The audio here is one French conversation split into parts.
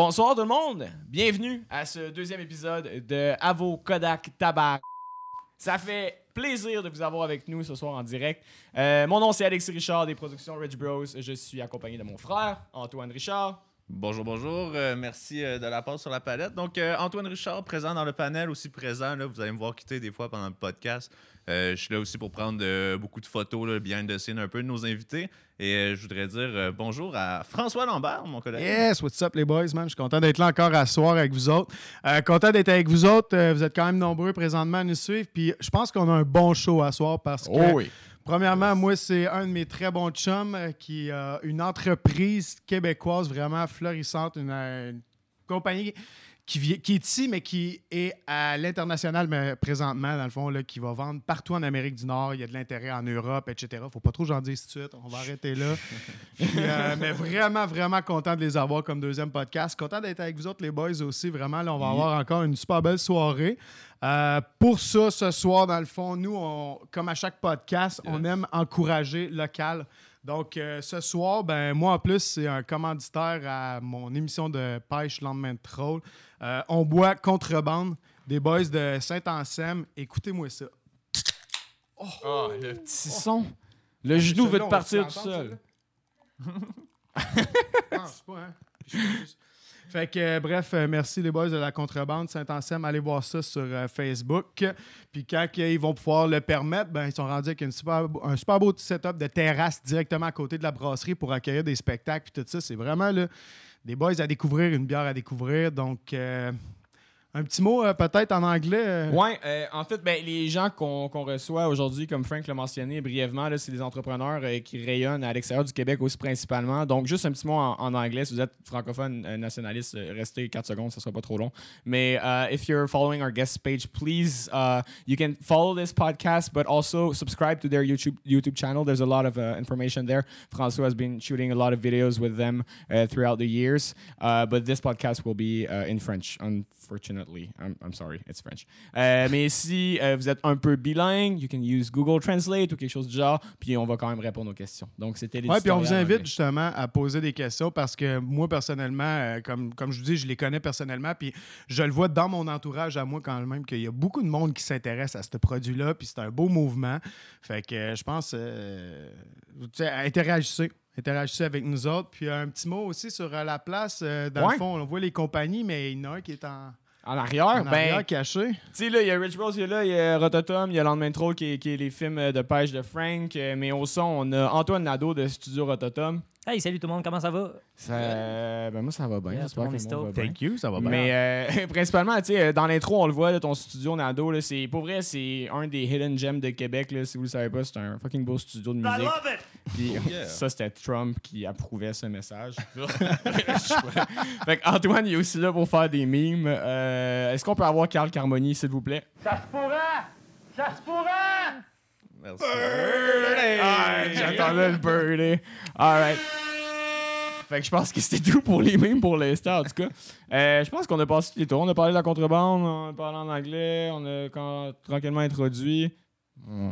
Bonsoir tout le monde, bienvenue à ce deuxième épisode de Avo Kodak Tabac. Ça fait plaisir de vous avoir avec nous ce soir en direct. Euh, mon nom c'est Alexis Richard des productions Rich Bros. Je suis accompagné de mon frère Antoine Richard. Bonjour, bonjour. Euh, merci euh, de la passe sur la palette. Donc, Antoine Richard, présent dans le panel, aussi présent. Là, vous allez me voir quitter des fois pendant le podcast. Euh, je suis là aussi pour prendre euh, beaucoup de photos, là, behind the scene un peu de nos invités. Et euh, je voudrais dire euh, bonjour à François Lambert, mon collègue. Yes, what's up les boys, man? Je suis content d'être là encore à ce soir avec vous autres. Euh, content d'être avec vous autres. Euh, vous êtes quand même nombreux présentement à nous suivre. Puis je pense qu'on a un bon show à soir parce que, Oh oui. premièrement, moi, c'est un de mes très bons chums qui a une entreprise québécoise vraiment florissante, une, une compagnie qui, est ici, mais qui est à l'international mais présentement, dans le fond, là, qui va vendre partout en Amérique du Nord. Il y a de l'intérêt en Europe, etc. Faut pas trop j'en dire tout de suite. On va arrêter là. Puis, euh, mais vraiment, vraiment content de les avoir comme deuxième podcast. Content d'être avec vous autres, les boys aussi. Vraiment, là, on va avoir encore une super belle soirée. Euh, pour ça, ce soir, dans le fond, nous, on- comme à chaque podcast, on aime encourager local. Donc, euh, ce soir, ben, moi, en plus, c'est un commanditaire à mon émission de pêche lendemain de troll. Euh, on boit contrebande des boys de Saint-Anselme. Écoutez-moi ça. Oh, le petit son. Le genou veut te partir tout seul. Ah, pas, hein? Fait que, euh, bref, euh, merci les boys de la contrebande Saint-Anselme. Allez voir ça sur euh, Facebook. Puis quand euh, ils vont pouvoir le permettre, ben, ils sont rendus avec une super, beau- un super beau setup de terrasse directement à côté de la brasserie pour accueillir des spectacles. Puis tout ça, c'est vraiment là, des boys à découvrir, une bière à découvrir. Donc, euh, un petit mot euh, peut-être en anglais. euh, Ouais, euh, en fait, ben, les gens qu'on qu'on reçoit aujourd'hui, comme Frank l'a mentionné brièvement, c'est des entrepreneurs euh, qui rayonnent à l'extérieur du Québec aussi principalement. Donc, juste un petit mot en, anglais. Si vous êtes francophone, nationaliste, restez 4 secondes, ça sera pas trop long. Mais uh, if you're following our guest page, please, uh, you can follow this podcast, but also subscribe to their YouTube YouTube channel. There's a lot of uh, information there. François has been shooting a lot of videos with them uh, throughout the years, uh, but this podcast will be uh, in French, unfortunately. I'm, I'm sorry, it's French. Euh, mais si euh, vous êtes un peu bilingue, you can use Google Translate ou quelque chose du genre, puis on va quand même répondre aux questions. Donc, c'était les Oui, puis on vous invite justement à poser des questions parce que moi, personnellement, euh, comme, comme je vous dis, je les connais personnellement, puis je le vois dans mon entourage à moi quand même qu'il y a beaucoup de monde qui s'intéresse à ce produit-là, puis c'est un beau mouvement. Fait que je pense, interagissez. Interagissez avec nous autres. Puis un petit mot aussi sur la place. dans Ouais. le fond, on voit les compagnies, mais il y en a un qui est en, En arrière, en ben, arrière caché. Tu sais, là, il y a Rich Bros, il y a là, il y a Rototom, il y a Lendemain de Troll qui est, qui est les films de pêche de Frank. euh, Mais au son, on a Antoine Nadeau de Studio Rototom. Hey, salut tout le monde, comment ça va? Ça, euh, ben moi, ça va bien. Yeah, J'espère que le monde va bien. Thank you, ça va bien. Mais euh, principalement, tu sais, euh, dans l'intro, on le voit, là, ton studio Nado, là, c'est pour vrai, c'est un des hidden gems de Québec. Là, si vous le savez pas, c'est un fucking beau studio de musique. Puis Yeah. ça, c'était Trump qui approuvait ce message. fait que Antoine, il est aussi là pour faire des mimes. Euh, Est-ce qu'on peut avoir Carl Carmoni, s'il vous plaît? Merci. Ah, J'attendais le birdie. All right. Fait que je pense que c'était tout pour les mimes pour l'instant, en tout cas. Euh, je pense qu'on a passé tous les tours. On a parlé de la contrebande, on a parlé en anglais, on a quand- tranquillement introduit.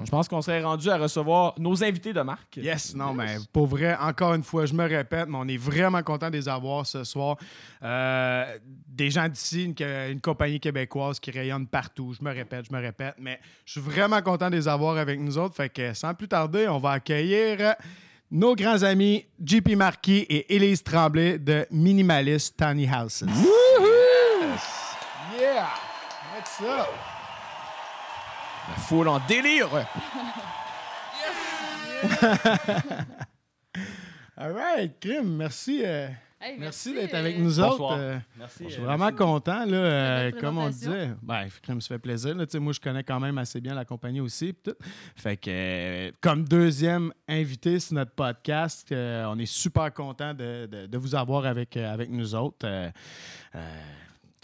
Je pense qu'on serait rendu à recevoir nos invités de marque. Yes, non, mais pour vrai, encore une fois, je me répète, mais on est vraiment content de les avoir ce soir. Euh, des gens d'ici, une, une compagnie québécoise qui rayonne partout. Je me répète, je me répète, mais je suis vraiment content de les avoir avec nous autres. Fait que sans plus tarder, on va accueillir nos grands amis JP Marquis et Élise Tremblay de Minimalist Tiny Houses. Yeah! What's up? La foule en délire. All right, Crime, merci. euh, Hey, Merci, merci, d'être avec nous Bonsoir. autres. euh, Merci. Je suis euh, vraiment merci. content, là, euh, comme on disait. Ben, crème, ça fait plaisir. Là, moi, je connais quand même assez bien la compagnie aussi. Fait que, euh, comme deuxième invité sur notre podcast, euh, on est super content de, de- de vous avoir avec, euh, avec nous autres.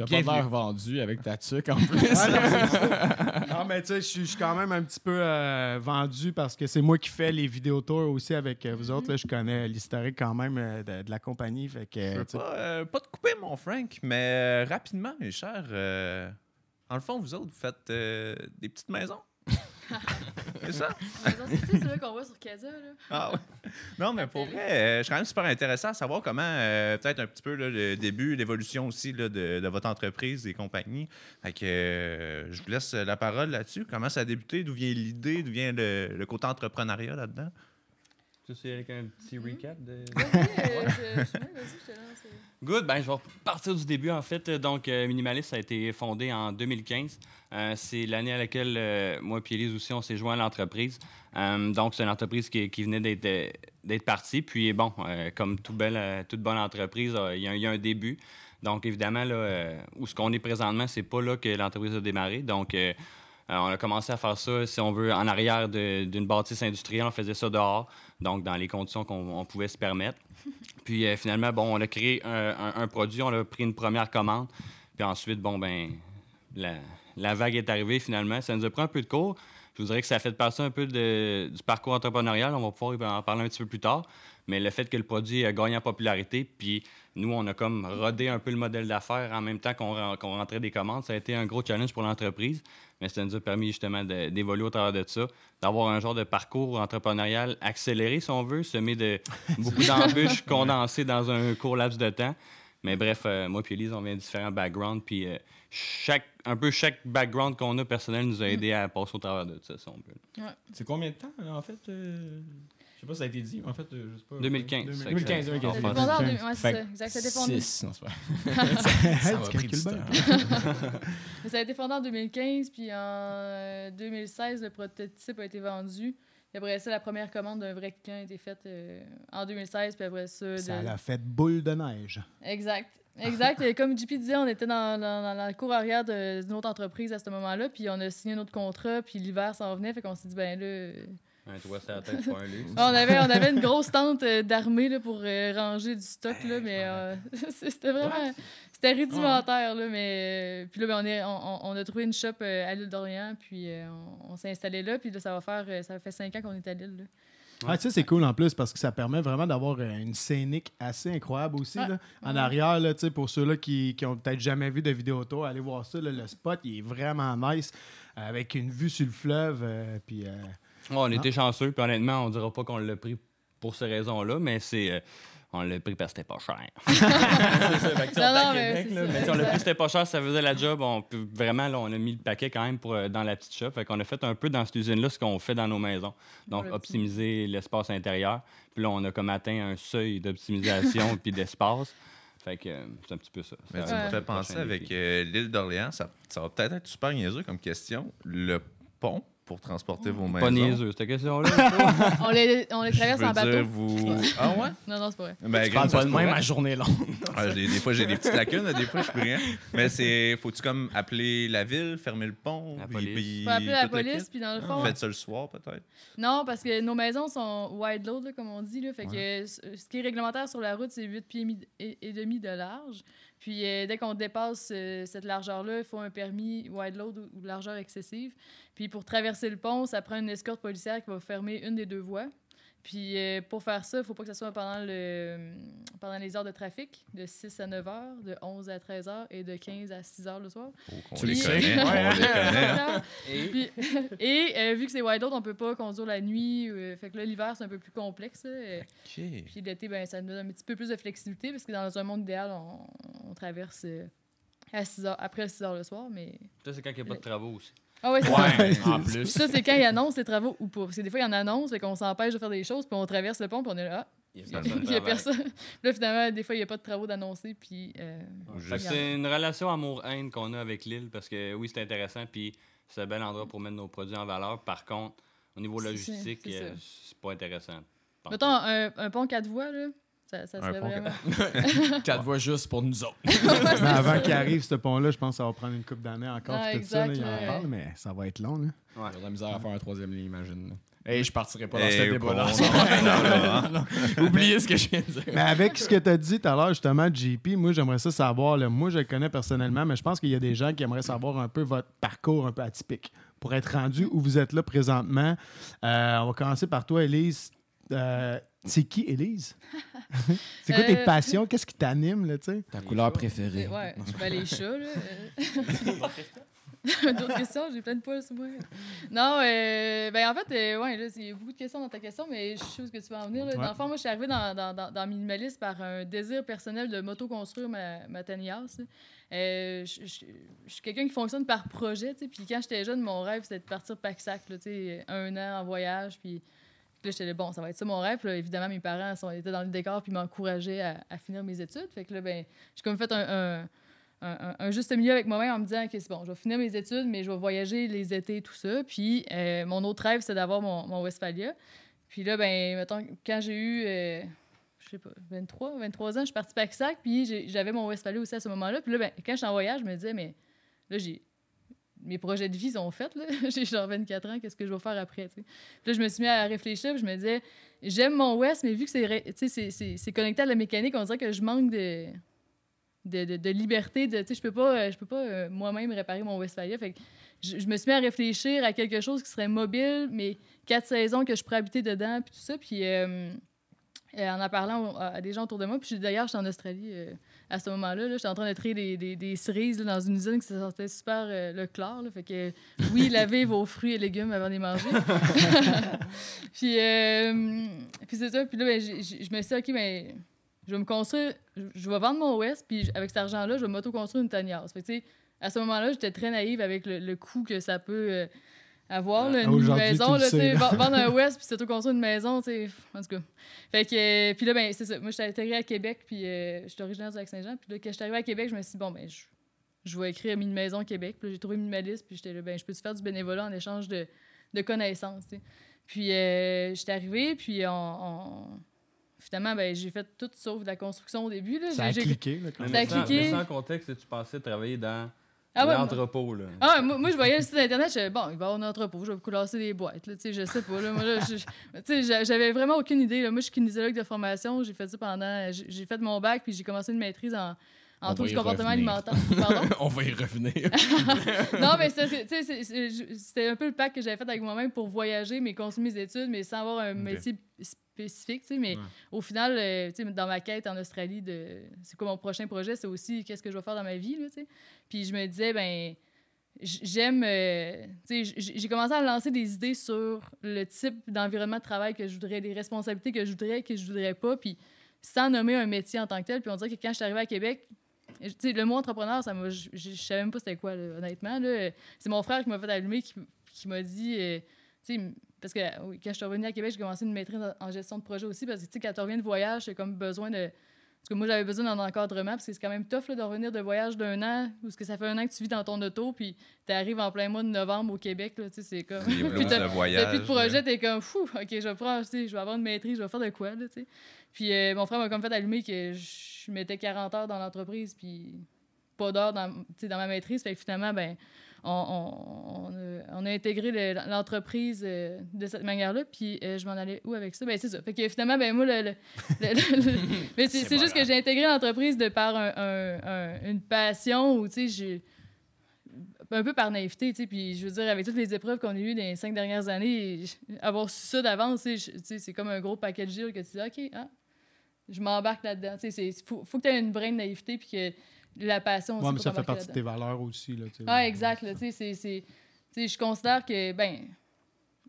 T'as pas l'air vendu avec ta tuque en plus. Ah, non, mais tu sais, je suis- quand même un petit peu euh, vendu parce que c'est moi qui fais les vidéotours aussi avec euh, vous autres. là. je connais l'historique quand même euh, de, de la compagnie. Fait que, Je veux pas, euh, pas te couper, mon Frank, mais euh, rapidement, mes chers, euh, dans le fond, vous autres, vous faites euh, des petites maisons? c'est ça? C'est là qu'on voit sur Casa. Là. Ah ouais. Non, mais pour vrai, euh, je suis quand même super intéressant à savoir comment, euh, peut-être un petit peu là, le début, l'évolution aussi là, de, de votre entreprise et compagnie. Fait que euh, je vous laisse la parole là-dessus. Comment ça a débuté? D'où vient l'idée? D'où vient le, le côté entrepreneuriat là-dedans? Tu sais, avec un petit recap de. Vas-y, je- je- ouais, vas-y, je te lance. Good, ben je vais partir du début en fait. Donc euh, Minimalist a été fondé en 2015. Euh, c'est l'année à laquelle euh, moi et Elise aussi on s'est joint à l'entreprise. Euh, donc c'est une entreprise qui, qui venait d'être partie. Puis bon, euh, comme tout belle, euh, toute bonne entreprise, euh, il y, y a un début. Donc évidemment là, euh, où ce qu'on est présentement, c'est pas là que l'entreprise a démarré. Donc on a commencé à faire ça, si on veut, en arrière d'une bâtisse industrielle. On faisait ça dehors, donc dans les conditions qu'on on pouvait se permettre. Puis euh, finalement, bon, on a créé un, un- un produit, on a pris une première commande. Puis ensuite, bon, ben, la, la vague est arrivée finalement. Ça nous a pris un peu de cours. Je vous dirais que ça fait partie un peu de- du parcours entrepreneurial. On va pouvoir en parler un petit peu plus tard. Mais le fait que le produit a gagné en popularité, puis nous, on a comme rodé un peu le modèle d'affaires en même temps qu'on ren- qu'on rentrait des commandes, ça a été un gros challenge pour l'entreprise. Mais ça nous a permis justement d'évoluer au travers de ça, d'avoir un genre de parcours entrepreneurial accéléré, si on veut, semé de beaucoup d'embûches condensées dans un court laps de temps. Mais bref, euh, moi et Elise, on vient de différents backgrounds, puis euh, chaque, un peu chaque background qu'on a personnel nous a aidé à passer au travers de ça, si on veut. C'est combien de temps, en fait? euh, sais pas si ça a été dit, mais en fait, euh, je sais pas. 2015. c'est ça que 2015, ça- 2015. Ça a été Enfin, fondé en c'est- ouais, ça, exact. Ça a été fondé. Six, non, c'est pas Hey, Ça pris du temps. Mais ça a été fondé en 2015, puis en euh, 2016, le prototype a été vendu. Puis après ça, la première commande d'un vrai client a été faite euh, en 2016, puis après ça... Ça de- l'a fait boule de neige. Exact. Exact. Et comme JP disait, on était dans, dans- dans la cour arrière d'une autre entreprise à ce moment-là, puis on a signé notre contrat, puis l'hiver s'en venait, fait qu'on s'est dit, ben là... Un toit sur la tête, c'est pas un luxe. on, avait, on avait une grosse tente euh, d'armée là, pour euh, ranger du stock, là, mais euh, c'était vraiment... C'était rudimentaire, là, mais... puis là, ben, on, est, on, a trouvé une shop à l'île d'Orléans, puis euh, on, on s'est installé là, puis là, ça va faire... ça fait cinq ans qu'on est à l'île, là. Ah, tu sais, c'est cool en plus parce que ça permet vraiment d'avoir une scénique assez incroyable aussi. Ouais. là. En arrière, là, tu sais, pour ceux-là qui, qui ont peut-être jamais vu de vidéo tour, allez voir ça. là, le spot, il est vraiment nice avec une vue sur le fleuve. euh, puis, euh, on était chanceux, puis honnêtement, on dira pas qu'on l'a pris pour ces raisons-là, mais c'est. euh, on l'a pris parce que c'était pas cher. c'est ça, mais Québec, là, mais tu sais, on l'a pris, c'était pas cher, ça faisait la job. On vraiment, là, on a mis le paquet quand même pour, euh, dans la petite shop. Fait qu'on a fait un peu dans cette usine-là ce qu'on fait dans nos maisons. Donc, le optimiser l'espace intérieur. Puis là, on a comme atteint un seuil d'optimisation puis d'espace. Fait que euh, c'est un petit peu ça. Mais Ça tu me fais penser avec euh, l'île d'Orléans, ça, ça va peut-être être super niaiseux comme question. Le pont pour transporter vos maisons. Pas niaiseux, cette question-là. On les, on les Je traverse veux en bateau. dire, vous... Ah ouais? Non, non, c'est pas vrai. Ben, Tu parles pas de même à journée longue. Ah, des fois, j'ai des petites lacunes, des fois, je suis rien. Mais c'est. Faut-tu comme appeler la ville, fermer le pont? La puis- police. puis Faut appeler la police, puis dans le Vous fond... faites ça le soir, peut-être? Non, parce que nos maisons sont wide load, là, comme on dit. Là, fait que ce qui est réglementaire sur la route, c'est 8 pieds et demi de large. Puis euh, dès qu'on dépasse euh, cette largeur-là, il faut un permis wide load ou, ou largeur excessive. Puis pour traverser le pont, ça prend une escorte policière qui va fermer une des deux voies. Puis euh, pour faire ça, il faut pas que ce soit pendant, le, pendant les heures de trafic, de 6 à 9 heures, de 11 à 13 heures et de 15 à 6 heures le soir. Oh, on Tu les. Ouais. On les connaît. hein. Et- Puis- et euh, vu que c'est wide load, on peut pas conduire la nuit. euh, fait que là, l'hiver, c'est un peu plus complexe. euh, puis l'été, ben, ça nous donne un petit peu plus de flexibilité parce que dans un monde idéal, on, on traverse euh, à 6 heures, après 6 heures le soir. Mais... Ça, c'est quand il n'y a pas de travaux aussi. Ah ouais, c'est ça. En plus. ça, c'est quand ils annoncent les travaux ou pas. Parce que des fois, ils en annoncent, fait qu'on s'empêche de faire des choses, puis on traverse le pont, puis on est là. Ah, Il Ça il y a personne. Là, finalement, des fois, il n'y a pas de travaux d'annoncer, puis. euh, c'est une relation amour-haine qu'on a avec l'île parce que oui, c'est intéressant puis c'est un bel endroit pour mettre nos produits en valeur. Par contre, au niveau logistique, c'est euh, c'est pas intéressant. Mettons un, un pont quatre voies, là. Ça, ça Un serait pont vraiment. Quatre voix juste pour nous autres. Mais avant qu'il arrive, ce pont-là, je pense que ça va prendre une couple d'années encore. Ah, ça, là, il en parle, mais ça va être long. Là. Il y a de la misère à faire un troisième lien, imagine. là. Hey, je partirai pas dans Eh, ce débat-là. bon, non, non, non, non. Oubliez ce que je viens de dire. Mais avec ce que tu as dit tout à l'heure, justement, JP, moi, j'aimerais ça savoir. là, moi, je le connais personnellement, mais je pense qu'il y a des gens qui aimeraient savoir un peu votre parcours un peu atypique pour être rendu où vous êtes là présentement. Euh, on va commencer par toi, Élise. Euh, c'est qui, Élise? c'est quoi tes Euh, passions? Qu'est-ce qui t'anime, là, tu sais? Ta couleur préférée. Ouais, ben, les chats, là. D'autres questions? J'ai plein de poils sur moi. Non, euh, ben en fait, euh, ouais, là, il y a beaucoup de questions dans ta question, mais je sais où que tu vas en venir. Là. Ouais. Dans le fond, moi, je suis arrivée dans, dans, dans, dans Minimaliste par un désir personnel de m'auto-construire ma, ma tiny house, là. Euh, je, je- je suis quelqu'un qui fonctionne par projet, tu sais, puis quand j'étais jeune, mon rêve, c'était de partir pack-sac, tu sais, un an en voyage, puis puis là, j'étais là, bon, ça va être ça mon rêve. Évidemment, mes parents sont, étaient dans le décor puis m'encourageaient à, à finir mes études. Fait que là, ben, j'ai comme fait un, un, juste milieu avec moi-même en me disant que c'est bon, je vais finir mes études, mais je vais voyager les étés, tout ça. Puis euh, mon autre rêve, c'est d'avoir mon, Westphalia. Puis là, ben, quand j'ai eu, euh, je sais pas, 23, 23 ans, je suis partie pack-sac, puis j'avais mon Westphalia aussi à ce moment-là. Puis là, ben, quand j'étais en voyage, je me disais, mais là, j'ai mes projets de vie sont faits. J'ai genre 24 ans, qu'est-ce que je vais faire après? Puis là, je me suis mis à réfléchir, puis je me disais, j'aime mon West, mais vu que c'est connecté à la mécanique, on dirait que je manque de, de, de- de liberté. De, je peux pas, peux pas euh, moi-même réparer mon Westphalia. Fait que je, je me suis mis à réfléchir à quelque chose qui serait mobile, mais quatre saisons que je pourrais habiter dedans, puis tout ça. Puis euh, euh, en en parlant à des gens autour de moi, puis d'ailleurs, j'étais en Australie euh, à ce moment-là. là. J'étais en train de trier des, des, des cerises là, dans une usine qui se sentait super euh, le chlore. là. Fait que oui, lavez vos fruits et légumes avant de les manger. puis euh, puis c'est ça. Puis là, ben, je me suis dit, OK, ben, je vais me construire, je vais vendre mon West, puis avec cet argent-là, je vais m'auto-construire une. Fait que, à ce moment-là, j'étais très naïve avec le, le coût que ça peut avoir, là, une maison, là, tu sais, vendre un West, puis s'auto-construire une maison, tu sais, en tout cas. Fait que, euh, puis là, ben, c'est ça. Moi, j'étais à Québec, puis euh, j'étais originaire du Lac-Saint-Jean. Puis là, quand j'étais arrivé à Québec, je me suis dit, bon, ben, je, je vais écrire une maison au Québec. Puis j'ai trouvé minimaliste, puis j'étais là, ben, je peux-tu faire du bénévolat en échange de, de connaissances, tu sais. Puis euh, j'étais arrivée, puis on, on- finalement, ben, j'ai fait tout sauf de la construction au début. Là. Ça a cliqué. Là, quand Mais Ça a cliqué. mais sans contexte, tu pensais travailler dans Ah ouais, l'entrepôt. là. Ah, moi, moi, je voyais le site internet, je disais, bon, il va y avoir un entrepôt, je vais classer des boîtes, là, tu sais, je sais pas, là, moi, là, je- je- tu sais, j'a- j'avais vraiment aucune idée, là. Moi, je suis kinésiologue de formation, j'ai fait ça pendant, j'ai fait mon bac, puis j'ai commencé une maîtrise en, en du comportement revenir. alimentaire. Pardon? On va y revenir. non, mais ça, c'est- tu sais, c'est- c'est- je- c'était un peu le pack que j'avais fait avec moi-même pour voyager, mais continuer mes études, mais sans avoir un métier spécifique, tu sais, mais Ouais. au final, euh, tu sais, dans ma quête en Australie, de c'est quoi mon prochain projet, c'est aussi qu'est-ce que je vais faire dans ma vie, là, tu sais. Puis je me disais, ben, j'aime, euh, tu sais, j'ai commencé à lancer des idées sur le type d'environnement de travail que je voudrais, les responsabilités que je voudrais, que je voudrais pas, puis sans nommer un métier en tant que tel. Puis on dirait que quand je suis arrivée à Québec, tu sais, le mot entrepreneur, ça je je- savais même pas c'était quoi, là, honnêtement. Là. C'est mon frère qui m'a fait allumer, qui, qui m'a dit, euh, tu sais, parce que oui, quand je suis revenue à Québec, j'ai commencé une maîtrise en, gestion de projet aussi, parce que tu sais, quand tu reviens de voyage, j'ai comme besoin de. Parce que moi, j'avais besoin d'un encadrement, parce que c'est quand même tough là, de revenir de voyage d'un an, parce que ça fait un an que tu vis dans ton auto, puis tu arrives en plein mois de novembre au Québec, là, tu sais, c'est comme. Les Puis t'as- voyage. T'as plus de projet, t'es comme fou. Ok, je vais prendre, tu sais, je vais avoir une maîtrise, je vais faire de quoi, là, tu sais. Puis euh, mon frère m'a comme fait allumer que je mettais 40 heures dans l'entreprise, puis pas d'heures dans, tu sais, dans ma maîtrise. Fait que finalement, ben, on, on, on a, intégré le- l'entreprise euh, de cette manière-là. Puis euh, je m'en allais où avec ça? Ben, c'est ça. Fait que finalement, ben, moi, le. le- le- le- mais c'est juste que j'ai intégré l'entreprise de par un- un- un- une passion où, tu sais, j'ai un peu par naïveté, tu sais, puis je veux dire, avec toutes les épreuves qu'on a eues dans les cinq dernières années, avoir su ça d'avance, tu sais, c'est comme un gros paquet de gilles que tu dis, OK, ah, je m'embarque là-dedans. Tu sais, il faut, faut que tu aies une brain de naïveté, puis que la passion aussi Ouais, mais ça fait partie de tes valeurs aussi. Là, tu sais. ah, exact. Là, tu sais, c'est, c'est, tu sais, je considère que, ben,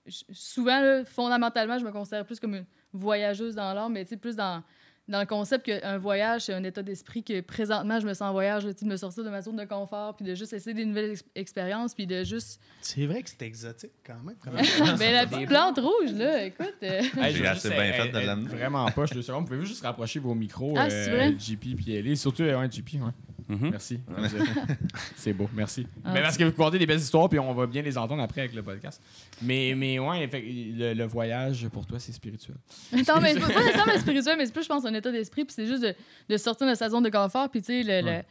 je- souvent, là, fondamentalement, je me considère plus comme une voyageuse dans l'art, mais tu sais, plus dans, dans le concept qu'un voyage, c'est un état d'esprit que présentement, je me sens en voyage, là, tu sais, de me sortir de ma zone de confort, puis de juste essayer des nouvelles ex- expériences, puis de juste. C'est vrai que c'est exotique quand même. ben, la petite plante rouge, là, écoute. euh, Hey, je J'ai assez juste, bien euh, fait de euh, l'amener. Vraiment poche, deux secondes. Pouvez-vous juste rapprocher vos micros, Ah, c'est vrai? JP puis Ellie? Surtout, euh, ouais, JP, ouais. Mhm. Merci. c'est beau, merci. Ah, mais parce que vous comptez des belles histoires, puis on va bien les entendre après avec le podcast. Mais, mais ouais, fait- le, le voyage, pour toi, c'est spirituel. Attends, mais pas pas nécessairement spirituel, mais c'est plus, je pense, un état d'esprit. Puis c'est juste de, de sortir de sa zone de confort. Puis, tu sais, le- le- Ouais.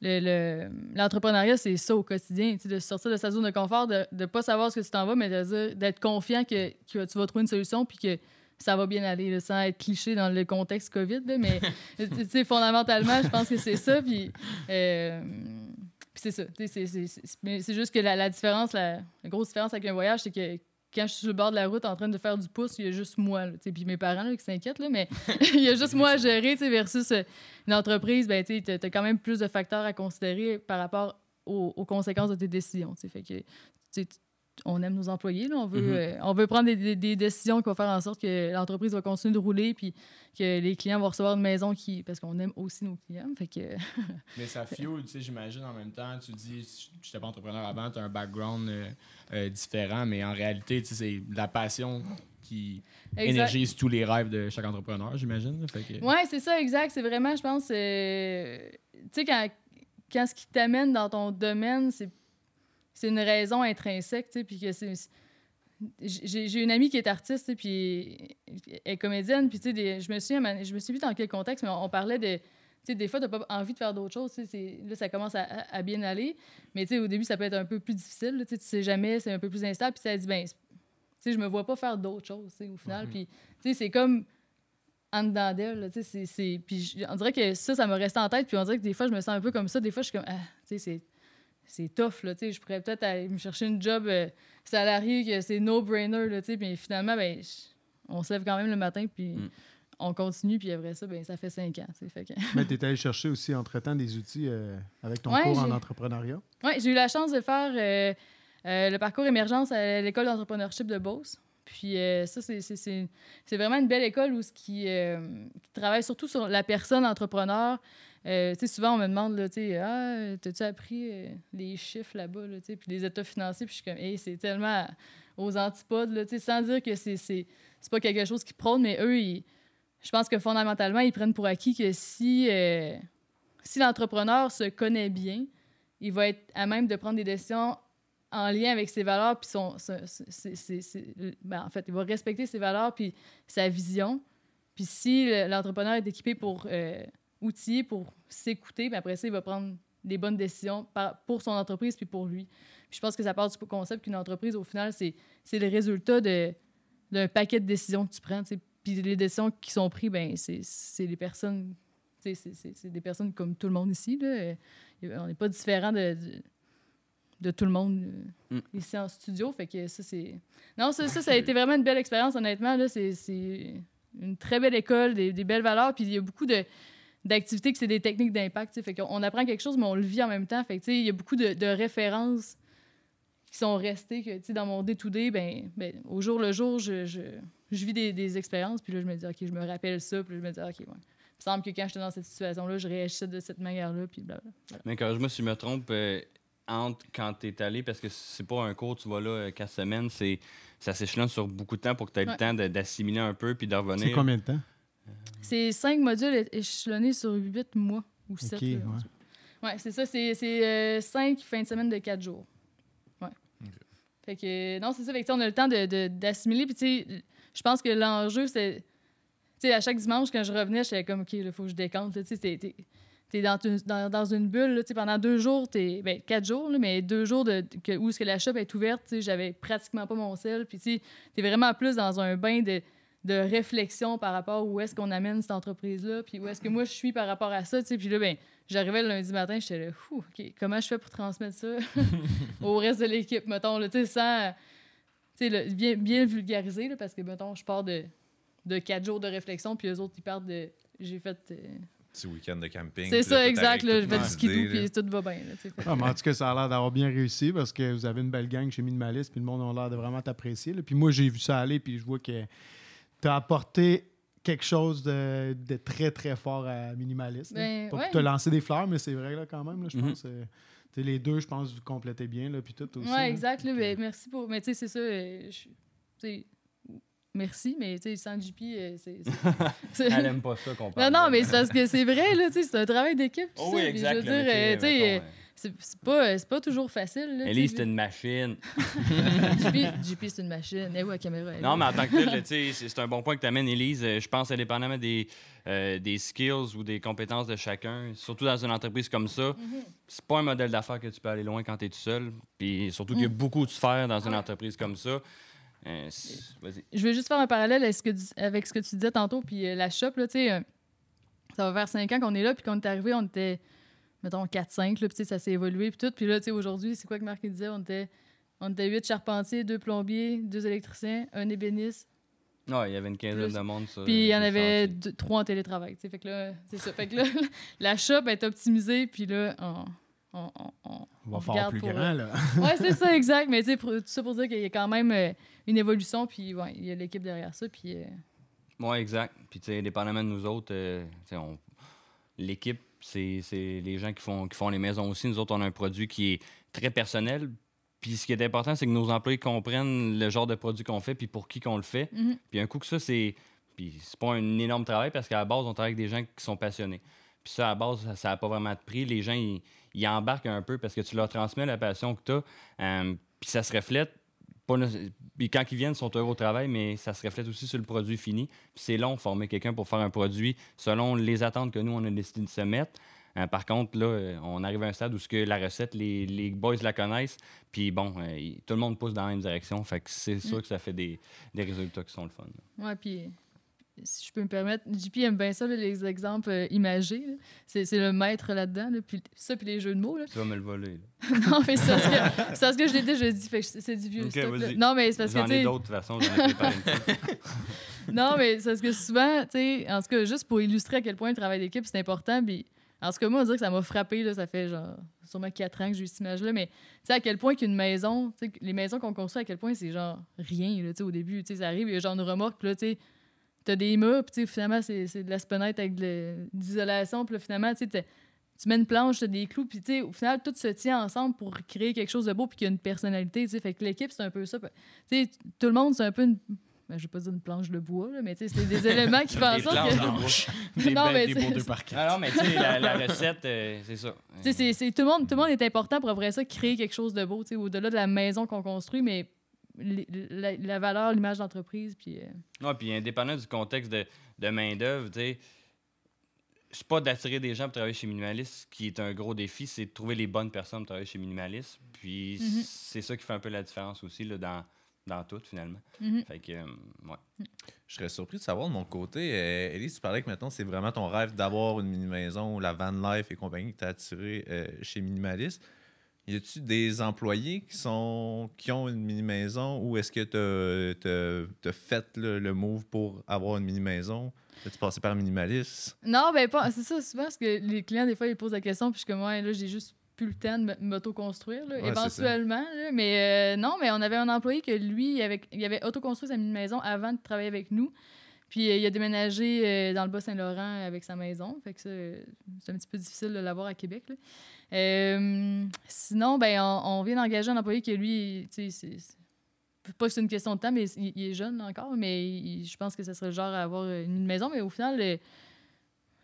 le- le- l'entrepreneuriat, c'est ça au quotidien. Tu sais, de sortir de sa zone de confort, de ne pas savoir ce que tu t'en vas, mais de dire- d'être confiant que, que tu vas trouver une solution, puis que ça va bien aller, là, sans être cliché dans le contexte COVID. là, mais, fondamentalement, je pense que c'est ça. Puis, euh, c'est ça. C'est- juste que la, différence, la, grosse différence avec un voyage, c'est que quand je suis sur le bord de la route en train de faire du pouce, il y a juste moi. Là, puis mes parents là, qui s'inquiètent, mais il y a juste moi à gérer versus euh, une entreprise. Ben, tu as quand même plus de facteurs à considérer par rapport aux, conséquences de tes décisions. Fait que, on aime nos employés. Là, on, veut, Mhm. euh, on veut prendre des, des- des décisions qui vont faire en sorte que l'entreprise va continuer de rouler puis que les clients vont recevoir une maison qui. Parce qu'on aime aussi nos clients. Fait que, Mais ça fuel, tu sais, j'imagine en même temps. Tu dis, je n'étais pas entrepreneur avant, tu as un background euh, euh, différent, mais en réalité, tu sais, c'est la passion qui Exact. énergise tous les rêves de chaque entrepreneur, j'imagine. Que- Ouais, c'est ça, exact. C'est vraiment, je pense, tu sais, quand, quand ce qui t'amène dans ton domaine, c'est c'est une raison intrinsèque, tu sais, puis que c'est... J'ai une amie qui est artiste, tu puis elle est comédienne, puis tu je me suis, je me suis vu dans quel contexte, mais on, on parlait de, tu sais, des fois, t'as pas envie de faire d'autres choses, tu là, ça commence à, bien aller, mais tu sais, au début, ça peut être un peu plus difficile, là, tu sais, tu sais jamais, c'est un peu plus instable, puis ça dit, ben, tu je me vois pas faire d'autres choses, tu au final, tu c'est comme en dedans d'elle, tu. Puis on dirait que ça, ça m'a resté en tête, puis on dirait que des fois, je me sens un peu comme ça, des fois, je suis comme, ah, tu c'est... C'est tough, là, tu sais. Je pourrais peut-être aller me chercher une job euh, salarié que c'est no-brainer, là, tu sais. Mais finalement, ben, on se lève quand même le matin, puis Mm. on continue, puis après ça, ben, ça fait cinq ans, tu sais. Fait que... Mais tu es allé chercher aussi, entre-temps, des outils euh, avec ton Ouais, cours en entrepreneuriat? Ouais, j'ai eu la chance de faire euh, euh, le parcours émergence à l'école d'entrepreneurship de Beauce. Puis euh, ça, c'est- vraiment une belle école où ce qui, euh, qui travaille surtout sur la personne entrepreneur. Euh, souvent, on me demande, là, ah, t'as-tu appris euh, les chiffres là-bas, là, puis les états financiers, puis je suis comme, hey, c'est tellement aux antipodes, là, sans dire que c'est c'est c'est pas quelque chose qui prône, mais eux, je pense que fondamentalement, ils prennent pour acquis que si, euh, si l'entrepreneur se connaît bien, il va être à même de prendre des décisions en lien avec ses valeurs, puis son, ben, en fait, il va respecter ses valeurs, puis sa vision. Puis si le- l'entrepreneur est équipé pour outiller, pour s'écouter, ben après ça, il va prendre des bonnes décisions pour son entreprise, puis pour lui. Puis je pense que ça part du concept qu'une entreprise, au final, c'est c'est le résultat de- d'un paquet de décisions que tu prends. Puis les décisions qui sont prises, ben c'est c'est les personnes, c'est- des personnes comme tout le monde ici. Là. On n'est pas différent de, de, de tout le monde euh, Mm. ici en studio. Fait que ça, c'est. Non, ça, ça, ça a été vraiment une belle expérience, honnêtement. Là, c'est, c'est une très belle école, des, des belles valeurs. Puis il y a beaucoup de d'activités que c'est des techniques d'impact. Fait qu'on on apprend quelque chose, mais on le vit en même temps. Fait que, tu sais, il y a beaucoup de, de références qui sont restées que, tu sais, dans mon day-to-day, ben, ben, au jour le jour, je, je, je vis des, des expériences. Puis là, je me dis, OK, je me rappelle ça. Puis là, je me dis, OK, ouais. Il me semble que quand j'étais dans cette situation-là, je réagissais de cette manière-là. Puis blablabla. Mais corrige-moi si je me trompe, euh, entre quand tu es allé, parce que c'est pas un cours, tu vas là euh, quatre semaines, c'est ça s'échelonne sur beaucoup de temps pour que tu aies Ouais. le temps d'assimiler un peu puis de revenir. C'est combien de temps? C'est cinq modules échelonnés sur huit mois ou sept. OK, là, ouais. c'est ça. C'est c'est, euh, cinq fins de semaine de quatre jours. Ouais. Fait que, non, c'est ça. Fait que, on a le temps de- de- d'assimiler. Puis, tu sais, je pense que l'enjeu, c'est. Tu sais, à chaque dimanche, quand je revenais, j'étais comme, OK, il faut que je là. Tu sais, t'es- t'es- t'es dans, une- dans, dans une bulle. là, tu sais, pendant deux jours, t'es, ben, quatre jours, là, mais deux jours de, que, où est-ce que la shop est ouverte, j'avais pratiquement pas mon sel. Puis, tu sais, t'es vraiment plus dans un bain de, de réflexion par rapport où est-ce qu'on amène cette entreprise-là, puis où est-ce que moi je suis par rapport à ça. tu sais. Puis là, ben, j'arrivais le lundi matin, j'étais là, OK, comment je fais pour transmettre ça au reste de l'équipe, mettons, là, tu sais, sans. Tu sais, là, bien, bien vulgarisé, là, parce que, mettons, je pars de, de quatre jours de réflexion, puis eux autres, ils partent de. J'ai fait. euh, Petit week-end de camping. c'est ça, exact, là, fait les du skidoo, puis tout va bien, là, Ah, mais en tout cas, ça a l'air d'avoir bien réussi parce que vous avez une belle gang chez Minimaliste, puis le monde a l'air de vraiment t'apprécier. Puis moi, j'ai vu ça aller, puis je vois que tu as apporté quelque chose de, de très, très fort à Minimaliste. là. Ben, Pas ouais. pour te lancer des fleurs, mais c'est vrai là, quand même. là, je Mhm. pense. euh, les deux, je pense, vous complétez bien, là, puis tout aussi. Ouais, là. exact. Là, que- ben, merci pour. Mais tu sais, c'est ça. euh, je- tu sais, merci, mais tu sais, sans JP, euh, c'est. Elle aime pas ça qu'on non, parle. non, de- mais c'est parce que c'est vrai, là, tu sais, c'est un travail d'équipe. tout Oh ça, oui, exact. Je veux dire, euh, tu sais, c'est pas, c'est pas toujours facile. Là, euh, Elise, c'est une machine. JP, c'est une machine. Eh oui, la caméra. elle Non, mais en tant que tel, c'est un bon point que tu amènes, Élise. Euh, Je pense, indépendamment des, euh, des skills ou des compétences de chacun, surtout dans une entreprise comme ça, Mhm. c'est pas un modèle d'affaires que tu peux aller loin quand tu es tout seul. Puis surtout qu'il y a Mm. beaucoup de sphères dans une entreprise comme ça. Euh. Je veux juste faire un parallèle avec ce que, avec ce que tu disais tantôt, puis euh, la shop, là, tu sais, euh, ça va faire cinq ans qu'on est là, puis qu'on est arrivé, on était, mettons, 4-5, là, puis tu sais, ça s'est évolué, puis tout. Puis là, tu sais, aujourd'hui, c'est quoi que Marc disait? On était, on était 8 charpentiers, deux plombiers, deux électriciens, un ébéniste, Non, il y avait une quinzaine de monde. ça, puis il y en le avait deux- trois en télétravail, tu sais. Fait que là, c'est ça. Fait que là, la shop est optimisée, puis là, on, on, on, on, On va faire plus pour, grand, là. Ouais, c'est ça, exact. Mais tu sais, pour- tout ça pour dire qu'il y a quand même euh, une évolution, puis ouais, il y a l'équipe derrière ça, puis... euh, Oui, exact. Puis, tu sais, indépendamment de nous autres, euh, tu sais, on- l'équipe, c'est les gens qui font, qui font les maisons aussi. Nous autres, on a un produit qui est très personnel. Puis, ce qui est important, c'est que nos employés comprennent le genre de produit qu'on fait, puis pour qui qu'on le fait. mhm. Puis, un coup que ça, c'est. Puis, c'est pas un énorme travail parce qu'à la base, on travaille avec des gens qui sont passionnés. Puis, ça, à la base, ça n'a pas vraiment de prix. Les gens, ils, ils embarquent un peu parce que tu leur transmets la passion que tu as. puis, ça se reflète. Pas puis quand ils viennent, ils sont heureux au travail, mais ça se reflète aussi sur le produit fini. Puis c'est long de former quelqu'un pour faire un produit selon les attentes que nous, on a décidé de se mettre. Euh, par contre, là, euh, on arrive à un stade où ce que la recette, les, les boys la connaissent. Puis bon, euh, tout le monde pousse dans la même direction. Fait que c'est sûr que ça fait des, des résultats qui sont le fun. là. Ouais, puis si je peux me permettre, JP aime bien ça, là, les exemples euh, imagés. C'est c'est le maître là-dedans. là, puis ça, puis les jeux de mots. Là. Tu vas me le voler. non, mais c'est parce que, c'est parce que je l'ai déjà dit. C'est du vieux stock. Non, mais c'est parce que, J'en ai d'autres, de toute façon. Non, mais c'est parce que souvent, tu sais, en tout cas, juste pour illustrer à quel point le travail d'équipe, c'est important. Puis, en tout cas, moi, on dirait que ça m'a frappé, là, ça fait genre sûrement quatre ans que j'ai eu cette image-là, mais tu sais, à quel point qu'une maison, tu sais, les maisons qu'on construit, à quel point c'est genre rien, là, tu sais, au début, tu sais, ça arrive, il y a genre une remorque, puis là, tu sais, t'as des murs, puis finalement, c'est c'est de la spenette avec de la- d'isolation, puis là, finalement, tu mets une planche, t'as des clous, puis tu sais, au final, tout se tient ensemble pour créer quelque chose de beau, puis qui a une personnalité, tu sais, fait que l'équipe, c'est un peu ça. Tu sais, tout le monde, c'est un peu une... Ben, je vais pas dire une planche de bois, là, mais tu sais, c'est des éléments qui font en sorte que... Des, Non, mais des par. Non, tu sais, la, la recette, euh, c'est ça. Tu sais, c'est- c'est- tout, le monde, tout le monde est important pour après ça créer quelque chose de beau, tu sais, au-delà de la maison qu'on construit, mais la, la valeur, l'image d'entreprise, puis... euh, Non, puis indépendant du contexte de, de main-d'œuvre, tu sais, c'est pas d'attirer des gens pour travailler chez Minimalist qui est un gros défi, c'est de trouver les bonnes personnes pour travailler chez Minimalist. Puis Mhm. c'est ça qui fait un peu la différence aussi là, dans, dans tout, finalement. mhm. Fait que, euh, ouais. Je serais surpris de savoir de mon côté, euh, Elise, tu parlais que maintenant c'est vraiment ton rêve d'avoir une mini-maison, la van life et compagnie qui t'a attiré euh, chez Minimalist. Y a-tu des employés qui sont qui ont une mini-maison ou est-ce que tu as fait le, le move pour avoir une mini-maison? As-tu passé par Minimalist? Non, ben pas. C'est ça, souvent, parce que les clients, des fois, ils posent la question, puis je suis comme, ouais, là, j'ai juste plus le temps de m'auto-construire, Ouais, éventuellement. là. mais euh, non, mais on avait un employé que lui, il avait, il avait auto-construit sa mini-maison avant de travailler avec nous. Puis euh, il a déménagé euh, dans le Bas-Saint-Laurent avec sa maison. Fait que c'est un petit peu difficile de l'avoir à Québec. Euh, sinon, ben, on, vient d'engager un employé que lui, tu sais, pas que c'est une question de temps, mais il, est jeune encore, mais je pense que ce serait le genre à avoir une maison. Mais au final,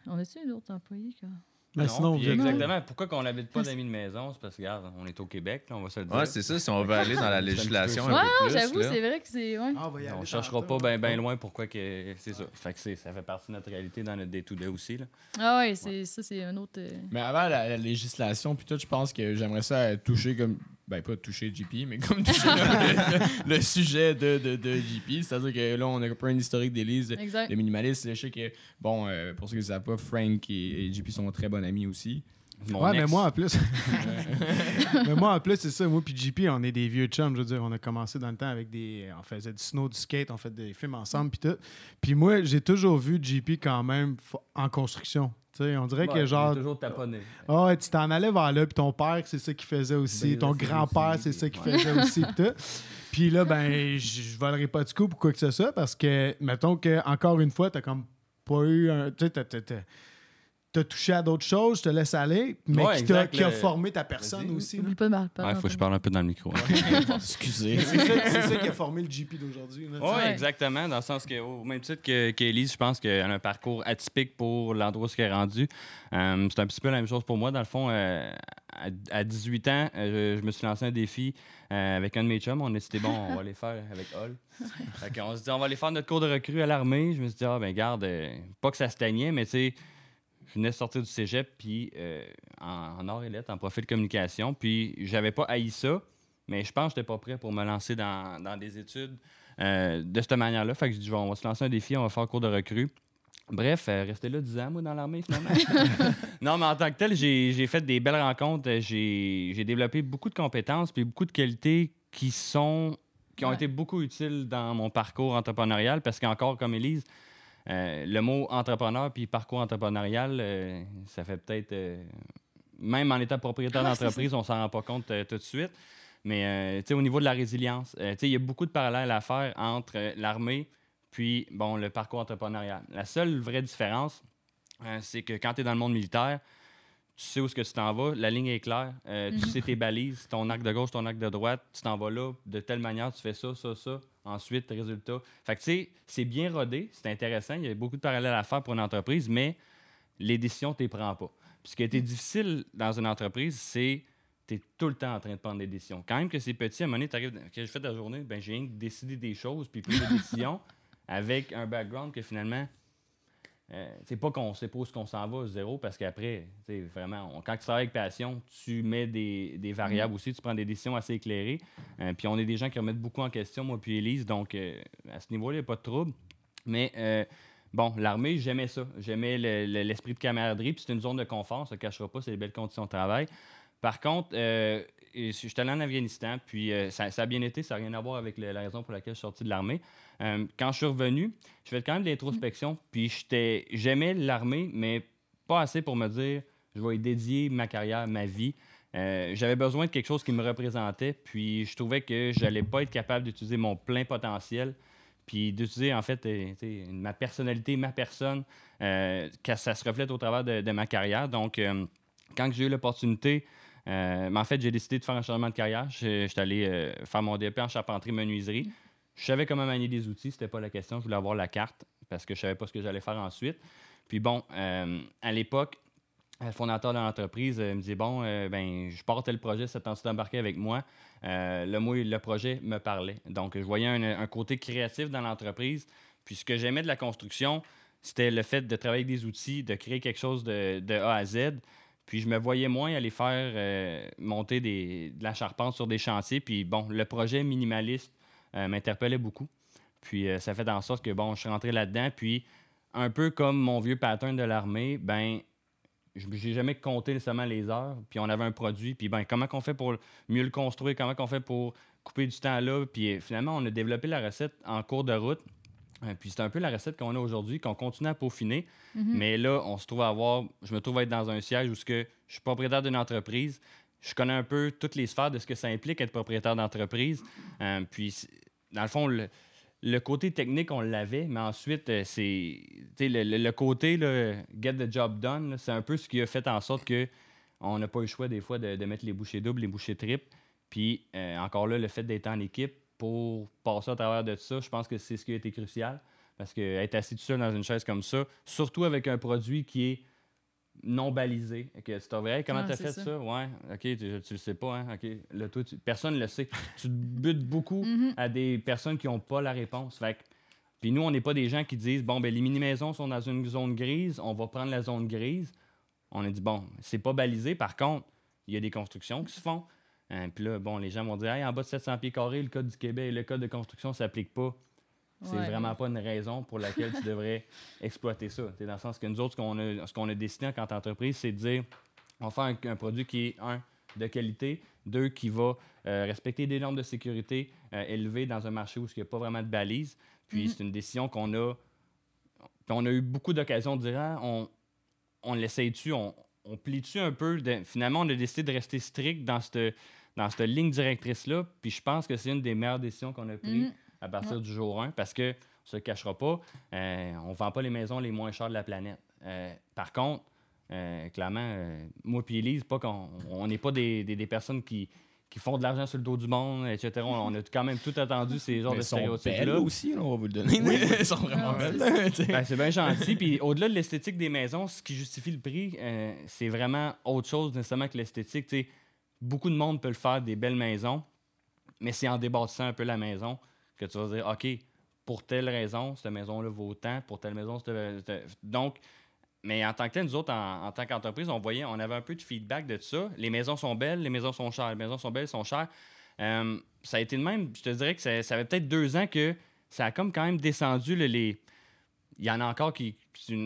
on a-tu d'autres employés? Quoi? Mais Non, sinon, puis exactement. Pourquoi qu'on n'habite pas d'amis de maison? C'est parce que, regarde, on est au Québec, là, on va se le dire. Ouais, c'est ça. Si on veut aller dans la législation un Ouais, peu plus, j'avoue, là. c'est vrai que c'est. Ouais. Ah, on va y on aller cherchera pas bien loin pourquoi que c'est ça. Fait que ça fait partie de notre réalité dans notre day-to-day aussi. Là. Ah ouais, c'est, ça, c'est un autre. euh, Mais avant la, la législation, puis tout, je pense que j'aimerais ça toucher comme. Ben, pas toucher JP, mais comme toucher le, le- le sujet de, de, de JP. C'est-à-dire que là, on a un peu un historique d'Élise, le minimaliste. Je sais que, bon, euh, pour ceux qui ne savent pas, Frank et, et JP sont très bons amis aussi. Mon Ouais, mais moi en plus. mais moi en plus, c'est ça. Moi puis JP, on est des vieux chums. Je veux dire, on a commencé dans le temps avec des. On faisait du snow, du skate, on fait des films ensemble puis tout. Puis moi, j'ai toujours vu JP quand même en construction. Tu sais, on dirait Ouais, que genre. toujours taponné. Ah ouais, tu t'en allais vers là, puis ton père, c'est ça qu'il faisait aussi. Ben, ton grand-père, c'est ça qu'il ouais. faisait aussi. Puis là, ben, je je volerai pas du coup pour quoi que ce soit, parce que, mettons que encore une fois, t'as comme pas eu un. Tu sais, t'as- touché à d'autres choses, je te laisse aller, mais Ouais, qui, exact, qui a formé ta personne aussi. pas de parler. Il faut que je parle un peu dans le micro. Excusez. C'est ça, qui a formé le GP d'aujourd'hui. Oui. Ouais. exactement. Dans le sens que, au même titre que- qu'Élise, je pense qu'elle a un parcours atypique pour l'endroit où elle est rendue. Euh, c'est un petit peu la même chose pour moi. Dans le fond, euh, à, à 18 ans, euh, je, je me suis lancé un défi euh, avec un de mes chums. On a décidé, bon, on va les faire avec Hall. Fait qu'on se dit, on va aller faire notre cours de recrue à l'armée. Je me suis dit, ah, ben, garde, euh, pas que ça se stagnait, mais tu sais, je venais de sortir du cégep, puis euh, en, en art et lettres, en profil communication. Puis j'avais pas haï ça, mais je pense que j'étais pas prêt pour me lancer dans, dans des études euh, de cette manière-là. Fait que je dis, on va se lancer un défi, on va faire cours de recrue. Bref, euh, rester là 10 ans, moi, dans l'armée, finalement. non, mais en tant que tel, j'ai fait des belles rencontres. Euh, J'ai j'ai développé beaucoup de compétences puis beaucoup de qualités qui sont qui ont Ouais. été beaucoup utiles dans mon parcours entrepreneurial parce qu'encore, comme Élise, euh, le mot entrepreneur puis parcours entrepreneurial, euh, ça fait peut-être... euh, même en étant propriétaire d'entreprise, on s'en rend pas compte tout de suite. Mais au niveau de la résilience, il y a beaucoup de parallèles à faire entre l'armée puis bon, le parcours entrepreneurial. La seule vraie différence, c'est que quand tu es dans le monde militaire, tu sais où est-ce que tu t'en vas, la ligne est claire, euh, tu sais tes balises, ton arc de gauche, ton arc de droite, tu t'en vas là, de telle manière, tu fais ça, ça, ça, ensuite, résultat. Fait que tu sais, c'est bien rodé, c'est intéressant, il y a beaucoup de parallèles à faire pour une entreprise, mais les décisions, tu les prends pas. Puis ce qui a été difficile dans une entreprise, c'est tu es tout le temps en train de prendre des décisions. Quand même que c'est petit, à un moment donné, tu arrives, que j'ai fait de la journée, ben, j'ai rien que décidé des choses, puis pris des décisions avec un background que finalement, euh, c'est pas qu'on sait pas où qu'on s'en va, zéro, parce qu'après, vraiment, on- quand tu travailles avec passion, tu mets des, des variables aussi, tu prends des décisions assez éclairées. Euh, puis on est des gens qui remettent beaucoup en question, moi puis Élise, donc euh, à ce niveau-là, il n'y a pas de trouble. Mais euh, bon, l'armée, j'aimais ça. J'aimais le- le- l'esprit de camaraderie, puis c'est une zone de confort, on se cachera pas, c'est des belles conditions de travail. Par contre, je suis allé en Afghanistan, puis ça, ça a bien été, ça n'a rien à voir avec le- la raison pour laquelle je suis sorti de l'armée. Euh, quand je suis revenu, je fais quand même de l'introspection, puis j'étais- j'aimais l'armée, mais pas assez pour me dire je vais y dédier ma carrière, ma vie. Euh, J'avais besoin de quelque chose qui me représentait, puis je trouvais que j'allais pas être capable d'utiliser mon plein potentiel, puis d'utiliser en fait euh, ma personnalité, ma personne, euh, que ça se reflète au travers de, de ma carrière. Donc, quand j'ai eu l'opportunité, mais en fait, j'ai décidé de faire un changement de carrière. Je suis allé faire mon DP en charpenterie-menuiserie. Je savais comment manier des outils, c'était pas la question. Je voulais avoir la carte parce que je savais pas ce que j'allais faire ensuite. Puis bon, euh, à l'époque, le fondateur de l'entreprise euh, me disait Bon, euh, ben, je portais le projet, c'est temps d'embarquer avec moi? Le, mot, le projet me parlait. Donc, je voyais un, côté créatif dans l'entreprise. Puis, ce que j'aimais de la construction, c'était le fait de travailler avec des outils, de créer quelque chose de, A à Z. Puis, je me voyais moins aller faire monter des, de la charpente sur des chantiers. Puis, bon, le projet minimaliste m'interpellait beaucoup. Puis, euh, ça fait en sorte que, bon, je suis rentré là-dedans. Puis, un peu comme mon vieux pattern de l'armée, ben, je j'ai jamais compté nécessairement les heures, puis on avait un produit, puis ben comment qu'on fait pour mieux le construire, comment qu'on fait pour couper du temps là, puis euh, finalement on a développé la recette en cours de route. Euh, puis c'est un peu la recette qu'on a aujourd'hui, qu'on continue à peaufiner. Mais là, on se trouve à avoir, je me trouve à être dans un siège où que je suis propriétaire d'une entreprise. Je connais un peu toutes les sphères de ce que ça implique être propriétaire d'entreprise. Euh, puis, dans le fond, le, le côté technique, on l'avait, mais ensuite, euh, c'est le, le- le côté get the job done, c'est un peu ce qui a fait en sorte que on n'a pas eu le choix des fois de, de mettre les bouchées doubles, les bouchées triples. Puis euh, encore là, le fait d'être en équipe pour passer à travers de ça, je pense que c'est ce qui a été crucial. Parce que être assis tout seul dans une chaise comme ça, surtout avec un produit qui est non balisé, que dis, Hey, comment Ah, tu as c'est fait ça. ça? Ouais, ok, tu, tu le sais pas, hein? Ok, là, toi, tu- personne ne le sait. tu te butes beaucoup Mhm. à des personnes qui n'ont pas la réponse. Fait puis nous, on n'est pas des gens qui disent bon, ben les mini-maisons sont dans une zone grise, on va prendre la zone grise. On a dit bon, c'est pas balisé. Par contre, il y a des constructions qui se font. Euh, puis là, bon, les gens vont dire hey, en bas de 700 pieds carrés, le code du Québec, le code de construction ne s'applique pas. C'est Ouais. vraiment pas une raison pour laquelle tu devrais exploiter ça. Dans le sens que nous autres, ce qu'on a, a décidé en tant qu'entreprise, c'est de dire on va faire un, un produit qui est, un, de qualité, deux, qui va euh, respecter des normes de sécurité euh, élevées dans un marché où il n'y a pas vraiment de balises. Puis Mhm. c'est une décision qu'on a. puis on a eu beaucoup d'occasions de dire Ah, on, on l'essaye-tu, on, on plie-tu un peu? de- finalement, on a décidé de rester strict dans cette, dans cette ligne directrice-là. Puis je pense que c'est une des meilleures décisions qu'on a prises Mhm. À partir Ouais. du jour 1 parce que, on se le cachera pas, euh, on ne vend pas les maisons les moins chères de la planète. Euh, par contre, euh, clairement, euh, moi puis Elise, pas qu'on on n'est pas des, des- des personnes qui, qui font de l'argent sur le dos du monde, etc. On, on a quand même tout attendu ces genres Mais de elles sont belles stéréotypes-là. aussi, là, on va vous le donner. Elles sont vraiment Ah, belles. sais. Ben, c'est bien gentil. Puis au-delà de l'esthétique des maisons, ce qui justifie le prix, euh, c'est vraiment autre chose nécessairement que l'esthétique. Tu sais, beaucoup de monde peut le faire, des belles maisons, mais c'est en débâtissant un peu la maison que tu vas dire, OK, pour telle raison, cette maison-là vaut tant, pour telle maison, cette- donc, mais en tant que tel, nous autres, en, en tant qu'entreprise, on voyait, on avait un peu de feedback de ça. Les maisons sont belles, les maisons sont chères, les maisons sont belles, sont chères. Euh, ça a été de même, je te dirais que ça, ça avait peut-être deux ans que ça a comme quand même descendu là, les, il y en a encore qui.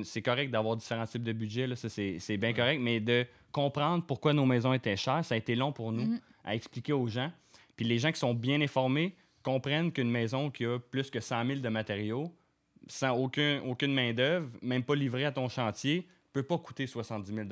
c'est correct d'avoir différents types de budgets, c'est c'est bien correct, mais de comprendre pourquoi nos maisons étaient chères, ça a été long pour nous Mhm. à expliquer aux gens. Puis les gens qui sont bien informés comprennent qu'une maison qui a plus que 100 000 de matériaux, sans aucun, aucune main-d'œuvre, même pas livrée à ton chantier, peut pas coûter 70 000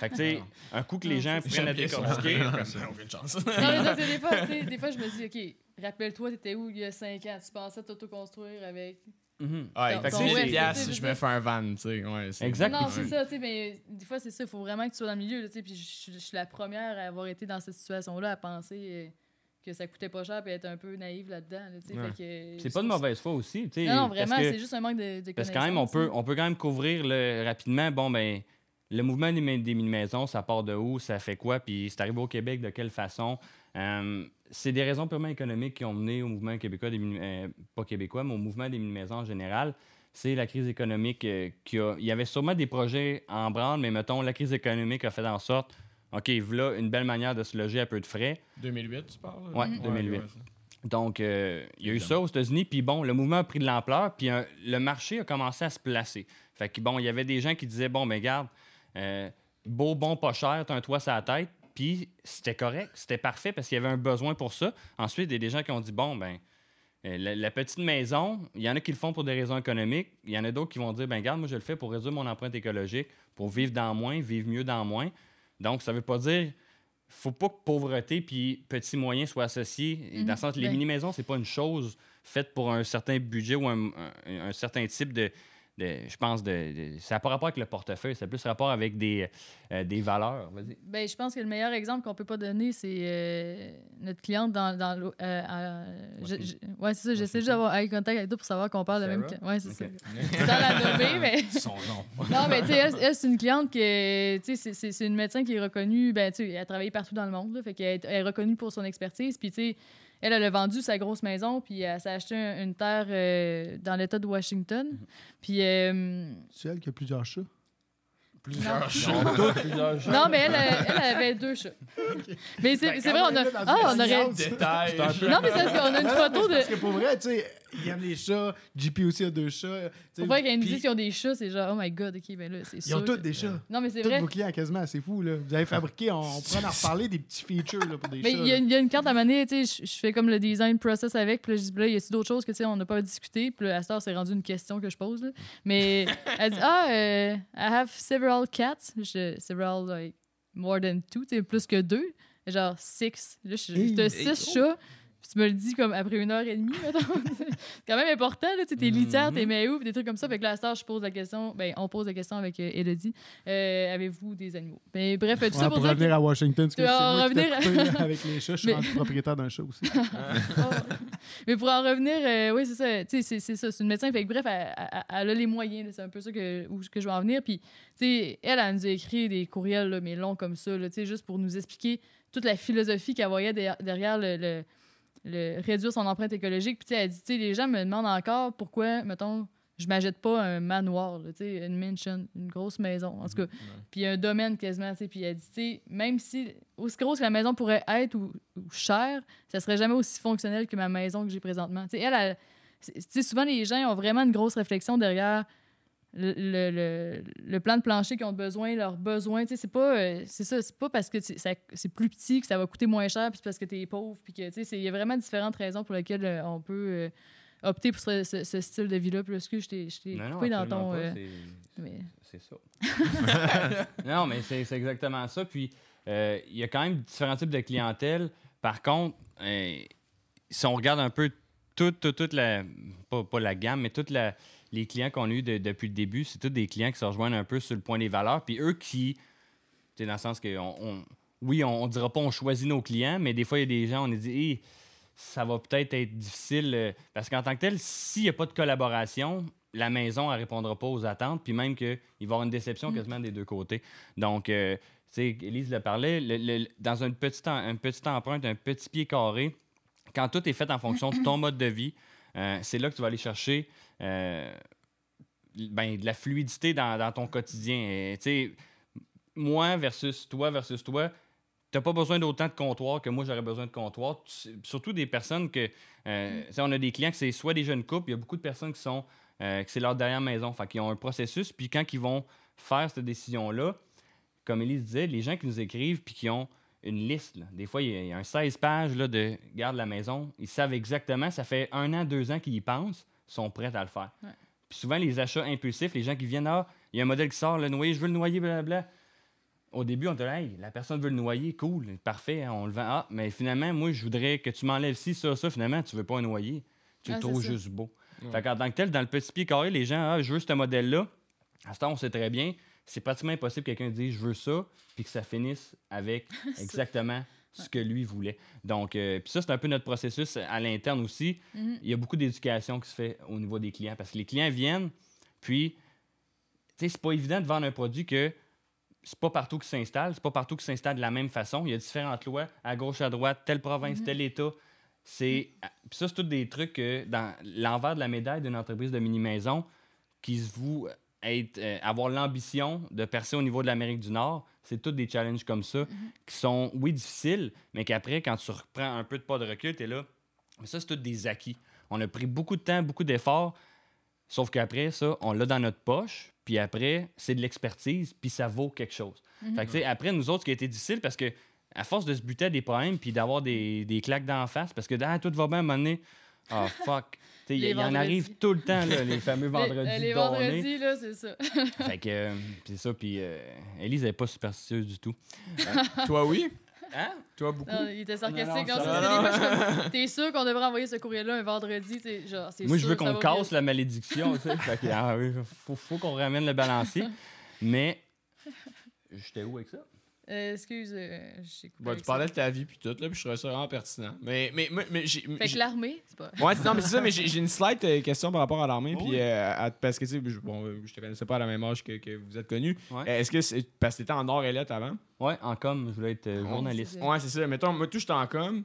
Fait que, tu sais, un coup que les gens prennent à décortiquer, Aucune chance. Non, mais des fois, tu sais, des fois, je me dis, OK, rappelle-toi, t'étais où il y a 5 ans? Tu pensais t'autoconstruire avec. Ouais, Ton- fait que ton c'est ouais, piastres, c'est- je me fais un van, tu sais. Ouais, c'est- Exact. Non, c'est ça, tu sais, mais des fois, c'est ça, il faut vraiment que tu sois dans le milieu, là, tu sais, puis je suis la première à avoir été dans cette situation-là, à penser euh, que ça coûtait pas cher, puis être un peu naïve là-dedans, là, Ouais. que- C'est pas de mauvaise foi aussi. Non, non, vraiment, que- c'est juste un manque de, de Parce que quand même, on peut, là. on peut quand même couvrir le- rapidement, bon, ben, le mouvement des, des mini-maisons, ça part de où, ça fait quoi, puis c'est arrivé au Québec de quelle façon? Euh, c'est des raisons purement économiques qui ont mené au mouvement québécois, des euh, pas québécois, mais au mouvement des mini-maisons en général. C'est la crise économique euh, qui a. Il y avait sûrement des projets en branle, mais mettons, la crise économique a fait en sorte, OK, voilà une belle manière de se loger à peu de frais. 2008, tu parles? Ouais, Mhm. 2008. ouais, ça. Donc, euh, il y a eu ça aux États-Unis, puis bon, le mouvement a pris de l'ampleur, puis euh, le marché a commencé à se placer. Fait que bon, il y avait des gens qui disaient, bon, ben garde, euh, beau, bon, pas cher, t'as un toit sur la tête, puis c'était correct, c'était parfait parce qu'il y avait un besoin pour ça. Ensuite, il y a des gens qui ont dit, bon, ben, la, la petite maison, il y en a qui le font pour des raisons économiques, il y en a d'autres qui vont dire, ben garde, moi je le fais pour réduire mon empreinte écologique, pour vivre dans moins, vivre mieux dans moins. Donc, ça veut pas dire faut pas que pauvreté puis petits moyens soient associés. Dans le Mhm. sens les Ben. mini-maisons, c'est pas une chose faite pour un certain budget ou un, un- un certain type de. De- je pense de, de- Ça n'a pas rapport avec le portefeuille, ça a plus rapport avec des, euh, des valeurs. Ben, je pense que le meilleur exemple qu'on peut pas donner, c'est euh, notre cliente dans, dans l'eau- euh, à- je- je- ouais, c'est ça. J'essaie juste d'avoir eye contact avec toi pour savoir qu'on parle de la même cliente. Ouais, c'est Ok. ça. Sans la nommer, mais. Son nom. Non, mais tu sais, elle, elle, c'est une cliente que, tu sais, c'est- c'est c'est une médecin qui est reconnue, ben, tu sais, elle a travaillé partout dans le monde, là, fait qu'elle est, elle est reconnue pour son expertise, puis tu sais, elle, elle a vendu sa grosse maison, puis elle s'est acheté un- une terre euh, dans l'État de Washington, puis... euh, C'est elle qui a plusieurs chats? Plusieurs Non. choses. non, mais elle, euh, elle avait deux chats. Mais c'est Ben, vrai, on a... Ah, on aurait... Détail. Non, mais c'est parce qu'on a une photo de... Parce que pour vrai, tu sais, il aime les chats. JP aussi a deux chats. Pour vrai, quand ils nous disent qu'ils ont des chats, c'est genre, oh my god, ok, ben là, c'est Ils sûr. ont tous que- des chats. Non, mais c'est vrai. vos clients, quasiment, c'est fou. Là. Vous avez fabriqué, on, on pourrait en reparler des petits features là, pour des Mais chats. il y, a là. il y a une carte à mener, tu sais, je- fais comme le design process avec, puis là, je dis, là, il y a d'autres choses que, tu sais, on n'a pas discuté, puis là, à cette heure, c'est rendu une question que je pose, là. Mais elle dit, ah, euh, I have several cats. Je, several, like, more than two, tu sais, plus que deux. Genre, six. Là, je Hey, t'as hey, six oh. chats. Puis tu me le dis comme après une heure et demie, mettons. c'est quand même important, là, tu sais, tes litières, tes puis des trucs comme ça. Fait que là, à je pose la question, ben, on pose la question avec euh, Elodie. Euh, Avez-vous des animaux? Ben, bref, tout ça pour dire revenir que- à Washington, parce que Tu c'est vas en moi qui t'ai revenir- coupé avec les chats. Je suis Mais- rendu propriétaire d'un chat aussi. Oh. Mais pour en revenir, euh, oui, c'est ça. Tu sais, c'est- c'est ça. C'est une médecin. Fait que bref, elle, elle- elle a les moyens. là. C'est un peu ça que, où, que je vais en venir. Puis, tu sais, elle, elle nous a écrit des courriels, là, mais longs comme ça, là, tu sais, juste pour nous expliquer toute la philosophie qu'elle voyait derrière, derrière le, le- le réduire son empreinte écologique. Puis, elle dit, les gens me demandent encore pourquoi, mettons, je m'achète pas un manoir, là, tu sais, une mansion, une grosse maison. En tout cas, puis un domaine quasiment, tu sais. Puis elle dit, tu sais, même si aussi grosse que la maison pourrait être ou, ou chère, ça serait jamais aussi fonctionnel que ma maison que j'ai présentement. Tu sais, elle, elle- sais, souvent les gens ont vraiment une grosse réflexion derrière le, le- le- plan de plancher qu'ils ont besoin, leurs besoins. Tu sais, c'est pas, euh, c'est ça, c'est pas parce que c'est plus petit que ça va coûter moins cher, puis c'est parce que tu es pauvre, puis que, tu sais, c'est- il y a vraiment différentes raisons pour lesquelles euh, on peut euh, opter pour ce, ce- ce style de vie-là. Là, excuse, je t'ai- Non, coupé dans ton... c'est- ça. non, mais c'est exactement ça. Puis, il y a quand même différents types de clientèle. Par contre, si on regarde un peu toute, toute, toute la. Pas, pas la gamme, mais toute la les clients qu'on a eus de- depuis le début, c'est tous des clients qui se rejoignent un peu sur le point des valeurs. Puis eux qui, tu sais, dans le sens que, on, on- oui, on, on dira pas on choisit nos clients, mais des fois, il y a des gens, on est dit, Hey, ça va peut-être être difficile. euh, parce qu'en tant que tel, s'il n'y a pas de collaboration, la maison, elle répondra pas aux attentes. Puis même qu'il va y avoir une déception quasiment des deux côtés. Donc, euh, tu sais, Élise le parlait, le- le- dans une petite, une petite empreinte, un petit pied carré, quand tout est fait en fonction de ton mode de vie, euh, c'est là que tu vas aller chercher euh, ben, de la fluidité dans, ton quotidien. Moi versus toi versus toi, tu n'as pas besoin d'autant de comptoir que moi j'aurais besoin de comptoir. Tu- Surtout des personnes que. euh, on a des clients que c'est soit des jeunes couples, il y a beaucoup de personnes qui sont. euh, que c'est leur dernière maison. Fait qu'ils ont un processus, puis quand ils vont faire cette décision-là, comme Elise disait, les gens qui nous écrivent puis qui ont une liste, là. des fois, il y a- il y, a un 16 pages là, de garde la maison. Ils savent exactement, ça fait un an, deux ans qu'ils y pensent, sont prêts à le faire. Ouais. Puis souvent, les achats impulsifs, les gens qui viennent, ah, il y a un modèle qui sort, le noyer, je veux le noyer, blablabla. Au début, on dit, hey, la personne veut le noyer, cool, parfait, hein, on le vend. Ah, mais finalement, moi, je voudrais que tu m'enlèves ci, ça, ça. Finalement, tu veux pas un noyer. Tu le Ah, trouves juste beau. Ouais. Fait qu'en tant que tel, dans le petit pied carré, les gens, ah, je veux ce modèle-là. À ce temps, on sait très bien, c'est pratiquement impossible que quelqu'un dise je veux ça, puis que ça finisse avec exactement ce que lui voulait. Donc, euh, puis ça, c'est un peu notre processus à l'interne aussi. Mhm. Il y a beaucoup d'éducation qui se fait au niveau des clients parce que les clients viennent, puis, tu sais, c'est pas évident de vendre un produit que c'est pas partout qui s'installe, c'est pas partout qui s'installe de la même façon. Il y a différentes lois, à gauche, à droite, telle province, tel État. C'est, puis ça, c'est tous des trucs que dans l'envers de la médaille d'une entreprise de mini-maison qui se voue être, euh, avoir l'ambition de percer au niveau de l'Amérique du Nord, c'est tous des challenges comme ça qui sont, oui, difficiles, mais qu'après, quand tu reprends un peu de pas de recul, tu es là. Mais ça, c'est tous des acquis. On a pris beaucoup de temps, beaucoup d'efforts, sauf qu'après, ça, on l'a dans notre poche, puis après, c'est de l'expertise, puis ça vaut quelque chose. Fait que, après, nous autres, ce qui a été difficile, parce que à force de se buter à des problèmes, puis d'avoir des, des claques d'en face, parce que ah, tout va bien à un moment donné, ah, fuck. Tu sais, Il Les il en arrive tout le temps, là, les fameux vendredis Les, vendredis, là, c'est ça. Fait que, euh, c'est ça, puis euh, Élise n'est pas superstitieuse du tout. Toi, oui? Hein? Toi, beaucoup? Non, il était sarcastique. Non, non, Non, ça T'es sûr qu'on devrait envoyer ce courrier-là un vendredi? T'sais, Genre, c'est Moi, je veux qu'on casse bien. la malédiction, tu sais. Fait que, ah oui, faut, faut qu'on ramène le balancier. Mais, j'étais où avec ça? Euh, excuse, euh, j'ai coupé Bah, tu ça. parlais de ta vie puis tout, là, puis je trouvais ça vraiment pertinent. Mais, mais, mais, mais j'ai. Fait que l'armée, c'est pas... Ouais, non, mais c'est ça, mais j'ai j'ai une slide euh, question par rapport à l'armée. Oh puis oui. euh, à- parce que, tu sais, je, bon, je te connaissais pas à la même âge que, que vous êtes connu. Ouais. Est-ce que c'est. Parce que t'étais en or et lettres avant? Ouais, en com, je voulais être journaliste. Ouais, c'est ça. Mettons, moi, tout, j'étais en com.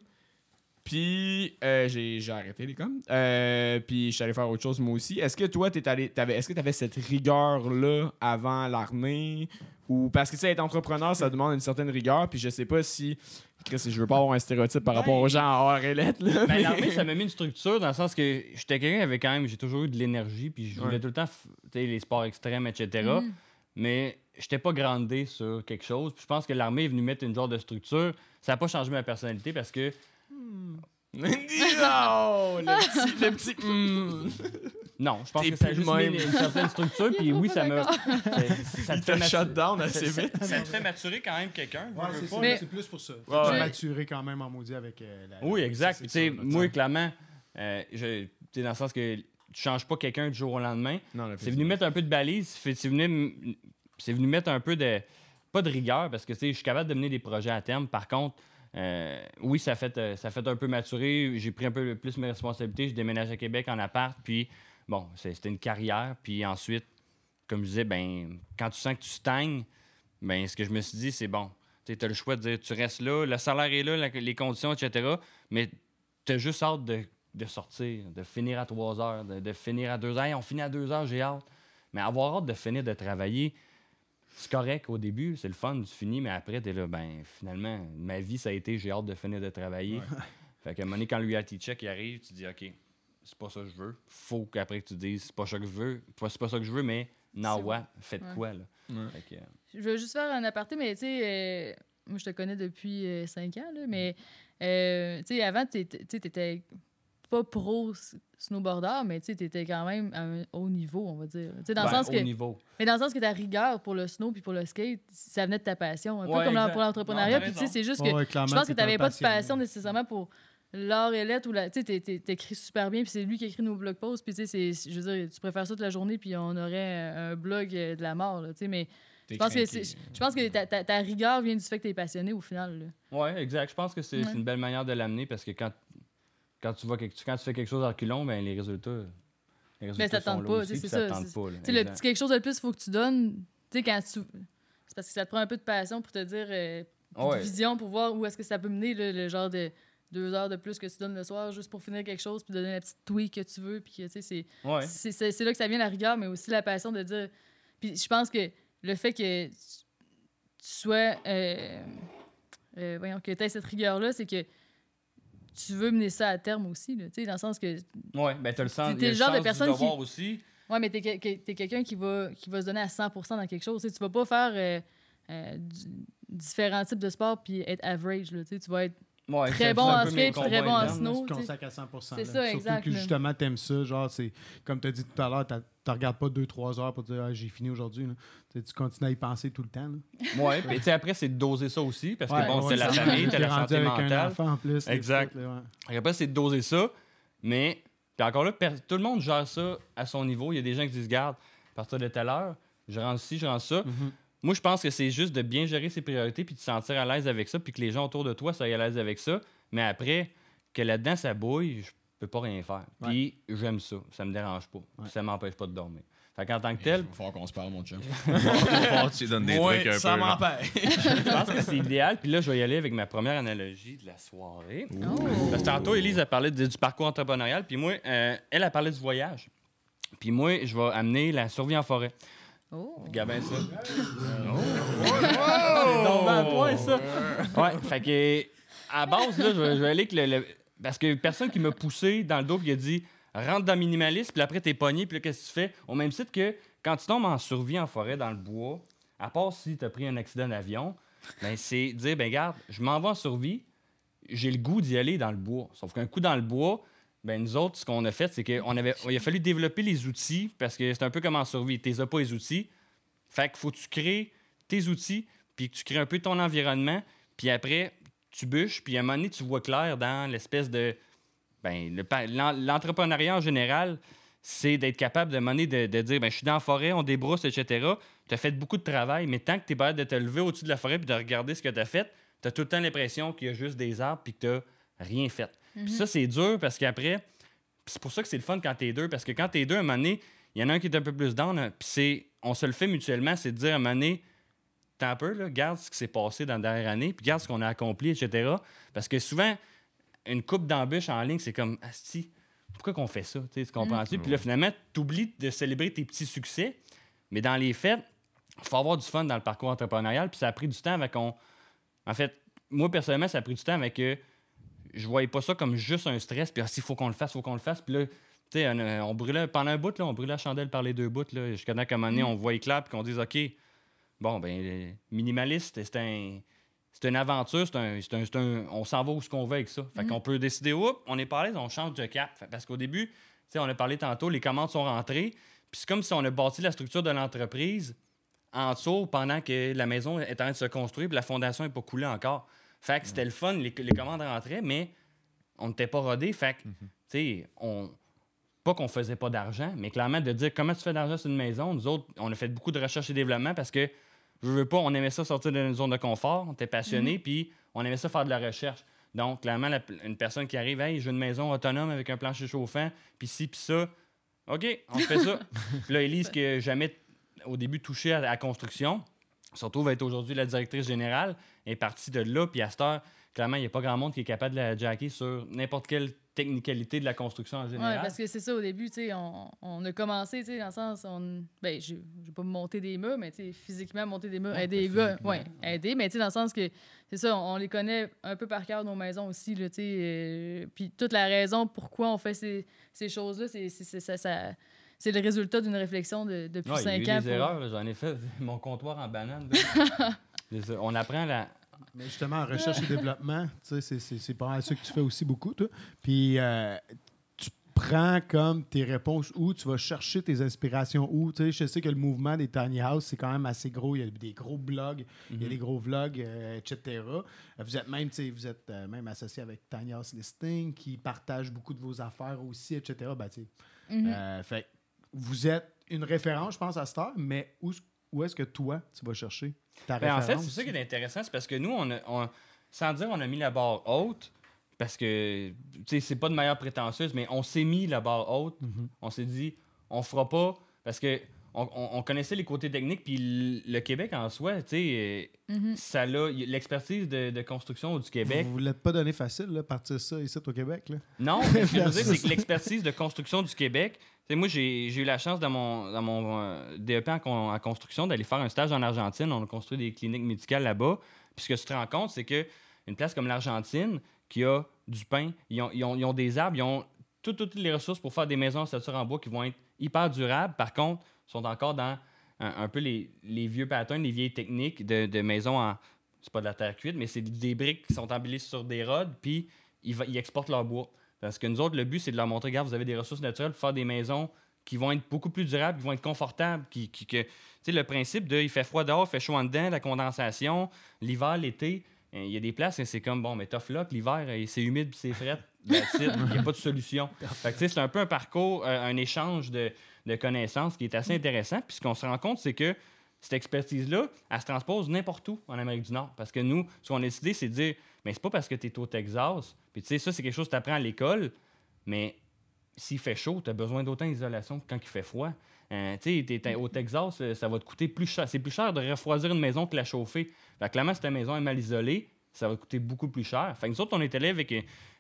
Puis, euh, j'ai j'ai arrêté les coms. Euh, puis, je suis allé faire autre chose, moi aussi. Est-ce que toi, t'es allé. T'avais, est-ce que t'avais cette rigueur-là avant l'armée? Ou. Parce que, tu sais, être entrepreneur, ça demande une certaine rigueur. Puis, je sais pas si. Chris, je veux pas avoir un stéréotype par rapport aux gens en or et lettres, là. Ben, mais- l'armée, ça m'a mis une structure dans le sens que j'étais quelqu'un qui avait quand même, j'ai toujours eu de l'énergie, puis je voulais Ouais. tout le temps, f- tu sais, les sports extrêmes, etc. Mhm. Mais j'étais pas grandé sur quelque chose. Puis je pense que l'armée est venue mettre une genre de structure. Ça n'a pas changé ma personnalité parce que non! Le petit. Le petit hmm. non, je pense T'es que ça a plus juste mis une certaine structure. Puis oui, ça m'a. d'accord. ça- te fait matu- shut down assez vite. Ça te fait maturer quand même quelqu'un. Ouais, veux, veux c'est pas. ça, Mais- c'est plus pour ça. Ouais, Tu ouais. maturé quand même en maudit avec euh, la. Oui, exact. Tu sais, moi, clairement, euh, je- tu sais, dans le sens que tu changes pas quelqu'un du jour au lendemain. Non, le C'est venu mettre un peu de balise, c'est c'est venu, m- c'est venu mettre un peu de. Pas de rigueur, parce que tu sais, je suis capable de mener des projets à terme. Par contre, euh, oui, ça fait, euh, ça fait un peu maturer. J'ai pris un peu plus mes responsabilités. Je déménage à Québec en appart. Puis, bon, c'était une carrière. Puis ensuite, comme je disais, ben, quand tu sens que tu stagnes, ben, ce que je me suis dit, c'est bon. Tu as le choix de dire tu restes là, le salaire est là, les conditions, etc. Mais tu as juste hâte de, de sortir, de finir à 3 heures, de, de finir à 2 heures. Hey, on finit à 2 heures, j'ai hâte. Mais avoir hâte de finir de travailler, c'est correct au début, c'est le fun, tu finis, mais après, t'es là, ben finalement, ma vie, ça a été, j'ai hâte de finir de travailler. fait qu'à un moment donné, quand le reality check il arrive, tu dis, OK, c'est pas ça que je veux. Faut qu'après que tu dises, c'est pas ça que je veux. Pas- C'est pas ça que je veux, mais now what? Faites Ouais. quoi, là? Ouais. Fait que, euh, Je veux juste faire un aparté, mais tu sais, euh, moi, je te connais depuis 5 ans, là, mais euh, tu sais, avant, tu étais pas pro snowboarder, mais tu étais quand même à un haut niveau, on va dire. Tu sais, dans ben, le sens au que. niveau. Mais dans le sens que ta rigueur pour le snow puis pour le skate, ça venait de ta passion. Un Ouais, peu comme exact. pour l'entrepreneuriat. Puis tu c'est juste que Ouais, je pense que tu n'avais pas de passion nécessairement pour l'art et la. Tu t'écris super bien, puis c'est lui qui écrit nos blog posts, puis tu sais, c'est- je veux dire, tu préfères ça toute la journée, puis on aurait un blog euh, de la mort, là, tu sais, mais je pense que, je pense que ta, ta- ta rigueur vient du fait que t'es passionné au final. Ouais, exact. Je pense que c'est Ouais. c'est une belle manière de l'amener parce que quand, quand, tu quand fais quelque chose à reculons, ben, les résultats. Les résultats Ben, ça tente là pas, c'est ça, pas, là. Tu sais, le petit quelque chose de plus, il faut que tu donnes. Tu sais, quand tu. C'est parce que ça te prend un peu de passion pour te dire. euh, puis Ouais. de vision pour voir où est-ce que ça peut mener, là, le genre de deux heures de plus que tu donnes le soir juste pour finir quelque chose, puis donner la petite tweak que tu veux. Puis, tu sais, c'est. Ouais. C'est là que ça vient la rigueur, mais aussi la passion de dire. Puis je pense que le fait que tu, tu sois. euh, euh, voyons, que tu aies cette rigueur-là, c'est que tu veux mener ça à terme aussi, là, tu dans le sens que. Ouais, ben, t'as le sens. Le genre de personne qui- aussi. Ouais, mais que- t'es quelqu'un qui va, qui va se donner à 100% dans quelque chose. Tu sais, tu vas pas faire euh, euh, du- différents types de sports puis être average. Là, tu tu vas être Ouais, Très bon un en skate, très bon en snow. Tu tu sais. consacres à 100 C'est ça, Surtout exact, que justement, t'aimes ça. Genre, c'est comme tu as dit tout à l'heure, tu ne regardes pas 2-3 heures pour dire ah, j'ai fini aujourd'hui. là. Tu continues à y penser tout le temps. là. Ouais, puis tu sais, après, c'est de doser ça aussi parce que Ouais, bon, ouais, c'est la famille, t'as T'es la santé avec un mentale. enfant en plus. Exact. Et Après, c'est de doser ça, mais puis encore là, tout le monde gère ça à son niveau. Il y a des gens qui disent Garde, à partir de telle heure, je rentre ci, je rentre ça. Mhm. Moi, je pense que c'est juste de bien gérer ses priorités puis de se sentir à l'aise avec ça, puis que les gens autour de toi soient à l'aise avec ça. Mais après, que là-dedans, ça bouille, je peux pas rien faire. Puis j'aime ça. Ça me dérange pas. Puis ça m'empêche pas de dormir. Fait qu'en tant que tel, Il va falloir qu'on se parle, mon chum. Bon, tu donnes des trucs un ça peu. là. m'empêche. je pense que c'est idéal. Puis là, je vais y aller avec ma première analogie de la soirée. Oh. Parce que tantôt, Elise a parlé de- du parcours entrepreneurial, puis moi, euh, elle a parlé du voyage. Puis moi, je vais amener la survie en forêt. Oh. Regarde bien ça. C'est tombé à point, ça. Ouais, fait que, à base, là, je vais, je vais aller avec le, le- Parce que personne qui m'a poussé dans le dos, puis a dit rentre dans minimaliste, puis après, t'es pogné, puis là, qu'est-ce que tu fais? Au même titre que quand tu tombes en survie en forêt, dans le bois, à part si t'as pris un accident d'avion, ben, c'est dire ben, garde, je m'en vais en survie, j'ai le goût d'y aller dans le bois. Sauf qu'un coup dans le bois, ben nous autres, ce qu'on a fait, c'est qu'on avait, il a fallu développer les outils parce que c'est un peu comme en survie. Tu n'as pas les outils. Fait qu'il faut que tu crées tes outils, puis que tu crées un peu ton environnement, puis après, tu bûches, puis à un moment donné, tu vois clair dans l'espèce de. Ben, l'entrepreneuriat en général, c'est d'être capable de, de, dire ben, je suis dans la forêt, on débrousse, etc. Tu as fait beaucoup de travail, mais tant que tu es capable de te lever au-dessus de la forêt puis de regarder ce que tu as fait, tu as tout le temps l'impression qu'il y a juste des arbres puis que tu rien fait. Puis ça, c'est dur parce qu'après, c'est pour ça que c'est le fun quand tu es deux, parce que quand tu es deux, à un moment donné, il y en a un qui est un peu plus down, hein, puis c'est, on se le fait mutuellement, c'est de dire à un moment donné, T'as un peu, là, garde ce qui s'est passé dans la dernière année, puis garde ce qu'on a accompli, etc. Parce que souvent, une coupe d'embûches en ligne, c'est comme, Asti, pourquoi qu'on fait ça? Tu comprends-tu? Puis là, finalement, tu oublies de célébrer tes petits succès, mais dans les faits, il faut avoir du fun dans le parcours entrepreneurial, puis ça a pris du temps avec qu'on. En fait, moi, personnellement, ça a pris du temps avec que je voyais pas ça comme juste un stress, puis il faut qu'on le fasse, il faut qu'on le fasse. Puis là, tu sais, on, euh, on brûlait, pendant un bout, là, on brûlait la chandelle par les deux bouts, là, jusqu'à temps qu'à un moment donné, on voit éclair, puis qu'on dise, OK, bon, ben, le minimaliste, c'est un. C'est une aventure, c'est un, c'est un- on s'en va où ce qu'on veut avec ça. Fait qu'on peut décider, oups, on est pas à l'aise, on change de cap. Fait- parce qu'au début, tu sais, on a parlé tantôt, les commandes sont rentrées, puis c'est comme si on a bâti la structure de l'entreprise en dessous pendant que la maison est en train de se construire, puis la fondation n'est pas coulée encore. Fait que c'était le fun, les, les commandes rentraient, mais on n'était pas rodé. Fait que, tu sais, on. Pas qu'on faisait pas d'argent, mais clairement de dire comment tu fais d'argent sur une maison. Nous autres, on a fait beaucoup de recherche et développement parce que, je veux pas, on aimait ça sortir de notre zone de confort, on était passionné, puis on aimait ça faire de la recherche. Donc, clairement, la- une personne qui arrive, hey, je veux une maison autonome avec un plancher chauffant, puis ci, puis ça. OK, on fait ça. puis là, Élise, qui n'a jamais au début touché à la construction, se retrouve à être aujourd'hui la directrice générale, est partie de là, puis à cette heure, clairement, il n'y a pas grand monde qui est capable de la jacker sur n'importe quelle technicalité de la construction en général. parce que c'est ça, au début, tu sais, on, on a commencé, tu sais, dans le sens, on... Ben, je vais pas monter des murs, mais, tu sais, physiquement, monter des murs, aider les gars, ouais, aider, mais, tu sais, dans le sens que, c'est ça, on, on les connaît un peu par cœur, nos maisons aussi, là, tu sais, euh, puis toute la raison pourquoi on fait ces, ces choses-là, c'est c'est- c'est- ça, ça- c'est le résultat d'une réflexion de, depuis Ouais, il y a cinq eu ans. des pour- erreurs, j'en ai fait mon comptoir en banane. on apprend la. Mais justement, en recherche et développement, tu sais, c'est- c'est c'est pas mal ça que tu fais aussi beaucoup, toi. Puis, euh, tu prends comme tes réponses où, tu vas chercher tes inspirations où. Tu sais, je sais que le mouvement des tiny house, c'est quand même assez gros. Il y a des gros blogs, il y a des gros vlogs, euh, etc. Vous êtes même, vous êtes euh, même associé avec Tiny House Listing qui partage beaucoup de vos affaires aussi, etc. Ben, tu sais, euh, fait vous êtes une référence, je pense, à cette heure, mais où, où est-ce que toi, tu vas chercher ta Ben, en référence? fait, c'est ça qui est intéressant, c'est parce que nous, on a- on- sans dire on a mis la barre haute, parce que tu sais, c'est pas de manière prétentieuse, mais on s'est mis la barre haute. Mhm. On s'est dit, on fera pas, parce que on, on- on connaissait les côtés techniques, puis le, Québec en soi, tu sais, ça l'a, y- l'expertise de, de construction du Québec. Vous ne l'êtes pas donné facile, là, partir ça ici au Québec. Là. Non, mais ce que je veux dire, c'est que l'expertise de construction du Québec, tu sais, moi, j'ai j'ai eu la chance dans mon, dans mon euh, DEP en, con- en construction d'aller faire un stage en Argentine. On a construit des cliniques médicales là-bas. Puis ce que tu te rends compte, c'est que une place comme l'Argentine, qui a du pain, ils ont, ils ont- ils ont des arbres, ils ont tout- toutes les ressources pour faire des maisons en stature en bois qui vont être hyper durables. Par contre, sont encore dans un, peu les, vieux patterns, les vieilles techniques de, maisons en. C'est pas de la terre cuite, mais c'est des briques qui sont embellies sur des rods, puis ils, exportent leur bois. Parce que nous autres, le but, c'est de leur montrer, regarde, vous avez des ressources naturelles pour faire des maisons qui vont être beaucoup plus durables, qui vont être confortables, qui, qui- que, tu sais, le principe de il fait froid dehors, il fait chaud en dedans, la condensation, l'hiver, l'été, euh, il y a des places, et c'est comme, bon, mais tough luck, l'hiver, euh, c'est humide c'est fret, il n'y a pas de solution. C'est un peu un parcours, euh, un échange de, de connaissances qui est assez intéressant. Puis ce qu'on se rend compte, c'est que cette expertise-là, elle se transpose n'importe où en Amérique du Nord. Parce que nous, ce qu'on a décidé, c'est de dire, mais c'est pas parce que tu es au Texas, puis tu sais, ça, c'est quelque chose que tu apprends à l'école, mais s'il fait chaud, tu as besoin d'autant d'isolation que quand il fait froid. Euh, tu sais, au Texas, euh, ça va te coûter plus cher. C'est plus cher de refroidir une maison que la chauffer. Fait que clairement, si ta maison est mal isolée, ça va te coûter beaucoup plus cher. Fait que nous autres, on est allé avec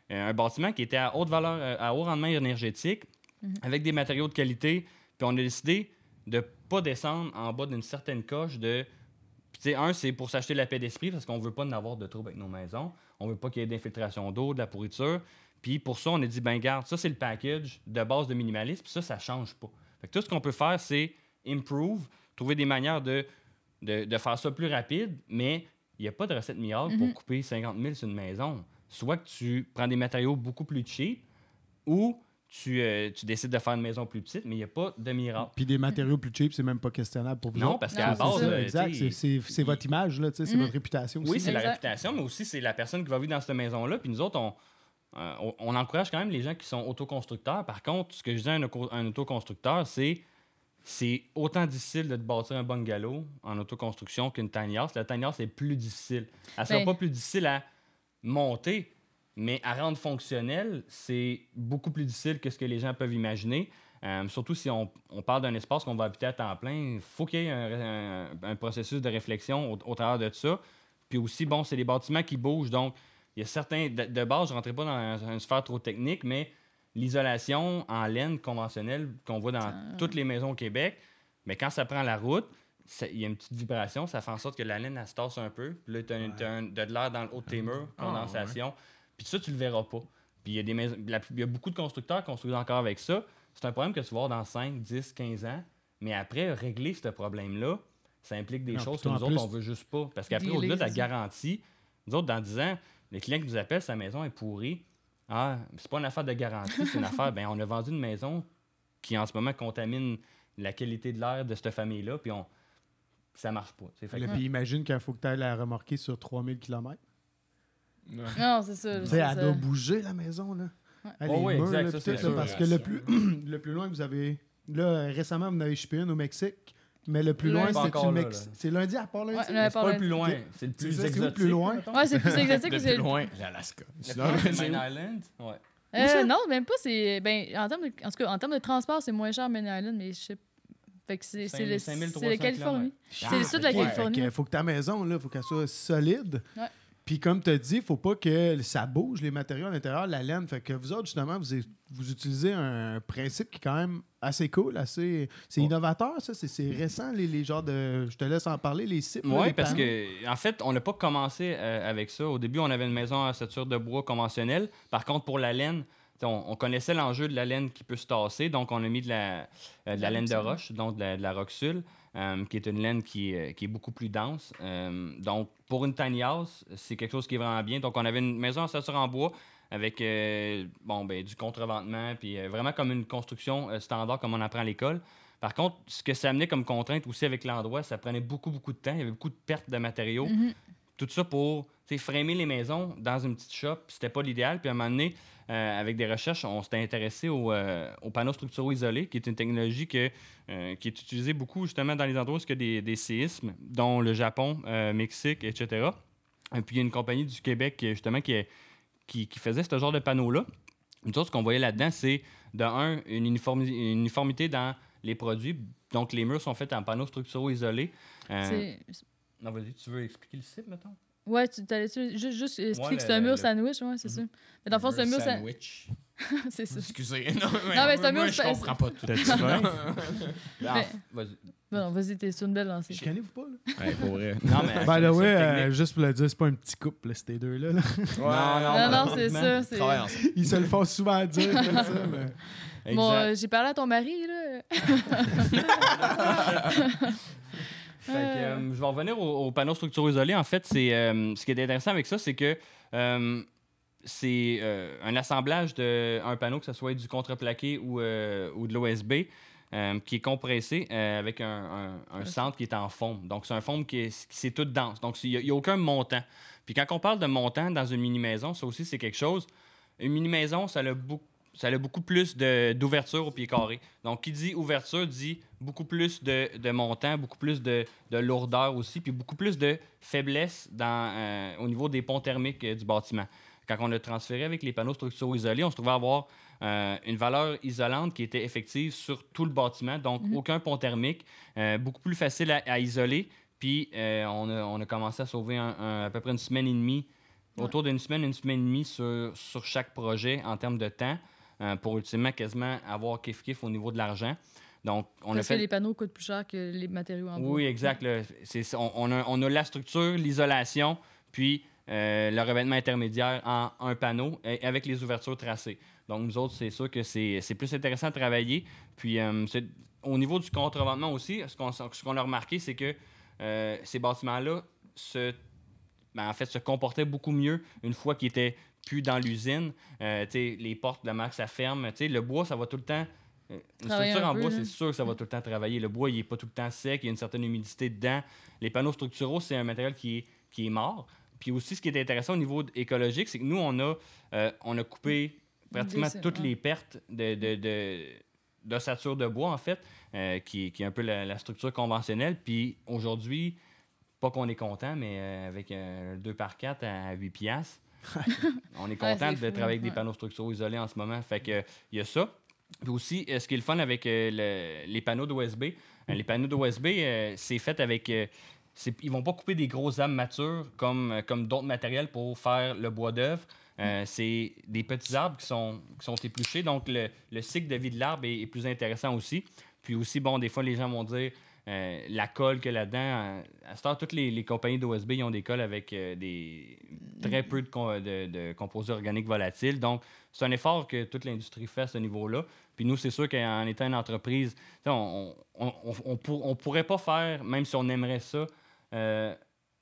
un bâtiment qui était à haute valeur, euh, à haut rendement énergétique, avec des matériaux de qualité. Puis on a décidé de pas descendre en bas d'une certaine coche de. Puis, tu sais, un, c'est pour s'acheter la paix d'esprit parce qu'on veut pas en avoir de trouble avec nos maisons. On veut pas qu'il y ait d'infiltration d'eau, de la pourriture. Puis pour ça, on a dit, ben garde, ça c'est le package de base de minimalisme, puis ça, ça change pas. Fait que tout ce qu'on peut faire, c'est improve, trouver des manières de, de, de faire ça plus rapide, mais il n'y a pas de recette miracle pour couper 50 000 sur une maison. Soit que tu prends des matériaux beaucoup plus cheap, ou tu, euh, tu décides de faire une maison plus petite, mais il n'y a pas de miracle. Puis des matériaux plus cheap, c'est même pas questionnable pour vous. Non, parce qu'à la c'est base, euh, exact. C'est- votre image, là, tu sais, c'est Mhm. votre réputation aussi. Oui, c'est la réputation, mais aussi c'est la personne qui va vivre dans cette maison-là. Puis nous autres, on, euh, on, on encourage quand même les gens qui sont autoconstructeurs. Par contre, ce que je dis à un, auto- un autoconstructeur, c'est c'est autant difficile de te bâtir un bungalow en autoconstruction qu'une tiny house. La tiny house est plus difficile. Elle sera Ben. pas plus difficile à monter, mais à rendre fonctionnelle, c'est beaucoup plus difficile que ce que les gens peuvent imaginer. Euh, surtout si on, on parle d'un espace qu'on va habiter à temps plein, il faut qu'il y ait un, un- un processus de réflexion au, au travers de ça. Puis aussi, bon, c'est des bâtiments qui bougent, donc il y a certains. De, de base, je ne rentrais pas dans une sphère trop technique, mais l'isolation en laine conventionnelle qu'on voit dans toutes les maisons au Québec, mais quand ça prend la route, il y a une petite vibration, ça fait en sorte que la laine, elle se tasse un peu. Puis là, tu as, de l'air dans le haut de tes murs, Ah, condensation. Puis ça, tu le verras pas. Puis il y, a des maisons, la- il y a beaucoup de constructeurs qui construisent encore avec ça. C'est un problème que tu vas voir dans 5, 10, 15 ans. Mais après, régler ce problème-là, ça implique des Non, choses que nous autres, on veut juste pas. Parce qu'après, au-delà de la garantie, nous autres, dans 10 ans, les clients qui nous appellent, sa maison est pourrie. Ah, c'est pas une affaire de garantie, c'est une affaire. Ben, on a vendu une maison qui, en ce moment, contamine la qualité de l'air de cette famille-là, puis on... ça marche pas. Fait que- Puis imagine qu'il faut que tu ailles la remorquer sur 3000 km. Ouais. Non, c'est ça. Tu sais, elle ça. doit bouger, la maison, là. Ouais. Ah, Oh oui, murs, exact, là, ça, là, parce que le plus, le plus loin que vous avez... Là, récemment, vous en avez chipé une au Mexique, mais le plus loin, c'est encore le Mexique. C'est lundi à part lundi? Ouais, c'est pas le plus loin, c'est le C'est plus ça, c'est le exotique. plus loin? Ouais, c'est plus exotique Le que plus c'est. loin, l'Alaska. Le Sinon, plus loin, c'est- Main Island? Ouais. Euh, non, même pas. C'est ben en termes de, en tout cas, en termes de transport, c'est moins cher Main Island, mais je sais. Fait que c'est c'est le, 5300 c'est la Californie. C'est le sud de la Californie. que faut que ta maison, là, faut qu'elle soit solide. Ouais. Puis comme tu as dit, faut pas que ça bouge, les matériaux à l'intérieur, la laine. Fait que vous autres, justement, vous, vous utilisez un principe qui est quand même assez cool, assez... C'est Ouais. innovateur, ça? C'est- C'est récent, les, les genres de... Je te laisse en parler, les cibles. Oui, parce panneaux. que, en fait, on n'a pas commencé euh, avec ça. Au début, on avait une maison à stature de bois conventionnelle. Par contre, pour la laine, on, on connaissait l'enjeu de la laine qui peut se tasser, donc on a mis de la, euh, de la La laine de roche, donc de la, de la Roxul, euh, qui est une laine qui, est- qui est beaucoup plus dense. Euh, donc, pour une tiny house, c'est quelque chose qui est vraiment bien. Donc, on avait une maison en stature en bois avec euh, bon, ben, du contreventement, puis euh, vraiment comme une construction euh, standard comme on apprend à l'école. Par contre, ce que ça amenait comme contrainte aussi avec l'endroit, ça prenait beaucoup, beaucoup de temps. Il y avait beaucoup de pertes de matériaux. Mhm. Tout ça pour framer les maisons dans une petite shop. C'était pas l'idéal. Puis à un moment donné, euh, avec des recherches, on s'était intéressé au, euh, aux panneaux structuraux isolés, qui est une technologie que, euh, qui est utilisée beaucoup justement dans les endroits où il y a des, des séismes, dont le Japon, Mexique, etc. Et puis il y a une compagnie du Québec justement qui, est- qui, qui faisait ce genre de panneaux-là. Autres, ce qu'on voyait là-dedans, c'est de un, une, uniformi- une uniformité dans les produits. Donc les murs sont faits en panneaux structuraux isolés. Non, vas-y, tu veux expliquer le site, mettons? Ouais, tu t'allais juste, juste expliquer Ouais, que c'est un le- mur le- sandwich, ouais, c'est ça. Mais dans le fond, c'est un mur sandwich. sandwich. c'est ça. Excusez. Non, mais c'est un mur je sa- comprends pas tout. T'as-tu faim? Ah, Mais- Vas-y. Bon, vas-y, t'es sur une belle lancée. Chicanez-vous pas, là? ouais, pour vrai. Non, mais. By the way, euh, juste pour le dire, c'est pas un petit couple, là, ces deux-là. là. non, Non, non, c'est ça. c'est-. Ils se le font souvent dire comme ça, mais... Bon, euh, j'ai parlé à ton mari, là. Fait que, euh, je vais revenir aux, aux panneaux structuraux isolés. En fait, c'est euh, ce qui est intéressant avec ça, c'est que euh, c'est euh, un assemblage d'un panneau, que ce soit du contreplaqué ou, euh, ou de l'OSB, euh, qui est compressé euh, avec un, un- un centre qui est en forme. Donc, c'est un forme qui est, qui- c'est tout dense. Donc, il n'y a, aucun montant. Puis quand on parle de montant dans une mini-maison, ça aussi, c'est quelque chose. Une mini-maison, ça a beaucoup ça a beaucoup plus d'ouverture au pied carré. Donc, qui dit ouverture dit beaucoup plus de, de montant, beaucoup plus de, de lourdeur aussi, puis beaucoup plus de faiblesse dans, euh, au niveau des ponts thermiques euh, du bâtiment. Quand on a transféré avec les panneaux structuraux isolés, on se trouvait avoir euh, une valeur isolante qui était effective sur tout le bâtiment, donc aucun pont thermique, beaucoup plus facile à, à isoler. Puis on, a, on a commencé à sauver un- un- à peu près une semaine et demie, autour d'une semaine, une semaine et demie sur, sur chaque projet en termes de temps, euh, pour ultimement quasiment avoir kiff-kiff au niveau de l'argent. Donc, on Parce a fait. que les panneaux coûtent plus cher que les matériaux en bois. Oui, exact. là. On, on a, on a la structure, l'isolation, puis euh, le revêtement intermédiaire en un panneau et avec les ouvertures tracées. Donc, nous autres, c'est sûr que c'est c'est plus intéressant à travailler. Puis, euh, au niveau du contrevendement aussi, ce qu'on ce qu'on a remarqué, c'est que euh, ces bâtiments-là se, ben, en fait, se comportaient beaucoup mieux une fois qu'ils étaient plus dans l'usine. Euh, les portes, la marque, ça ferme. Tu sais, le bois, ça va tout le temps. euh, Une structure en bois, c'est sûr que ça va tout le temps travailler. Le bois, il n'est pas tout le temps sec, il y a une certaine humidité dedans. Les panneaux structuraux, c'est un matériel qui est, qui est mort. Puis aussi, ce qui est intéressant au niveau écologique, c'est que nous, on a, euh, on a coupé pratiquement toutes ouais. les pertes de, de, de- d'ossature de bois, en fait, euh, qui, qui est un peu la, la structure conventionnelle. Puis aujourd'hui, pas qu'on est content, mais euh, avec un 2 par 4 à 8 piastres, on est content de fou, travailler avec des panneaux structuraux isolés en ce moment. Fait que il y a ça. Puis aussi, euh, ce qui est le fun avec euh, le- les panneaux d'OSB, euh, les panneaux d'OSB, c'est fait avec. c'est- ils vont pas couper des grosses âmes matures comme, comme d'autres matériels pour faire le bois d'œuvre. Euh, c'est des petits arbres qui sont, qui sont épluchés. Donc, le, le cycle de vie de l'arbre est, est plus intéressant aussi. Puis aussi, bon, des fois, les gens vont dire euh, la colle que là-dedans. euh, à ce temps, toutes les, les compagnies d'OSB ont des colles avec euh, des très peu de, com- de- de composés organiques volatiles. Donc, c'est un effort que toute l'industrie fait à ce niveau-là. Puis nous, c'est sûr qu'en étant une entreprise, on pour- on pourrait pas faire, même si on aimerait ça, euh,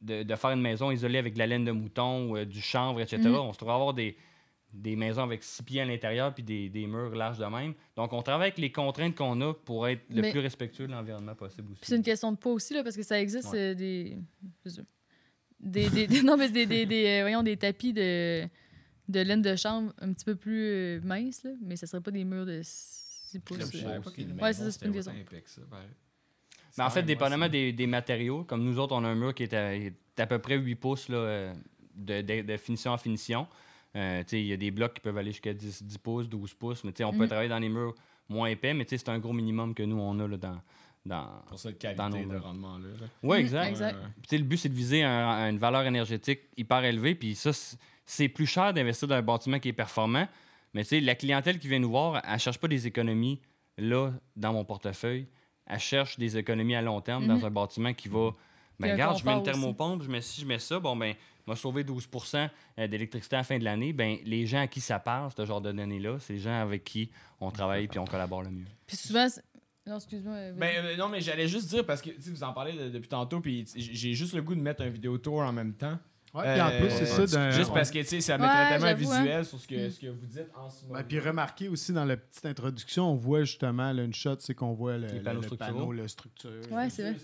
de, de faire une maison isolée avec de la laine de mouton ou du chanvre, etc. Mhm. On se trouve avoir des, des maisons avec six pieds à l'intérieur puis des, des murs larges de même. Donc, on travaille avec les contraintes qu'on a pour être le Mais- plus respectueux de l'environnement possible Puis aussi. c'est une question de poids aussi, là, parce que ça existe Ouais. euh, des, des, des, des- Non, mais des, des, des, euh, voyons, des tapis de, de laine de chambre un petit peu plus euh, minces, là, mais ça serait pas des murs de 6 pouces. Je euh. savais pas qu'une Ouais, c'est ça, c'est une question. Mais en fait, dépendamment des, des matériaux, comme nous autres, on a un mur qui est à, est à peu près 8 pouces là, euh, de, de- de finition en finition. Euh, il y a des blocs qui peuvent aller jusqu'à 10, 10 pouces, 12 pouces, mais on peut Mhm. travailler dans les murs moins épais, mais c'est un gros minimum que nous, on a là, dans... dans... Pour cette Dans qualité nos de rendement-là. là. Oui, Mhm, exact. le but, c'est de viser un- une valeur énergétique hyper élevée. Puis ça, c'est- plus cher d'investir dans un bâtiment qui est performant. Mais la clientèle qui vient nous voir, elle ne cherche pas des économies là, dans mon portefeuille. Elle cherche des économies à long terme dans Mhm. un bâtiment qui va. Ben, regarde, je mets une thermopompe, je mets ci, je mets ça. Bon, ben, m'a sauvé 12% euh, d'électricité à la fin de l'année. Ben, les gens à qui ça parle, ce genre de données-là, c'est les gens avec qui on travaille puis on collabore le mieux. Puis souvent, c'est- non, excuse-moi. Ben, euh, non, mais j'allais juste dire, parce que tu sais, vous en parlez de- depuis tantôt, puis j'ai juste le goût de mettre un vidéo tour en même temps. Ouais, puis en plus, c'est ça. d'un- Juste on- parce que tu sais, ça Ouais, mettrait tellement hein. visuel sur ce que, ce que vous dites en ce moment. Ouais, puis remarquez aussi dans la petite introduction, on voit justement là, une shot, c'est qu'on voit le, panneau, la structure. Ouais, c'est vrai.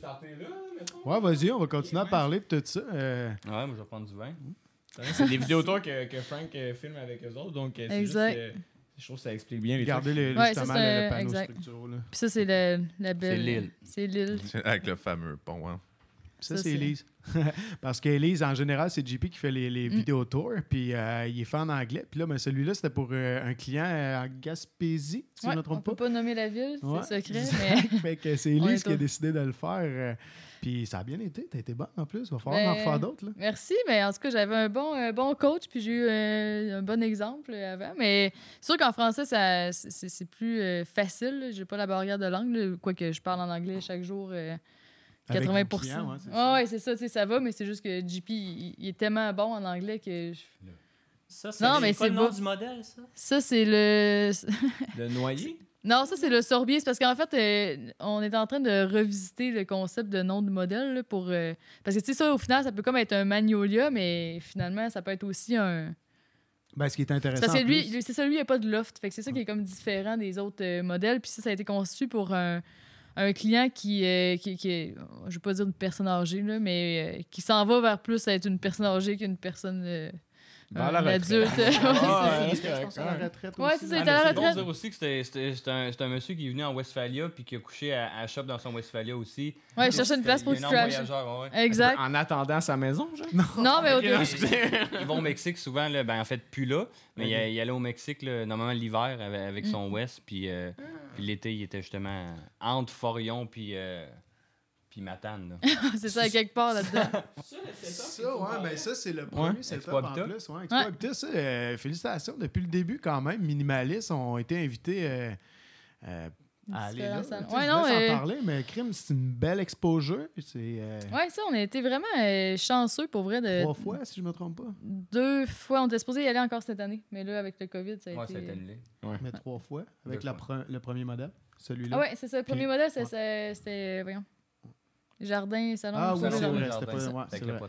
Ouais, vas-y, on va continuer à parler de tout ça. euh, Ouais, moi, je vais prendre du vin. C'est des vidéos que, que Frank euh, filme avec eux autres. Donc, euh, c'est juste Exact. que- je trouve que ça explique bien les regardez le, Ouais, justement ça, le, c'est le un- panneau exact. Là. Puis ça, c'est le- la belle. l'île. C'est l'île. Avec le fameux pont. Hein. Ça, Ça, c'est c'est- Elise. Parce qu'Elise, en général, c'est JP qui fait les, les Mm. vidéos tours, puis euh, il est fait en anglais. Puis là, ben, celui-là, c'était pour euh, un client euh, en Gaspésie, si je Ouais, ne me on trompe peut pas. nommer la ville, Ouais. c'est secret, mais fait que c'est Elise qui a décidé de le faire. puis ça a bien été. T'as été bonne en plus. Il va falloir en Ben, refaire d'autres. là. merci. Mais en tout cas, j'avais un bon, un bon coach, puis j'ai eu un bon exemple avant. Mais c'est sûr qu'en français, ça, c'est- plus facile. J'ai pas la barrière de langue, quoique je parle en anglais chaque jour. Euh, Avec 80 vos clients, ouais, c'est ça. ouais, c'est ça, tu sais, ça va, mais c'est juste que JP, il, il est tellement bon en anglais que. je- Ça, c'est Non, mais quoi c'est le nom beau. du modèle, ça? Ça, c'est le. Le noyer? Non, ça, c'est le sorbier. C'est parce qu'en fait, euh, on est en train de revisiter le concept de nom de modèle là, pour. euh, Parce que, tu sais, ça, au final, ça peut comme être un magnolia, mais finalement, ça peut être aussi un. Ben, ce qui est C'est intéressant. parce que lui, c'est ça, lui, il n'y a pas de loft. Fait que c'est ça qui est comme différent des autres euh, modèles. Puis ça, ça a été conçu pour un, un client qui, euh, qui, qui est, je vais pas dire une personne âgée, là, mais euh, qui s'en va vers plus être une personne âgée qu'une personne. Euh, un la retraite. adulte. Ouais, c'est à la retraite Ouais, aussi, c'est ça, il à la retraite. dire aussi que c'était- un, monsieur qui est venu en Westphalia puis qui a couché à, à shop dans son Westphalia aussi. Ouais, il cherchait une place pour Il se est un énorme crasher. voyageur, ouais, ouais. Exact. En attendant sa maison, genre? Non, mais au. Ils vont au Mexique souvent, là, ben, en fait, plus là, mais il, allait au Mexique là, normalement l'hiver avec, avec Mm. son West, puis, euh, puis l'été, il était justement entre Forion puis, euh, puis Matane. là. c'est ça, quelque part là-dedans. Ça, ouais, ben ça, c'est le premier Ouais, setup en plus. Ouais, Expo Ouais. Habitat, ça, euh, félicitations. Depuis le début, quand même, Minimalistes ont été invités euh, euh, à aller là. Sais, Ouais, je non, laisse en euh, parler, mais Crime, c'est une belle exposure. C'est euh, Ouais, ça, on a été vraiment euh, chanceux pour vrai de. trois fois, si je me trompe pas. Deux fois. On était supposé y aller encore cette année. Mais là, avec le COVID, ça a Ouais, été. ça a été annulé. Mais trois fois, avec Deux la fois. pre- le premier modèle, celui-là. Ah ouais, c'est ça. Le premier Puis- modèle, c'est- ouais. c'est- c'était. Voyons. Jardin, salon. Ah oui, c'est vrai, c'était pas- ouais, Avec c'est vrai.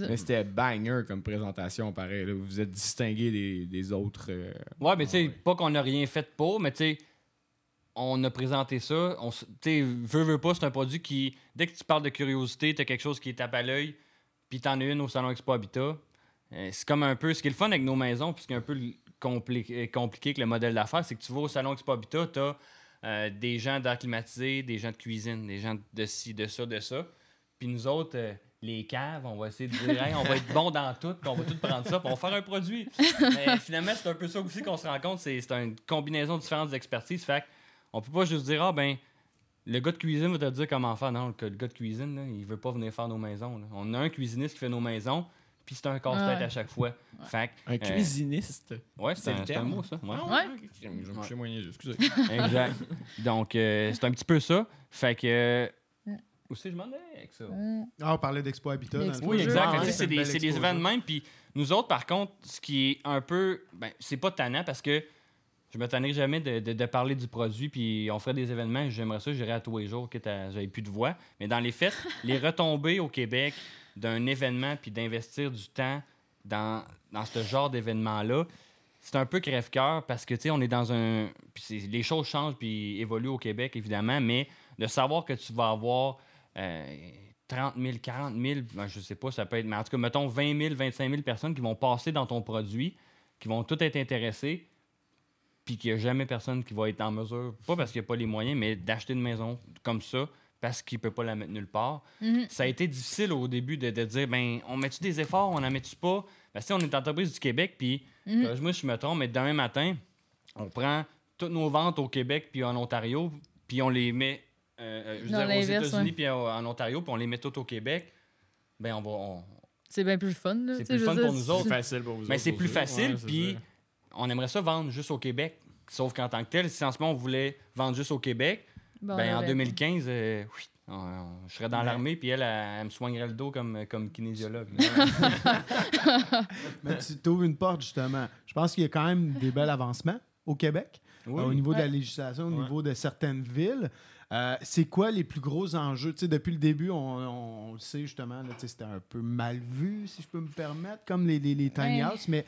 Ouais. Mais c'était banger comme présentation, pareil. là. Vous vous êtes distingué des, des autres. euh, Ouais, mais tu sais, ouais. pas qu'on n'a rien fait pour, mais tu sais, on a présenté ça. On, s- tu sais, veux, veux pas, c'est un produit qui, dès que tu parles de curiosité, t'as quelque chose qui est tape à l'œil, puis t'en as une au Salon Expo Habitat. Euh, c'est comme un peu, ce qui est le fun avec nos maisons, puis ce qui est un peu compli- euh, compliqué avec le modèle d'affaires, c'est que tu vas au Salon Expo Habitat, t'as euh, des gens d'air climatisé, des gens de cuisine, des gens de ci, de ça, de ça. Puis nous autres, euh, les caves, on va essayer de dire, Hey, on va être bon dans tout, puis on va tout prendre ça, puis on va faire un produit. Mais finalement, c'est un peu ça aussi qu'on se rend compte, c'est une combinaison de différentes expertises. Fait on peut pas juste dire, ah ben, le gars de cuisine va te dire comment faire. Non, le, gars de cuisine, là, il veut pas venir faire nos maisons. On a un cuisiniste qui fait nos maisons, puis c'est un casse-tête Ouais. à chaque fois. Fait que, Un euh, cuisiniste. ouais, C'est un, c'est un terme. mot, ça. Ouais. Ah Je vais me moyen, excusez. Exact. Donc, euh, c'est un petit peu ça. Fait que. euh. Où c'est que je m'en vais avec ça? Mm. Ah, on parlait d'Expo Habitat. dans. Oui, exact. Ah, que, c'est des, événements de même. Puis nous autres, par contre, ce qui est un peu. Ben, c'est pas tannant parce que je me tannerai jamais de, de- de parler du produit. Puis on ferait des événements. J'aimerais ça, j'irais à tous les jours, quitte à j'avais plus de voix. Mais dans les faits, les retombées au Québec d'un événement puis d'investir du temps dans, dans ce genre d'événement-là, c'est un peu crève-cœur parce que, tu sais, on est dans un. Puis les choses changent puis évoluent au Québec, évidemment, mais de savoir que tu vas avoir euh, 30 000, 40 000, ben, je sais pas, ça peut être. Mais en tout cas, mettons 20 000, 25 000 personnes qui vont passer dans ton produit, qui vont toutes être intéressées, puis qu'il n'y a jamais personne qui va être en mesure, pas parce qu'il n'y a pas les moyens, mais d'acheter une maison comme ça parce qu'il ne peut pas la mettre nulle part. Mhm. Ça a été difficile au début de, de dire, ben, on met-tu des efforts, on en met-tu pas? Ben, si on est entreprise du Québec, puis, Mhm. si je me trompe, mais demain matin, on prend toutes nos ventes au Québec puis en Ontario, puis on les met euh, euh, je veux Dans dire, aux États-Unis puis en, Ontario, puis on les met toutes au Québec, ben, on va. on- C'est bien plus fun. là. C'est plus fun pour nous autres. C'est facile pour vous Mais autres c'est plus facile, puis on aimerait ça vendre juste au Québec. Sauf qu'en tant que tel, si en ce moment on voulait vendre juste au Québec, Bon, ben, en ouais. 2015, euh, oui, on- on- je serais dans Mais- l'armée, puis elle, elle, elle me soignerait le dos comme, comme kinésiologue. Mais tu t'ouvres une porte, justement. Je pense qu'il y a quand même des bels avancements au Québec. Oui. euh, au niveau de la législation, au Ouais. niveau de certaines villes. Euh, c'est quoi les plus gros enjeux? Tu sais, depuis le début, on, on- on le sait justement, c'était un peu mal vu, si je peux me permettre, comme les, les, les tiny Ouais. houses, mais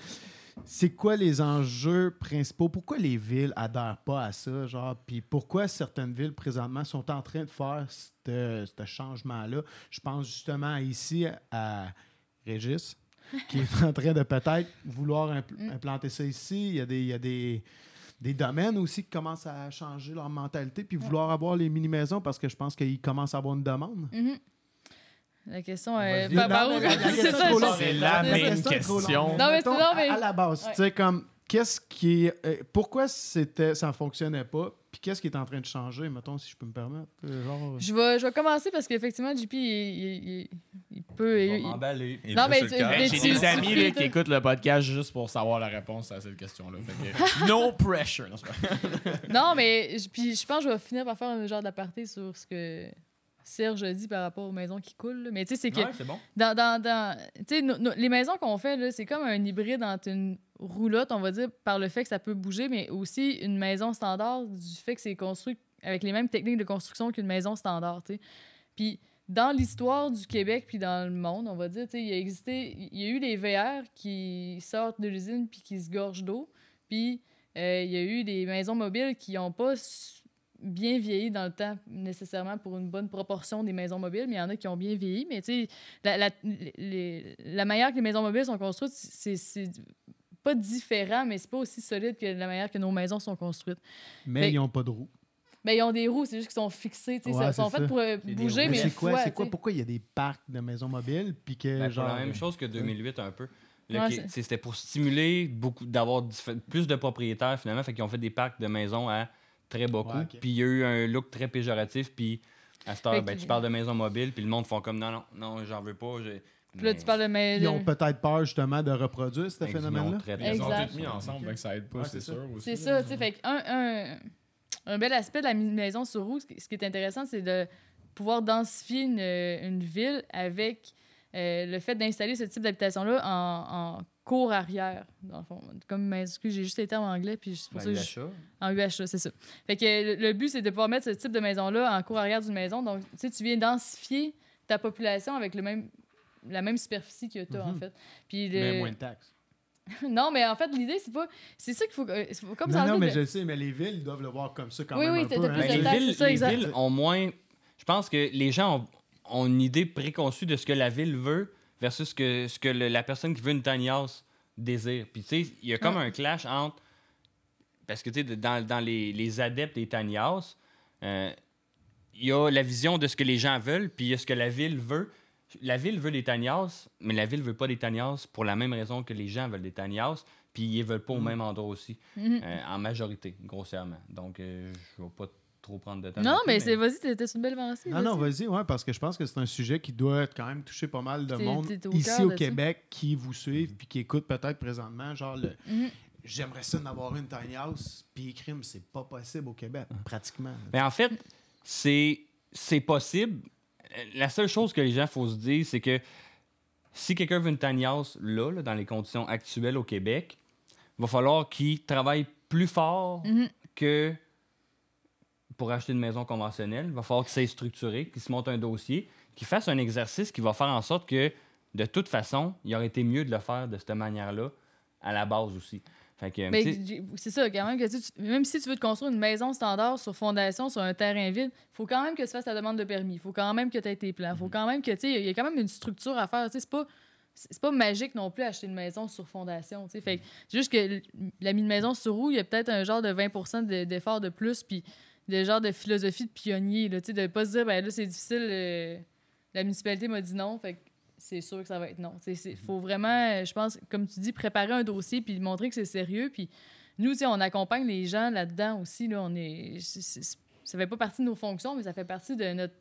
c'est quoi les enjeux principaux? Pourquoi les villes adhèrent pas à ça? Genre, puis pourquoi certaines villes présentement sont en train de faire ce changement-là? Je pense justement ici à Régis, qui est en train de peut-être vouloir impl- Mm. implanter ça ici. Il y a des, il y a des, des domaines aussi qui commencent à changer leur mentalité puis vouloir avoir les mini-maisons parce que je pense qu'ils commencent à avoir une demande. Mhm. La question est. Mais où? la- la C'est question ça. C'est la main question Non, mais c'est- non, mais- à, à la base, Ouais. tu sais, comme, qu'est-ce qui... euh, pourquoi c'était, ça ne fonctionnait pas puis qu'est-ce qui est en train de changer, mettons, si je peux me permettre? Euh, Genre... Je vais, je vais commencer parce qu'effectivement, JP, il, il- il- il peut. Il- m'emballer. Il est Non, mais tu- mais J'ai tu- des tu amis là, qui écoutent le podcast juste pour savoir la réponse à cette question-là. Fait que, no pressure. Non, mais puis je pense que je vais finir par faire un genre d'aparté sur ce que Serge a dit par rapport aux maisons qui coulent. là. Mais tu sais, c'est que Ouais, c'est bon. dans, dans, dans- tu sais, les maisons qu'on fait, là, c'est comme un hybride entre une roulotte, on va dire, par le fait que ça peut bouger, mais aussi une maison standard du fait que c'est construit avec les mêmes techniques de construction qu'une maison standard. tu sais. Puis dans l'histoire du Québec puis dans le monde, on va dire, tu sais, il a existé, il y a eu des VR qui sortent de l'usine puis qui se gorgent d'eau. Puis euh, il y a eu des maisons mobiles qui n'ont pas bien vieilli dans le temps, nécessairement pour une bonne proportion des maisons mobiles, mais il y en a qui ont bien vieilli. Mais tu sais, la, la, les- la manière que les maisons mobiles sont construites, c'est c'est pas différent, mais c'est pas aussi solide que la manière que nos maisons sont construites. Mais Fait- ils n'ont pas de roues. Ben, ils ont des roues, c'est juste qu'ils sont fixés. tu sais, Ouais, ils sont faits pour euh, bouger, mais, Mais c'est quoi, fois, c'est quoi? Pourquoi il y a des parcs de maisons mobiles puis que, Ben, genre... la même chose que 2008 un peu. Ouais, C'était pour stimuler beaucoup d'avoir plus de propriétaires finalement, fait qu'ils ont fait des parcs de maisons à très. Ouais, ok. Puis il y a eu un look très péjoratif. Puis à cette heure, ben, tu parles de maisons mobiles, puis le monde font comme non, non, non, j'en veux pas. j'ai- Puis là, tu parles de. mais- Ils ont peut-être peur justement de reproduire ce phénomène-là? Ils ont tout mis ensemble, ben que ça aide pas, Ouais, c'est c'est sûr. aussi, C'est là. ça, tu sais. Fait qu'un un, un bel aspect de la maison sur roue, ce qui ce qui est intéressant, c'est de pouvoir densifier une, une ville avec euh, le fait d'installer ce type d'habitation-là en, en cour arrière, dans le fond. Comme, excuse, j'ai juste les termes en anglais, puis c'est pour Ben, ça l'achat. En UHA, c'est ça. Fait que le, le but, c'est de pouvoir mettre ce type de maison-là en cour arrière d'une maison. Donc, tu sais, tu viens densifier ta population avec le même, la même superficie que tu as, en Mhm. fait. Puis le- Mais moins de taxes. non, mais en fait, l'idée, c'est pas. C'est ça qu'il faut. euh, faut comme Non, ça non, mais je le sais, mais les villes ils doivent le voir comme ça quand Oui, même oui, t'as hein. plus de les taxes, villes, c'est ça, les villes ont moins. Je pense que les gens ont, ont une idée préconçue de ce que la ville veut versus ce que, ce que le- la personne qui veut une tiny house désire. Puis tu sais, il y a comme Ouais. un clash entre. Parce que tu sais, dans, dans les, les adeptes des tiny house, euh, il y a la vision de ce que les gens veulent, puis il y a ce que la ville veut. La ville veut des tiny house, mais la ville veut pas des tiny house pour la même raison que les gens veulent des tiny house, puis ils veulent pas au même endroit aussi, Mhm. euh, en majorité, grossièrement. Donc, euh, je vais pas trop prendre de temps. Non, mais, c'est vas-y, sur une belle avancée. Non, non, vas-y, ouais, parce que je pense que c'est un sujet qui doit être quand même toucher pas mal de monde au ici au ça. Québec qui vous suivent puis qui écoutent peut-être présentement, genre le Mhm. j'aimerais ça d'avoir une tiny house, puis crime, c'est pas possible au Québec, pratiquement. Mais en fait, c'est c'est possible. La seule chose que les gens faut se dire, c'est que si quelqu'un veut une tiny house là, là, dans les conditions actuelles au Québec, il va falloir qu'il travaille plus fort Mhm. que pour acheter une maison conventionnelle. Il va falloir qu'il s'aille structuré, qu'il se monte un dossier, qu'il fasse un exercice qui va faire en sorte que, de toute façon, il aurait été mieux de le faire de cette manière-là, à la base aussi. Fait que, Mais c'est ça, quand même, que tu, même si tu veux te construire une maison standard sur fondation, sur un terrain vide, il faut quand même que tu fasses ta demande de permis. Il faut quand même que tu aies tes plans. Il faut quand même que, tu sais, il y a quand même une structure à faire. C'est pas. C'est pas magique non plus acheter une maison sur fondation. Fait que c'est juste que la mise maison sur roue, il y a peut-être un genre de 20 de- d'effort de plus, puis de genre de philosophie de pionnier. Là, tu sais, de pas se dire, ben là, c'est difficile, euh, la municipalité m'a dit non, fait que c'est sûr que ça va être non. Il faut vraiment, je pense, comme tu dis, préparer un dossier puis montrer que c'est sérieux. Puis nous, on accompagne les gens là-dedans aussi. Là, on est, ça fait pas partie de nos fonctions, mais ça fait partie de, notre,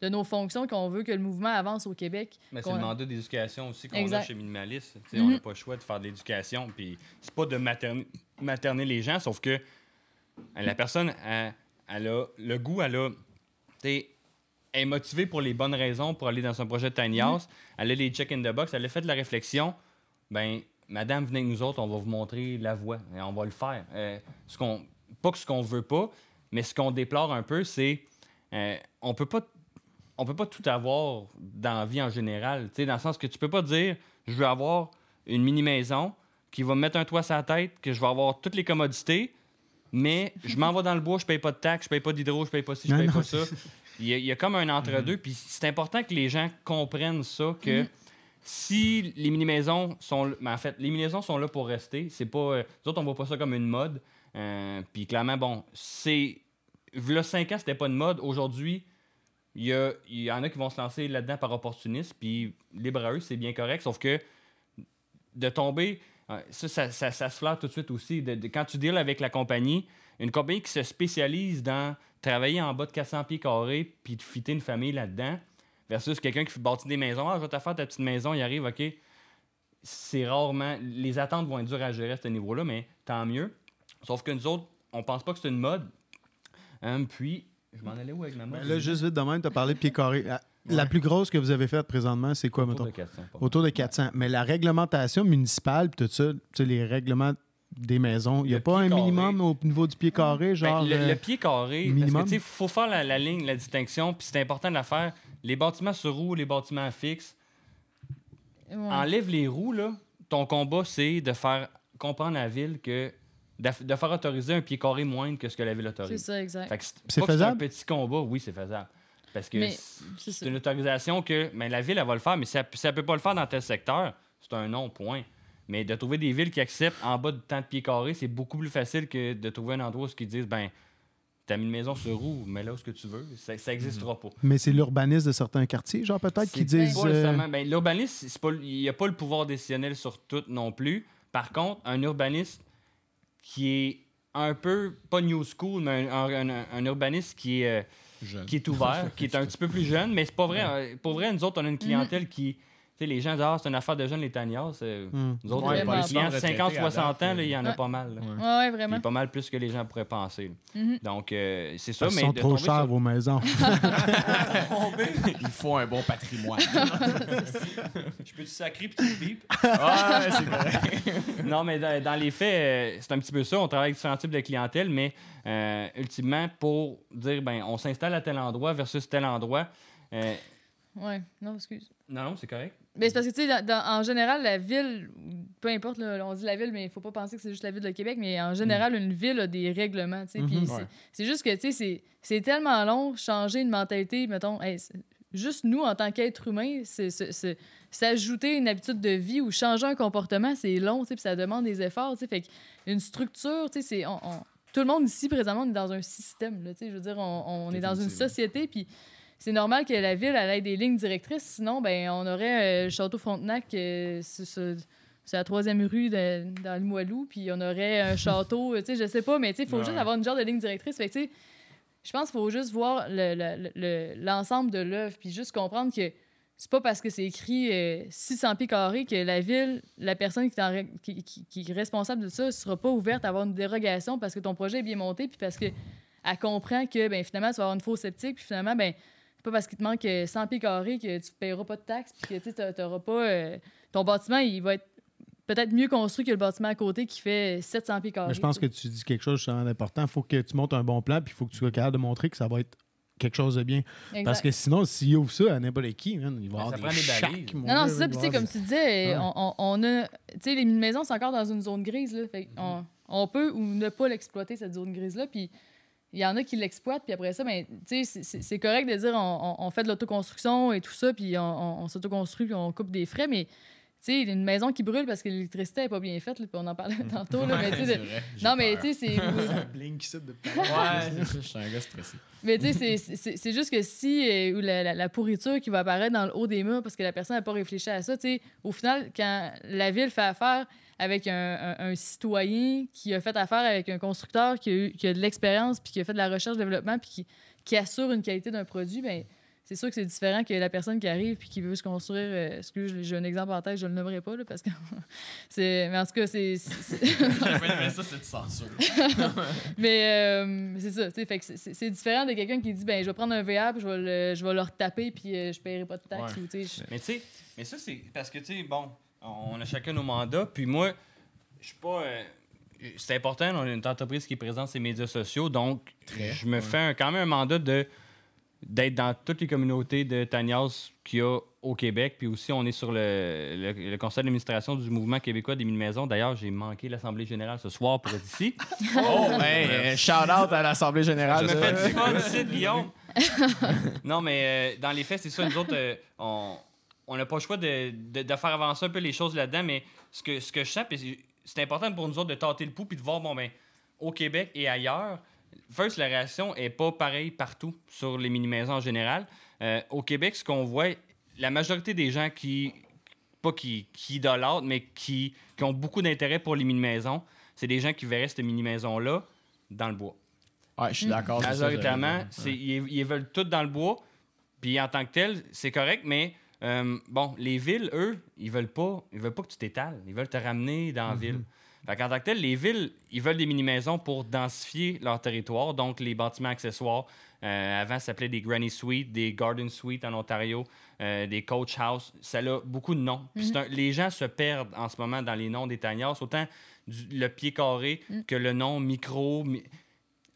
de nos fonctions qu'on veut que le mouvement avance au Québec. Mais c'est le mandat d'éducation aussi qu'on a chez Minimaliste. Sais, On n'a pas le choix de faire de l'éducation. Puis c'est pas de materner, materner les gens, sauf que euh, la personne, elle, elle a le goût, elle a. Elle est motivée pour les bonnes raisons pour aller dans un projet de tiny house. Elle a les check in the box. Elle a fait de la réflexion. Ben, madame, venez avec nous autres, on va vous montrer la voie. Et on va le faire. Euh, ce qu'on pas que ce qu'on veut pas, mais ce qu'on déplore un peu, c'est euh, on peut pas on peut pas tout avoir dans la vie en général. Dans le sens que tu peux pas dire je veux avoir une mini-maison qui va me mettre un toit sur la tête, que je vais avoir toutes les commodités, mais je m'en vais dans le bois, je paye pas de taxes, je paye pas d'hydro, je paye pas ci, je paye non, pas ça. Il y, a, il y a comme un entre-deux, Mhm. puis c'est important que les gens comprennent ça, que si les mini-maisons sont... mais en fait, les mini-maisons sont là pour rester. C'est pas... euh, nous autres, on voit pas ça comme une mode. Euh, puis clairement, bon, c'est... V'là 5 ans, c'était pas une mode. Aujourd'hui, il y, a- il y en a qui vont se lancer là-dedans par opportunisme, puis libre à eux, c'est bien correct. Sauf que de tomber... Ça, ça, se flaire tout de suite aussi. Quand tu deals avec la compagnie, une compagnie qui se spécialise dans travailler en bas de 400 pieds carrés puis de fitter une famille là-dedans, versus quelqu'un qui bâtit des maisons. Ah, je vais te faire ta petite maison, il arrive, OK. C'est rarement. Les attentes vont être dures à gérer à ce niveau-là, mais tant mieux. Sauf que nous autres, on pense pas que c'est une mode. Hum, puis, je m'en allais où avec ma mode? Ben là, juste vite de même, tu as parlé de pied carré. La, la plus grosse que vous avez faite présentement, c'est quoi, Autour mettons? de 400, pas Autour de 400. Mais la réglementation municipale, tout ça, tu sais, les règlements des maisons, il n'y a Le pas un carré. minimum au niveau du pied carré, Ben, genre. le, euh, le pied carré, minimum. parce que tu sais, faut faire la, la ligne, la distinction, puis c'est important de la faire. Les bâtiments sur roues, les bâtiments fixes, Ouais. enlève les roues, là. Ton combat, c'est de faire comprendre à la ville que. de, faire autoriser un pied carré moindre que ce que la ville C'est autorise. ça, exact. C'est C'est pas que faisable? un petit combat, oui, c'est faisable. Parce que c'est une autorisation que ben, la ville, elle va le faire, mais si elle, si elle peut pas le faire dans tel secteur, c'est un non, point. Mais de trouver des villes qui acceptent en bas de tant de pieds carrés, c'est beaucoup plus facile que de trouver un endroit où ils disent ben t'as mis une maison sur roue, mais là où ce que tu veux, ça, ça existera pas. Mais c'est l'urbanisme de certains quartiers, genre peut-être, qui disent. euh, ben, l'urbaniste, c'est pas- il n'y a pas le pouvoir décisionnel sur tout non plus. Par contre, un urbaniste qui est un peu, pas new school, mais un, un- un- un urbaniste qui est, euh, Jeune. qui est ouvert, qui est un petit peu plus jeune, mais c'est pas vrai. euh, Pour vrai, nous autres, on a une clientèle qui. Tu sais, les gens disent, ah, c'est une affaire de jeunes, les tanias. Hmm. Nous autres, Ouais, les clients de les 50, retraités à 60 ans, il y en a Ouais. pas mal. là. Ouais. Puis pas mal plus que les gens pourraient penser. Mhm. Donc, euh, c'est ça. Parce mais sont de trop chers, sur- vos maisons. Il faut un bon patrimoine. Je peux-tu sacrer puis tu bip? ah, c'est vrai. non, mais dans, dans les faits, euh, c'est un petit peu ça. On travaille avec différents types de clientèle, mais euh, ultimement, pour dire, ben, on s'installe à tel endroit versus tel endroit. euh, Ouais, non, excuse. non, non, c'est correct. Mais c'est parce que, tu sais, en général, la ville, peu importe, là, on dit la ville, mais il faut pas penser que c'est juste la ville de Québec, mais en général, une ville a des règlements, tu sais. Mhm. c'est- Ouais. c'est juste que, tu sais, c'est- tellement long, changer une mentalité, mettons, hey, juste nous, en tant qu'être humain, s'ajouter une habitude de vie ou changer un comportement, c'est long, tu sais, puis ça demande des efforts, tu sais. Fait une structure, tu sais, c'est... on- on- tout le monde ici, présentement, on est dans un système, là, tu sais. Je veux dire, on, on est dans une société, puis c'est normal que la ville elle ait des lignes directrices, sinon ben on aurait euh, le château Frontenac euh, sur la troisième rue de- dans le Moilou, puis on aurait un château, tu sais, je sais pas, mais il faut Ouais. juste avoir une genre de ligne directrice. Fait que, tu sais, je pense qu'il faut juste voir le- le- le- l'ensemble de l'œuvre, puis juste comprendre que c'est pas parce que c'est écrit euh, 600 pieds carrés que la ville, la personne qui est, en ré- qui, qui- qui est responsable de ça, sera pas ouverte à avoir une dérogation parce que ton projet est bien monté, puis parce que elle comprend que ben, finalement, tu vas avoir une fausse sceptique, puis finalement, ben, c'est pas parce qu'il te manque euh, 100 pieds carrés que tu paieras pas de taxes, puis que tu n'auras pas. euh, ton bâtiment, il va être peut-être mieux construit que le bâtiment à côté qui fait 700 pieds carrés. Mais je pense que tu dis quelque chose justement d'important. Il faut que tu montes un bon plan, puis il faut que tu sois capable de montrer que ça va être quelque chose de bien. Exact. Parce que sinon, s'il ouvre ça à n'importe qui, man, il va Ben, avoir des chacs, Non, non, c'est ça. Puis, tu sais, comme tu disais, Ouais. on, a. Tu sais, les maisons sont encore dans une zone grise, là. Fait on, on peut ou ne pas l'exploiter, cette zone grise-là. Puis, il y en a qui l'exploitent. Puis après ça, ben, tu sais, c'est- correct de dire on, on- on fait de l'autoconstruction et tout ça, puis on, on, on s'autoconstruit, puis on coupe des frais. Mais, tu sais, une maison qui brûle parce que l'électricité n'est pas bien faite, là, puis on en parlait tantôt, là. mais, de- non, mais, tu sais, c'est. Ça blink de Ouais, je suis un gars stressé. Mais tu sais, c'est- juste que si euh, ou la, la- la pourriture qui va apparaître dans le haut des murs parce que la personne n'a pas réfléchi à ça, tu sais, au final, quand la ville fait affaire avec un, un- un citoyen qui a fait affaire avec un constructeur qui a, eu- qui a de l'expérience puis qui a fait de la recherche-développement puis qui, qui assure une qualité d'un produit, ben c'est sûr que c'est différent que la personne qui arrive puis qui veut se construire. euh, excuse, j'ai un exemple en tête, je le nommerai pas là, parce que c'est. Mais en tout cas, c'est. c'est- mais ça, c'est de censure. mais euh, c'est ça, tu sais, fait que c'est- c'est c'est différent de quelqu'un qui dit ben je vais prendre un VR puis je vais le, je vais le retaper puis euh, je paierai pas de taxes Ouais. ou tu sais. je- Mais tu sais, mais ça, c'est parce que, tu sais, bon, on a chacun nos mandats, puis moi, je suis pas. euh, c'est important, on est une entreprise qui présente ses médias sociaux, donc Très, je me ouais. fais un- quand même un mandat de d'être dans toutes les communautés de Tanias qu'il y a au Québec. Puis aussi, on est sur le, le- le conseil d'administration du mouvement québécois des mille maisons. D'ailleurs, j'ai manqué l'Assemblée générale ce soir pour être ici. Oh, hey, shout out à l'Assemblée générale. Je me fais du fun ici, Guillaume. non, mais euh, dans les faits, c'est ça. Nous autres, euh, on on n'a pas le choix de, de- de faire avancer un peu les choses là-dedans, mais ce que, ce que je sens, c'est- c'est important pour nous autres de tâter le pouls puis de voir, bon, ben, au Québec et ailleurs, first, la réaction est pas pareille partout sur les mini-maisons en général. Euh, au Québec, ce qu'on voit, la majorité des gens qui, pas qui, qui idolâtrent, mais qui, qui ont beaucoup d'intérêt pour les mini-maisons, c'est des gens qui verraient cette mini-maison-là dans le bois. Ouais, je suis d'accord. c'est ça, Majoritairement, ils veulent tout dans le bois. Puis en tant que tel, c'est correct, mais euh, bon, les villes, eux, ils veulent pas, ils veulent pas que tu t'étales. Ils veulent te ramener dans la ville. Fait qu'en tant que tel, les villes, ils veulent des mini-maisons pour densifier leur territoire, donc les bâtiments accessoires. Euh, avant, ça s'appelait des Granny Suites, des Garden Suites en Ontario, euh, des Coach House. Ça a beaucoup de noms. Un- les gens se perdent en ce moment dans les noms des tanias, autant du- le pied carré que le nom micro. mi-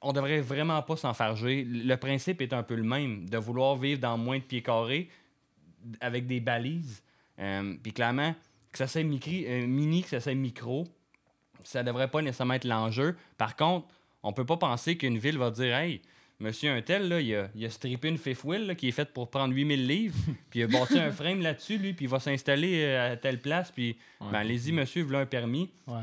on devrait vraiment pas s'enfarger. Le principe est un peu le même, de vouloir vivre dans moins de pieds carrés avec des balises. Euh, Puis clairement, que ça soit micri- euh, mini, que ça soit micro, ça devrait pas nécessairement être l'enjeu. Par contre, on peut pas penser qu'une ville va dire Hey, monsieur un tel, là, il, a, il a strippé une fifth wheel là, qui est faite pour prendre 8000 livres, puis il a bâti un frame là-dessus, lui, puis il va s'installer euh, à telle place, puis Ouais. ben, allez-y, monsieur, vous voulez un permis. Ouais, ouais.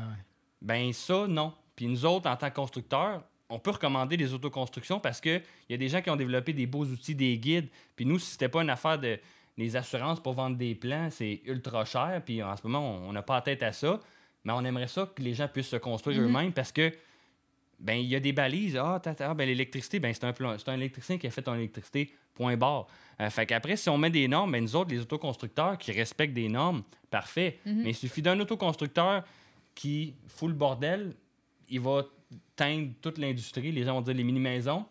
Ben ça, non. Puis nous autres, en tant que constructeurs, on peut recommander des autoconstructions parce qu'il y a des gens qui ont développé des beaux outils, des guides. Puis nous, si c'était pas une affaire de les assurances pour vendre des plans, c'est ultra cher. Puis en ce moment, on- n'a pas la tête à ça. Mais on aimerait ça que les gens puissent se construire Mhm. eux-mêmes parce que ben il y a des balises. Ah, tata, ah, ben l'électricité, ben c'est un, un électricien qui a fait ton électricité, point barre. Euh, fait qu'après, si on met des normes, ben nous autres, les autoconstructeurs qui respectent des normes, parfait. Mhm. Mais il suffit d'un autoconstructeur qui fout le bordel, il va teindre toute l'industrie. Les gens vont dire les mini-maisons,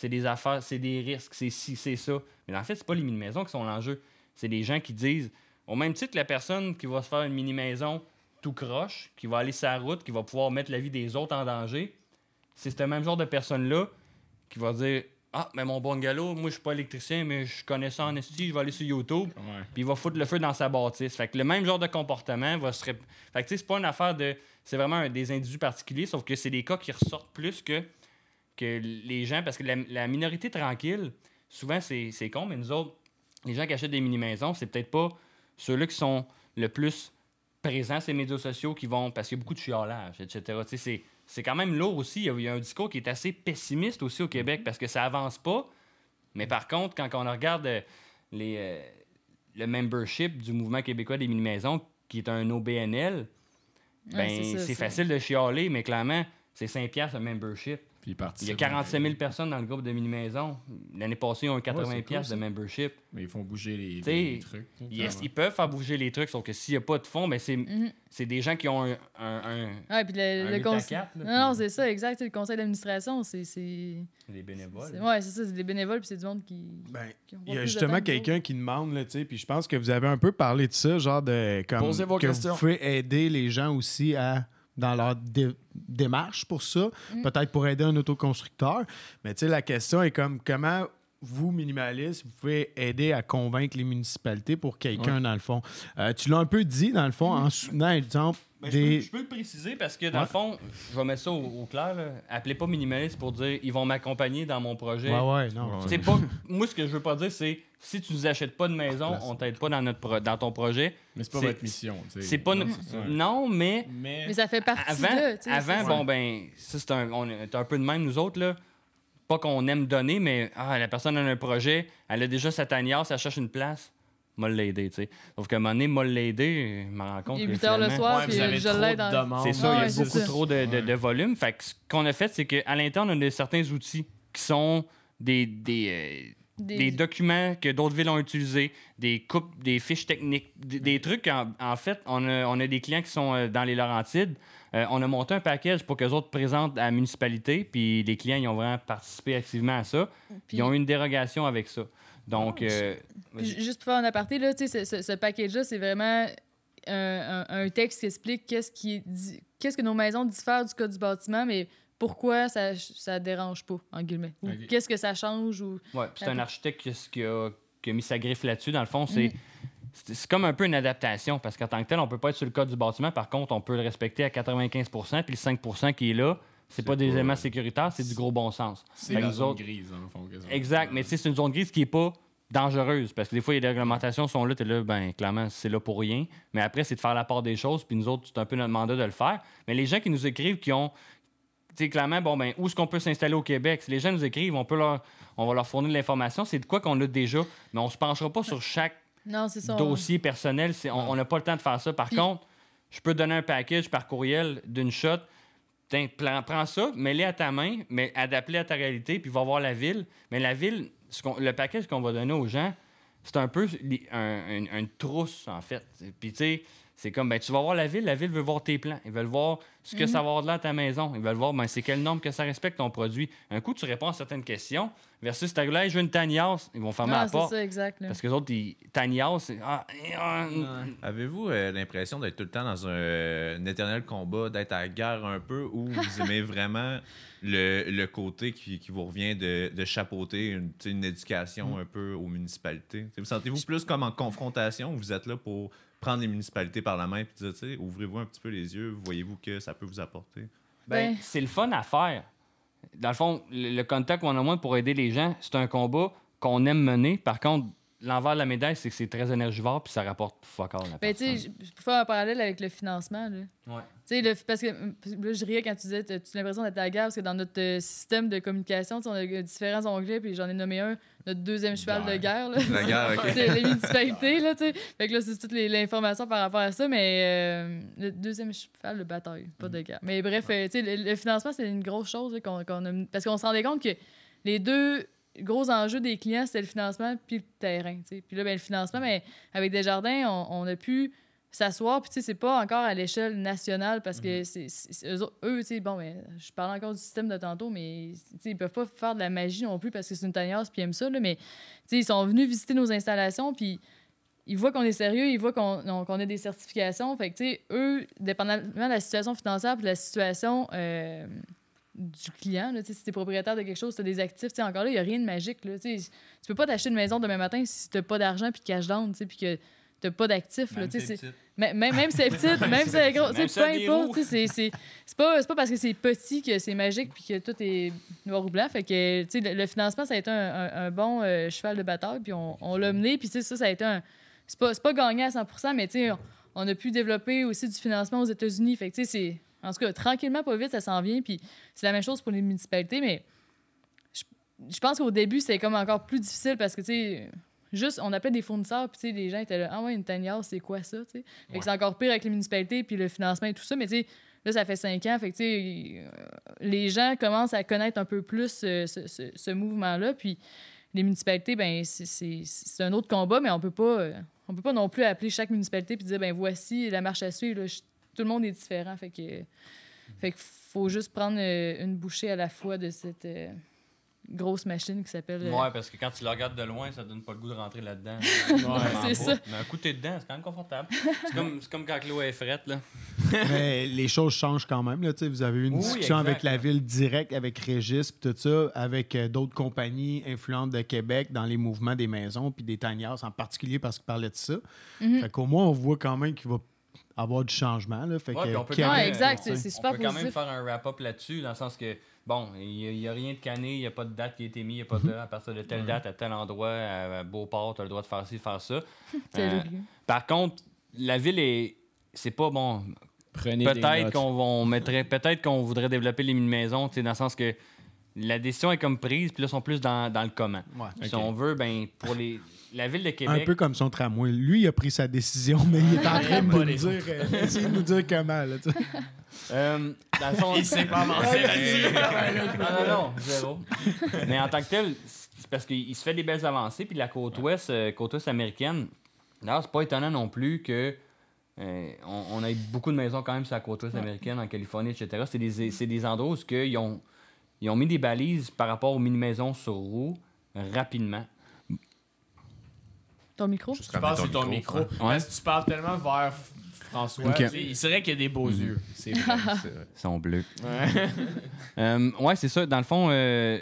c'est des affaires, c'est des risques, c'est ci, c'est ça. Mais en fait, c'est pas les mini-maisons qui sont l'enjeu. C'est des gens qui disent, au même titre que la personne qui va se faire une mini-maison tout croche, qui va aller la route, qui va pouvoir mettre la vie des autres en danger, c'est ce même genre de personne-là qui va dire Ah, mais mon bungalow, moi je suis pas électricien, mais je connais ça en esti, je vais aller sur YouTube puis il va foutre le feu dans sa bâtisse. Fait que le même genre de comportement va se... rép- Fait que tu sais, c'est pas une affaire de... C'est vraiment un- des individus particuliers, sauf que c'est des cas qui ressortent plus que, que les gens, parce que la, la minorité tranquille, souvent c'est c'est con, mais nous autres, les gens qui achètent des mini-maisons, c'est peut-être pas ceux-là qui sont le plus présents les médias sociaux qui vont... Parce qu'il y a beaucoup de chiolage, etc. Tu sais, c'est- c'est quand même lourd aussi. Il y, a, il y a un discours qui est assez pessimiste aussi au Québec, parce que ça avance pas. Mais par contre, quand on regarde euh, les... euh, le membership du mouvement québécois des mini-maisons, qui est un OBNL, ben, Ouais, c'est facile de chialer, mais clairement, c'est 5$ piastres un membership. Puis. Il y a 45 000 personnes dans le groupe de mini-maisons. L'année passée, ils ont eu 80$ Ouais, cool, ça. de membership. Mais ils font bouger les, trucs. Yes, ils peuvent faire bouger les trucs, sauf que s'il n'y a pas de fonds, ben c'est Mhm. c'est des gens qui ont un. un, un- Ouais, puis le, conseil. Non, non, c'est ça, exact. Le conseil d'administration, c'est. c'est- des bénévoles. Ouais, c'est ça, c'est des bénévoles, puis c'est du monde qui. Ben, Il y a justement quelqu'un qui demande, là, tu sais, puis je pense que vous avez un peu parlé de ça, genre de comme Posez vos que questions. vous pouvez aider les gens aussi à dans leur dé- démarche pour ça, Mm. peut-être pour aider un autoconstructeur. Mais tu sais, la question est comme comment vous, minimalistes, vous pouvez aider à convaincre les municipalités pour quelqu'un, dans le fond? Euh, tu l'as un peu dit, dans le fond, Mm. en soutenant, exemple, Ben, des... je, peux, je peux le préciser parce que dans Ouais. le fond, je vais mettre ça au, au clair. Là. Appelez pas minimaliste pour dire ils vont m'accompagner dans mon projet. Ouais, ouais, non. Ouais. C'est pas, moi, ce que je veux pas dire, c'est si tu nous achètes pas de maison, on t'aide pas dans, notre pro- dans ton projet. Mais c'est pas votre mission. C'est pas. Non, ça. Non, mais Mais. Mais ça fait partie avant, de. avant bon, ben, ça, c'est un, on est un peu de même, nous autres, là. Pas qu'on aime donner, mais ah, la personne a un projet, elle a déjà sa tanière, elle cherche une place. M'a l'aider, tu sais. Sauf qu'à un moment donné, m'a l'aider, je me rends compte Il est que 8 heures le soir, Ouais, puis je trop l'aide de dans. demandes. C'est ça, Ah il y a beaucoup ça. trop de, de- Ouais. de volume. Fait que ce qu'on a fait, c'est qu'à l'interne, on a certains outils qui sont des, des, euh, des documents que d'autres villes ont utilisés, des coupes, des fiches techniques, des, des trucs. En, en fait, on a, on a des clients qui sont euh, dans les Laurentides. Euh, on a monté un package pour que les autres présentent à la municipalité, puis les clients ils ont vraiment participé activement à ça. Puis- Ils ont eu une dérogation avec ça. Donc, euh, Juste pour faire un aparté, là, tu sais, ce, ce- package-là, c'est vraiment un, un- texte qui explique qu'est-ce qui qu'est-ce que nos maisons diffèrent du code du bâtiment, mais pourquoi ça, ça dérange pas, en guillemets. Ou Ok. qu'est-ce que ça change ou. Ouais, puis c'est un architecte qui, a, qui a mis sa griffe là-dessus. Dans le fond, c'est. Mm. C'est comme un peu une adaptation parce qu'en tant que tel, on peut pas être sur le code du bâtiment. Par contre, on peut le respecter à 95% puis le 5% qui est là, c'est pas des éléments sécuritaires, c'est du gros bon sens. C'est la zone autres- grise, dans le fond. quasiment. Exact, mais tu sais, c'est une zone grise qui est pas dangereuse parce que des fois, il y a des réglementations sont là, tu es là, ben clairement, c'est là pour rien. Mais après, c'est de faire la part des choses, puis nous autres, c'est un peu notre mandat de le faire. Mais les gens qui nous écrivent, qui ont, tu sais, clairement, bon, ben, où est-ce qu'on peut s'installer au Québec? Si les gens nous écrivent, on, peut leur, on va leur fournir de l'information. C'est de quoi qu'on a déjà, mais on se penchera pas sur chaque Non, ça. dossier personnel. C'est- On n'a pas le temps de faire ça. Par Puis- contre, je peux donner un package par courriel d'une shot. Prends, prends ça, mets-les à ta main, mais adapte-les à ta réalité, puis va voir la ville. Mais la ville, le package qu'on va donner aux gens, c'est un peu li- un- un- une trousse, en fait. Puis, tu sais, c'est comme, ben, tu vas voir la ville, la ville veut voir tes plans. Ils veulent voir ce que ça va avoir de là à ta maison. Ils veulent voir, ben, c'est quel nombre que ça respecte ton produit. Un coup, tu réponds à certaines questions, versus ta là, je veux une tanias, ils vont fermer Ah, la c'est porte. ça, exact. Parce que les autres, ils... tanias, c'est. Ah, ah, Avez-vous euh, l'impression d'être tout le temps dans un, euh, un éternel combat, d'être à la guerre un peu, ou vous aimez vraiment le, le côté qui, qui vous revient de, de chapeauter une, tu une éducation Mm. un peu aux municipalités? Tu vous sentez-vous plus comme en confrontation ou vous êtes là pour prendre les municipalités par la main et dire, tu sais, ouvrez-vous un petit peu les yeux, voyez-vous que ça peut vous apporter? Ben, Ben- c'est le fun à faire. Dans le fond, le, le contact qu'on a moins pour aider les gens, c'est un combat qu'on aime mener. Par contre, l'envers de la médaille, c'est que c'est très énergivore puis ça rapporte fuck all. Ben, tu sais, peux faire un parallèle avec le financement. Là. Ouais. Tu sais, parce que là, je riais quand tu disais, tu as l'impression d'être à la guerre, parce que dans notre euh, système de communication, on a euh, différents onglets, puis j'en ai nommé un, notre deuxième cheval de guerre. Là. La guerre, ok. c'est les municipalités, là, tu sais. Fait que là, c'est toute les- l'information par rapport à ça, mais euh, le deuxième cheval de bataille, pas de guerre. Mais bref, euh, tu sais, le, le financement, c'est une grosse chose qu'on qu'on a. Parce qu'on se rendait compte que les deux gros enjeux des clients, c'était le financement puis le terrain. Puis là, ben, le financement, ben, avec Desjardins, on, on a pu s'asseoir, puis tu sais, c'est pas encore à l'échelle nationale parce que c'est c'est- eux, tu sais, bon, ben, je parle encore du système de tantôt, mais ils peuvent pas faire de la magie non plus parce que c'est une tanière puis ils aiment ça, là, mais tu sais, ils sont venus visiter nos installations, puis ils voient qu'on est sérieux, ils voient qu'on on- qu'on a des certifications. Fait que, tu sais, eux, dépendamment de la situation financière puis de la situation euh, du client, là, si tu es propriétaire de quelque chose, tu as des actifs, encore là, il n'y a rien de magique. Là, tu peux pas t'acheter une maison demain matin si tu pas d'argent puis de cash down, puis que tu pas d'actifs. tu sais, c'est- même, même, même si c'est petite, même si c'est gros, Même si peu importe, c'est- pas, pas parce que c'est petit que c'est magique puis que tout est noir ou blanc. Fait que, le, le financement, ça a été un, un- un bon euh, cheval de bataille, puis on, on l'a mené, puis ça, ça a été un... C'est pas, c'est pas gagné à 100% mais on, on a pu développer aussi du financement aux États-Unis. Fait que, c'est... En tout cas, tranquillement, pas vite, ça s'en vient, puis c'est la même chose pour les municipalités, mais je, je pense qu'au début, c'était comme encore plus difficile parce que, tu sais, juste, on appelait des fournisseurs, puis tu sais, les gens étaient là, ah ouais, une tanière, c'est quoi ça, tu sais? C'est encore pire avec les municipalités, puis le financement et tout ça, mais tu sais, là, ça fait cinq ans, fait que, tu sais, euh, les gens commencent à connaître un peu plus euh, ce, ce- ce mouvement-là, puis les municipalités, ben c'est- un autre combat, mais on peut pas, euh, on peut pas non plus appeler chaque municipalité puis dire, ben voici la marche à suivre, là. Je- tout le monde est différent, fait que, fait que faut juste prendre euh, une bouchée à la fois de cette euh, grosse machine qui s'appelle... euh, Ouais, parce que quand tu le regardes de loin, ça donne pas le goût de rentrer là-dedans. c'est Vraiment ça. Mais un coup, t'es dedans, c'est quand même confortable. C'est comme, c'est comme quand l'eau est frette, là. Mais les choses changent quand même. Là, vous avez eu une Oui, discussion exact. avec la ville directe, avec Régis, puis tout ça, avec euh, d'autres compagnies influentes de Québec dans les mouvements des maisons, puis des tanières en particulier parce qu'ils parlaient de ça. Mhm. Fait qu'au moins, on voit quand même qu'il va avoir du changement. Là. Fait Ouais, que puis on peut quand même- Ouais, exact, c'est- On quand faire un wrap-up là-dessus, dans le sens que, bon, il n'y a, rien de cané, il n'y a pas de date qui a été mise, il n'y a pas de, à partir de telle date, à tel endroit, à, Beauport, tu as le droit de faire ci, faire ça. Euh, par contre, la ville est. C'est pas bon. Peut-être qu'on mettrait, peut-être qu'on voudrait développer les mini-maisons, tu sais, dans le sens que la décision est comme prise, puis là, ils sont plus dans, dans le comment. Ouais. Si on veut, ben, pour les, la ville de Un Québec. peu comme son tramway. Lui, il a pris sa décision, mais il est en train de nous dire, euh, essayer de nous dire comment. Là. Euh, dans le fond- Il sait pas avancer là-dessus. Ah non, non, zéro. Mais en tant que tel, c'est parce qu'il se fait des belles avancées, puis la côte ouest, euh, côte ouest américaine, d'ailleurs, c'est pas étonnant non plus que euh, on, on ait beaucoup de maisons quand même sur la côte ouest américaine, en Californie, etc. C'est des, c'est des endroits où ils ont, ils ont mis des balises par rapport aux mini-maisons sur roues rapidement. Ton micro? Je pense que c'est ton micro. Ouais. Parce que tu parles tellement vers François. Ok. tu sais, Il serait qu'il y a des beaux Mhm. yeux. C'est vrai. C'est vrai. Ils sont bleus. Ouais. Euh, ouais, c'est ça. Dans le fond, euh,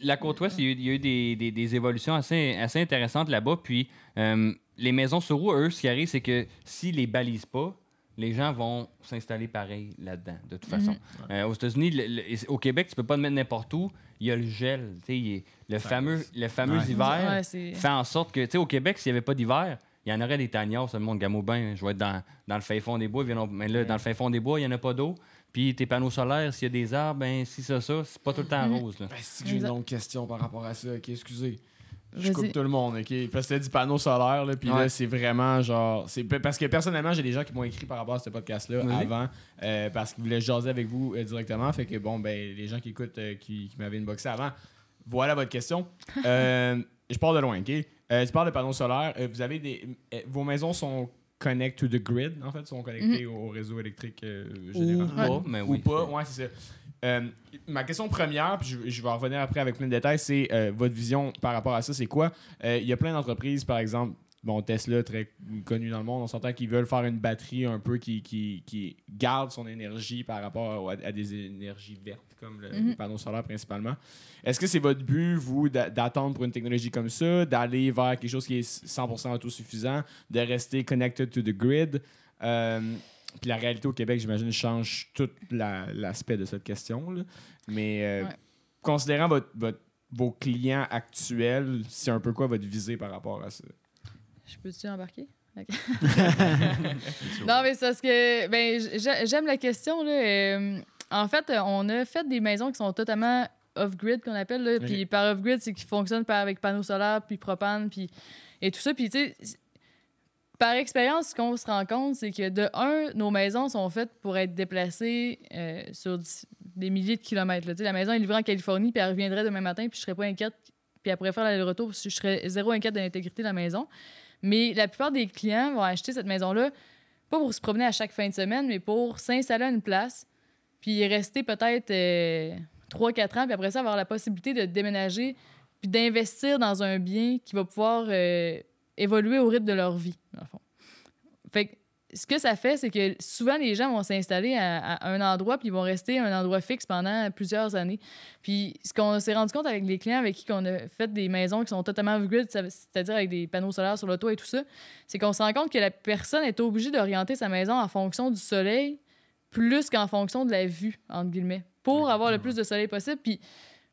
la côte ouest, il y a eu, il y a eu des, des- des évolutions assez, assez intéressantes là-bas. Puis euh, les maisons sur roues, eux, ce qui arrive, c'est que s'ils les balisent pas, les gens vont s'installer pareil là-dedans, de toute façon. Euh, aux États-Unis, le- le- au Québec, tu peux pas te mettre n'importe où. Il y a le gel. est- le fameux, le fameux Ouais. hiver Ouais, fait en sorte que, tu sais, au Québec, s'il n'y avait pas d'hiver, il y en aurait des tanières, le monde Gamoubin. Je vais être dans, dans le fin fond des bois. Mais là, dans le fin fond des bois, il n'y en a pas d'eau. Puis tes panneaux solaires, s'il y a des arbres, ben si ça, ça, c'est pas tout le temps Mhm. rose. Là. Ben, c'est que j'ai une longue question par rapport à ça? Ok, excusez. Je coupe tout le monde, ok? Parce que c'était du panneau solaire, là, puis là, c'est vraiment genre. c'est Parce que personnellement, j'ai des gens qui m'ont écrit par rapport à ce podcast-là avant, euh, parce qu'ils voulaient jaser avec vous euh, directement. Fait que bon, ben, les gens qui écoutent, euh, qui, qui m'avaient inboxé avant, voilà votre question. Euh, je pars de loin, ok? Euh, tu parles de panneaux solaires. euh, vous avez des. euh, vos maisons sont connect to the grid, en fait, sont connectées au, au réseau électrique euh, général. Ou pas, mais Ou oui. pas, ouais, c'est ça. Euh, ma question première, puis je, je vais en revenir après avec plein de détails, c'est euh, votre vision par rapport à ça, c'est quoi? Euh, Il y a plein d'entreprises, par exemple, bon, Tesla, très connu dans le monde, on s'entend qu'ils veulent faire une batterie un peu qui, qui, qui garde son énergie par rapport à, à des énergies vertes, comme le, les panneaux solaires principalement. Est-ce que c'est votre but, vous, d'a- d'attendre pour une technologie comme ça, d'aller vers quelque chose qui est 100% autosuffisant, de rester connected to the grid? Puis la réalité au Québec, j'imagine, change tout la- l'aspect de cette question. là. Mais euh, Ouais. considérant votre, votre- vos clients actuels, c'est un peu quoi votre visée par rapport à ça? Je peux-tu embarquer? Non, mais c'est parce que ben, j'ai- j'aime la question. Là. Euh, en fait, on a fait des maisons qui sont totalement off-grid, qu'on appelle. Là. Puis par off-grid, c'est qu'ils fonctionnent par, avec panneaux solaires, puis propane, puis et tout ça. Puis, tu sais, par expérience, ce qu'on se rend compte, c'est que de un, nos maisons sont faites pour être déplacées euh, sur des milliers de kilomètres. La maison est livrée en Californie, puis elle reviendrait demain matin, puis je serais pas inquiète. Puis après faire l'aller-retour, je serais zéro inquiète de l'intégrité de la maison. Mais la plupart des clients vont acheter cette maison-là, pas pour se promener à chaque fin de semaine, mais pour s'installer à une place, puis rester peut-être 3-4 ans, puis après ça, avoir la possibilité de déménager, puis d'investir dans un bien qui va pouvoir euh, évoluer au rythme de leur vie, dans le fond. Fait que ce que ça fait, c'est que souvent, les gens vont s'installer à, à un endroit, puis ils vont rester à un endroit fixe pendant plusieurs années. Puis ce qu'on s'est rendu compte avec les clients avec qui on a fait des maisons qui sont totalement off-grid, c'est-à-dire avec des panneaux solaires sur le toit et tout ça, c'est qu'on se rend compte que la personne est obligée d'orienter sa maison en fonction du soleil plus qu'en fonction de la vue, entre guillemets, pour avoir le plus de soleil possible. Puis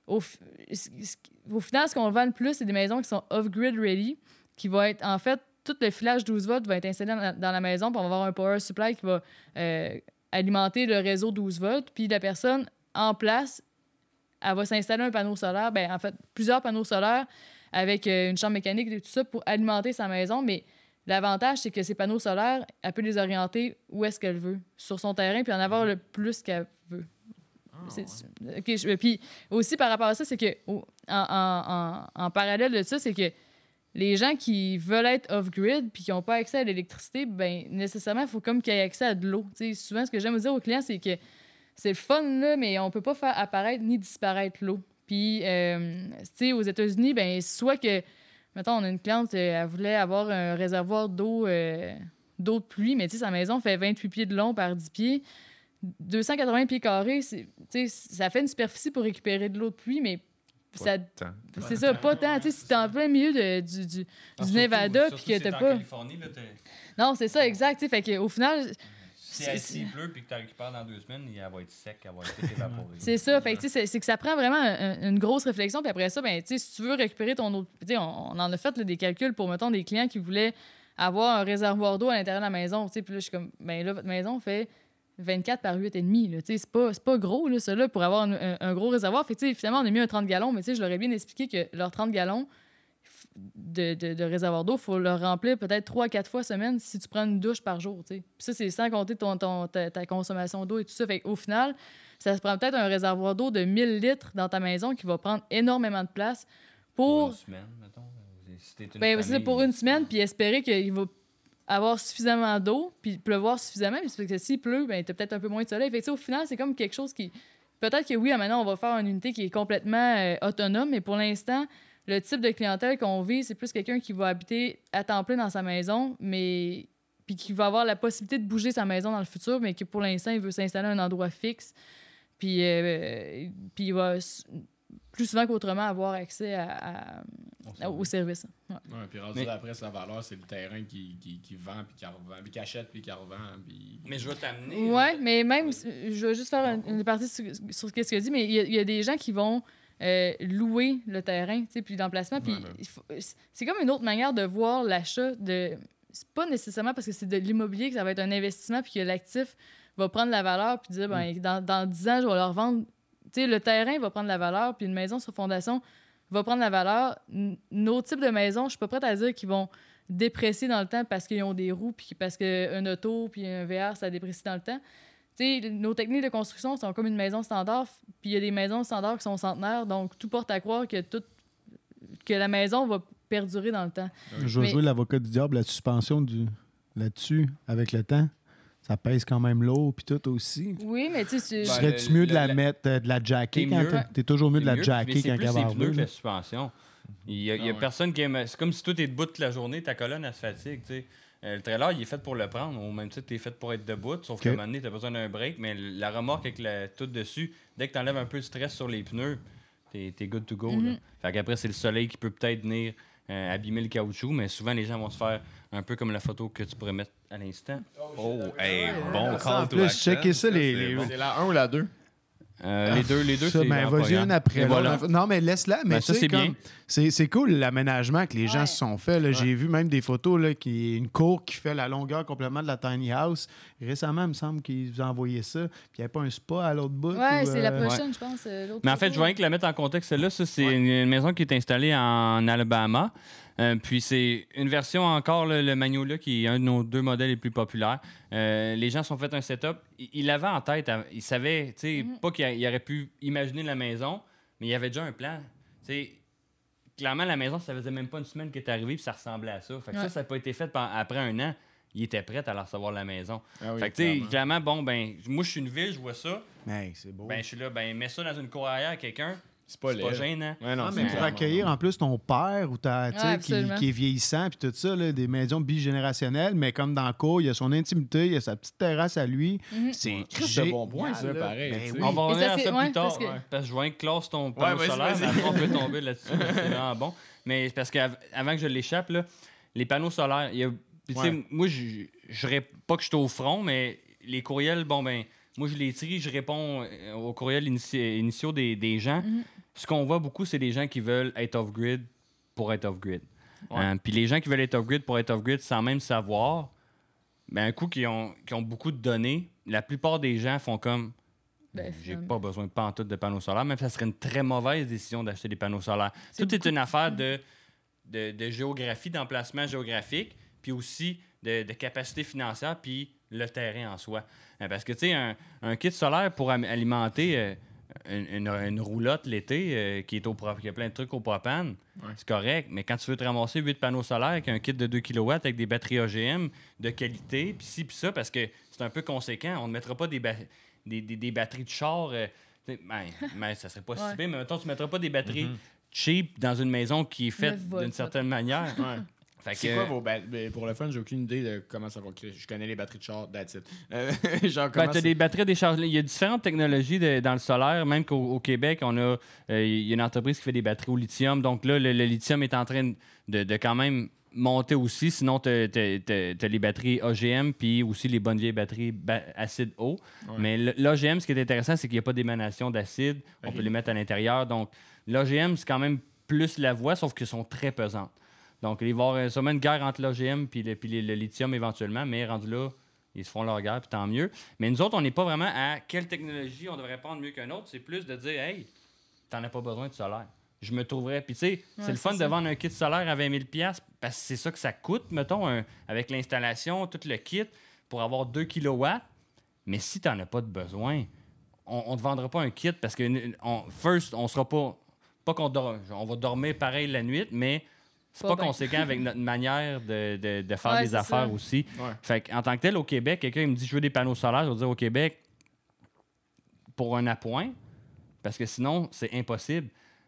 au final, ce qu'on vend le plus, c'est des maisons qui sont off-grid ready, qui vont être, en fait, tout le filage 12 volts va être installé dans la, dans la maison, puis on va avoir un power supply qui va euh, alimenter le réseau 12 volts, puis la personne en place, elle va s'installer un panneau solaire, ben, en fait, plusieurs panneaux solaires avec euh, une chambre mécanique et tout ça pour alimenter sa maison, mais l'avantage, c'est que ces panneaux solaires, elle peut les orienter où est-ce qu'elle veut, sur son terrain, puis en avoir le plus qu'elle veut. Je- puis aussi par rapport à ça, c'est que en, en- en- en parallèle de ça, c'est que les gens qui veulent être off-grid puis qui n'ont pas accès à l'électricité, ben nécessairement, il faut comme qu'ils aient accès à de l'eau. Souvent, ce que j'aime dire aux clients, c'est que c'est fun, mais on peut pas faire apparaître ni disparaître l'eau. Puis, euh, tu sais, aux États-Unis, ben soit que, mettons, on a une cliente, euh, elle voulait avoir un réservoir d'eau euh, d'eau de pluie, mais tu sa maison fait 28 pieds de long par 10 pieds. 280 pieds carrés, ça fait une superficie pour récupérer de l'eau de pluie, mais ça, c'est ça, pas tant. Tu sais, si t'es en plein milieu de- du, du, du Nevada, puis que t'as pas. Non, c'est ça, exact. tu sais, Fait qu'au final, Si elle pleut puis que tu récupères dans deux semaines, elle va être sec, elle va être évaporée. c'est ça. Fait que, tu sais, c'est c'est que ça prend vraiment un- une grosse réflexion. Puis après ça, ben, tu sais, si tu veux récupérer ton eau. tu sais, On, on en a fait là, des calculs pour, mettons, des clients qui voulaient avoir un réservoir d'eau à l'intérieur de la maison. tu sais, Puis là, je suis comme, ben là, votre maison fait 24 par 8,5. là, tu sais, C'est pas, pas gros, là, ça, là, pour avoir un, un- un gros réservoir. Fait que, finalement, on a mis un 30 gallons, mais je leur ai bien expliqué que leurs 30 gallons de, de, de réservoir d'eau, il faut le remplir peut-être 3 à 4 fois semaine si tu prends une douche par jour. Puis ça, c'est sans compter ton, ton- ta, ta consommation d'eau et tout ça. Fait au final, ça se prend peut-être un réservoir d'eau de 1000 litres dans ta maison qui va prendre énormément de place Pour pour, une semaine, mettons. Si une ben, famille, pour une semaine, puis espérer qu'il va avoir suffisamment d'eau, puis pleuvoir suffisamment. Puis parce que s'il pleut, ben, tu peut-être un peu moins de soleil. Fait que, au final, c'est comme quelque chose qui. Peut-être que oui, maintenant, on va faire une unité qui est complètement euh, autonome, mais pour l'instant, le type de clientèle qu'on vit, c'est plus quelqu'un qui va habiter à temps plein dans sa maison, mais puis qui va avoir la possibilité de bouger sa maison dans le futur, mais que pour l'instant, il veut s'installer à un endroit fixe. Puis, euh, puis il va plus souvent qu'autrement avoir accès à, à- au service. Ouais. Ouais, puis rendu Mais- après, sa valeur, c'est le terrain qui, qui, qui vend, puis qui revend, puis qui achète, puis qui revend. Puis... Mais je vais t'amener. Ouais, mais même, je vais juste faire une, une partie sur, sur ce que tu dis, mais il y, a- il y a des gens qui vont euh, louer le terrain, puis l'emplacement, puis Ouais, c'est comme une autre manière de voir l'achat de... C'est pas nécessairement parce que c'est de l'immobilier que ça va être un investissement, puis que l'actif va prendre la valeur, puis dire, ben, dans, dans 10 ans, je vais leur vendre... Sais, le terrain va prendre la valeur, puis une maison sur fondation va prendre la valeur. N- Nos types de maisons, je suis pas prête à dire qu'ils vont déprécier dans le temps parce qu'ils ont des roues, puis parce qu'un auto, puis un VR, ça déprécie dans le temps. Tu sais, nos techniques de construction sont comme une maison standard, puis il y a des maisons standards qui sont centenaires, donc tout porte à croire que, tout, que la maison va perdurer dans le temps. Je vais Mais- jouer l'avocat du diable, la suspension du... là-dessus, avec le temps. Ça pèse quand même lourd, puis tout aussi. Oui, mais tu sais, Ben, Serais-tu le- mieux de la mettre, euh, de la jacker T'es quand t'es- t'es toujours mieux de la mieux, jacker va les pneus que la suspension. Il y a, il y a Ah ouais. personne qui aime. C'est comme si toi, t'es debout toute la journée, ta colonne, elle se fatigue. tu sais. Euh, le trailer, il est fait pour le prendre. Au même titre, t'es fait pour être debout. Sauf qu'à un moment donné, t'as besoin d'un break. Mais la remorque avec la, tout dessus, dès que t'enlèves un peu de stress sur les pneus, t'es es good to go. là. Mhm. Fait qu'après, c'est le soleil qui peut peut-être venir euh, abîmer le caoutchouc. Mais souvent, les gens vont se faire un peu comme la photo que tu pourrais mettre à l'instant. Oh, hey, bon call to plus, action. checker ça, les- c'est les- bon. C'est la 1 ou la 2? Euh, les deux, les deux, Ça, c'est ben, en vas-y programme. une après. Et l'autre. voilà. Non, mais laisse-la. Mais Ben, tu ça, sais, c'est comme- bien. C'est c'est cool l'aménagement que les gens Ouais. se sont fait. là. J'ai vu même des photos, là, qui une cour qui fait la longueur complètement de la tiny house. Récemment, il me semble qu'ils vous ont envoyé ça. Puis il n'y avait pas un spa à l'autre bout. ouais, ou, c'est la euh, prochaine, je pense. euh, l'autre Mais en fait, photo. je voudrais que la mettre en contexte, celle-là. Ça, c'est une, une maison qui est installée en Alabama. Euh, puis c'est une version encore, le, le Magnolia, qui est un de nos deux modèles les plus populaires. Euh, les gens se sont fait un setup. Ils l'avaient en tête. Ils savaient, tu sais, Mhm. pas qu'ils il aurait pu imaginer la maison, mais il y avait déjà un plan. Tu sais, clairement, la maison, ça faisait même pas une semaine qu'elle est arrivée, puis ça ressemblait à ça. Fait que ça, Ouais. ça n'a pas été fait après un an. Il était prêt à la recevoir la maison. Ah oui, fait que, tu sais, clairement. clairement, bon, ben, moi, je suis une ville, je vois ça. Mais c'est beau. Ben, je suis là, ben, mets ça dans une cour arrière à quelqu'un. C'est pas C'est pas gênant. Ouais, non, Ah, c'est mais pour accueillir en plus ton père ou ta, tu sais, Ouais, qui, qui est vieillissant puis tout ça, là, des maisons bigénérationnelles, mais comme dans le cours, il y a son intimité, il y a sa petite terrasse à lui. Mhm. C'est Christ de bon point, ça, pareil, Ben oui. On va revenir à c'est- ça ouais, plus tard. parce que- ouais. Parce que je vois que classe ton panneau solaire, on peut tomber là-dessus. c'est vraiment bon. Mais c'est parce qu'avant que je l'échappe, là, les panneaux solaires, il y a. puis tu sais, Ouais. moi, je je rép- pas que je suis au front, mais les courriels, bon, ben, moi, je les trie, je réponds euh, aux courriels initiaux des, des gens. Mhm. Ce qu'on voit beaucoup, c'est des gens qui veulent être off-grid pour être off-grid. Euh, Puis les gens qui veulent être off-grid pour être off-grid sans même savoir, ben, un coup, qui ont, qui ont beaucoup de données, la plupart des gens font comme Ben, j'ai finalement. pas besoin de pantoute de panneaux solaires, même ça serait une très mauvaise décision d'acheter des panneaux solaires. Tout est une affaire de, de, de géographie, d'emplacement géographique, puis aussi de, de capacité financière, puis le terrain en soi. Euh, Parce que, tu sais, un, un kit solaire pour alimenter euh, une, une- une roulotte l'été euh, qui est au qui a plein de trucs au propane, Ouais. c'est correct. Mais quand tu veux te ramasser 8 panneaux solaires avec un kit de 2 kW avec des batteries OGM de qualité, puis ci, puis ça, parce que c'est un peu conséquent, on ne mettra pas des, ba- des, des- des batteries de char. euh, ben, ben, ça serait pas si pire, mais mettons, tu ne mettras pas des batteries cheap dans une maison qui est faite 9 volts, d'une certaine manière. Ouais. C'est quoi vos ba- ben, Pour le fun, j'ai aucune idée de comment ça va créer. Je connais les batteries de char, that's it. Euh, genre, Ben, t'as des batteries déchargeables. Il y a différentes technologies de- dans le solaire, même qu'au au Québec, on a, euh, il y a une entreprise qui fait des batteries au lithium. Donc là, le, le lithium est en train de, de quand même monter aussi. Sinon, tu as, les batteries OGM, puis aussi les bonnes vieilles batteries ba- acide eau. Ouais. Mais l'OGM, ce qui est intéressant, c'est qu'il n'y a pas d'émanation d'acide. On peut les mettre à l'intérieur. Donc, l'OGM, c'est quand même plus la voie, sauf qu'elles sont très pesantes. Donc, il va y avoir sûrement une guerre entre l'OGM et le, puis le- le lithium éventuellement, mais rendu là, ils se font leur guerre, puis tant mieux. Mais nous autres, on n'est pas vraiment à quelle technologie on devrait prendre mieux qu'un autre. C'est plus de dire, hey, t'en as pas besoin de solaire. Je me trouverais. Puis, tu sais, c'est le fun de vendre un kit solaire à 20 000 parce que c'est ça que ça coûte, mettons, un- avec l'installation, tout le kit, pour avoir 2 kW. Mais si t'en as pas de besoin, on ne te vendra pas un kit parce que, on, first, on sera pas. Pas qu'on dort, on va dormir pareil la nuit, mais c'est Pas pas, conséquent avec notre manière de, de- de faire Ouais, des affaires ça. aussi. Ouais. Fait en tant que tel, au Québec, quelqu'un me dit je veux des panneaux solaires, je vais dire au Québec pour un appoint, parce que sinon, c'est impossible.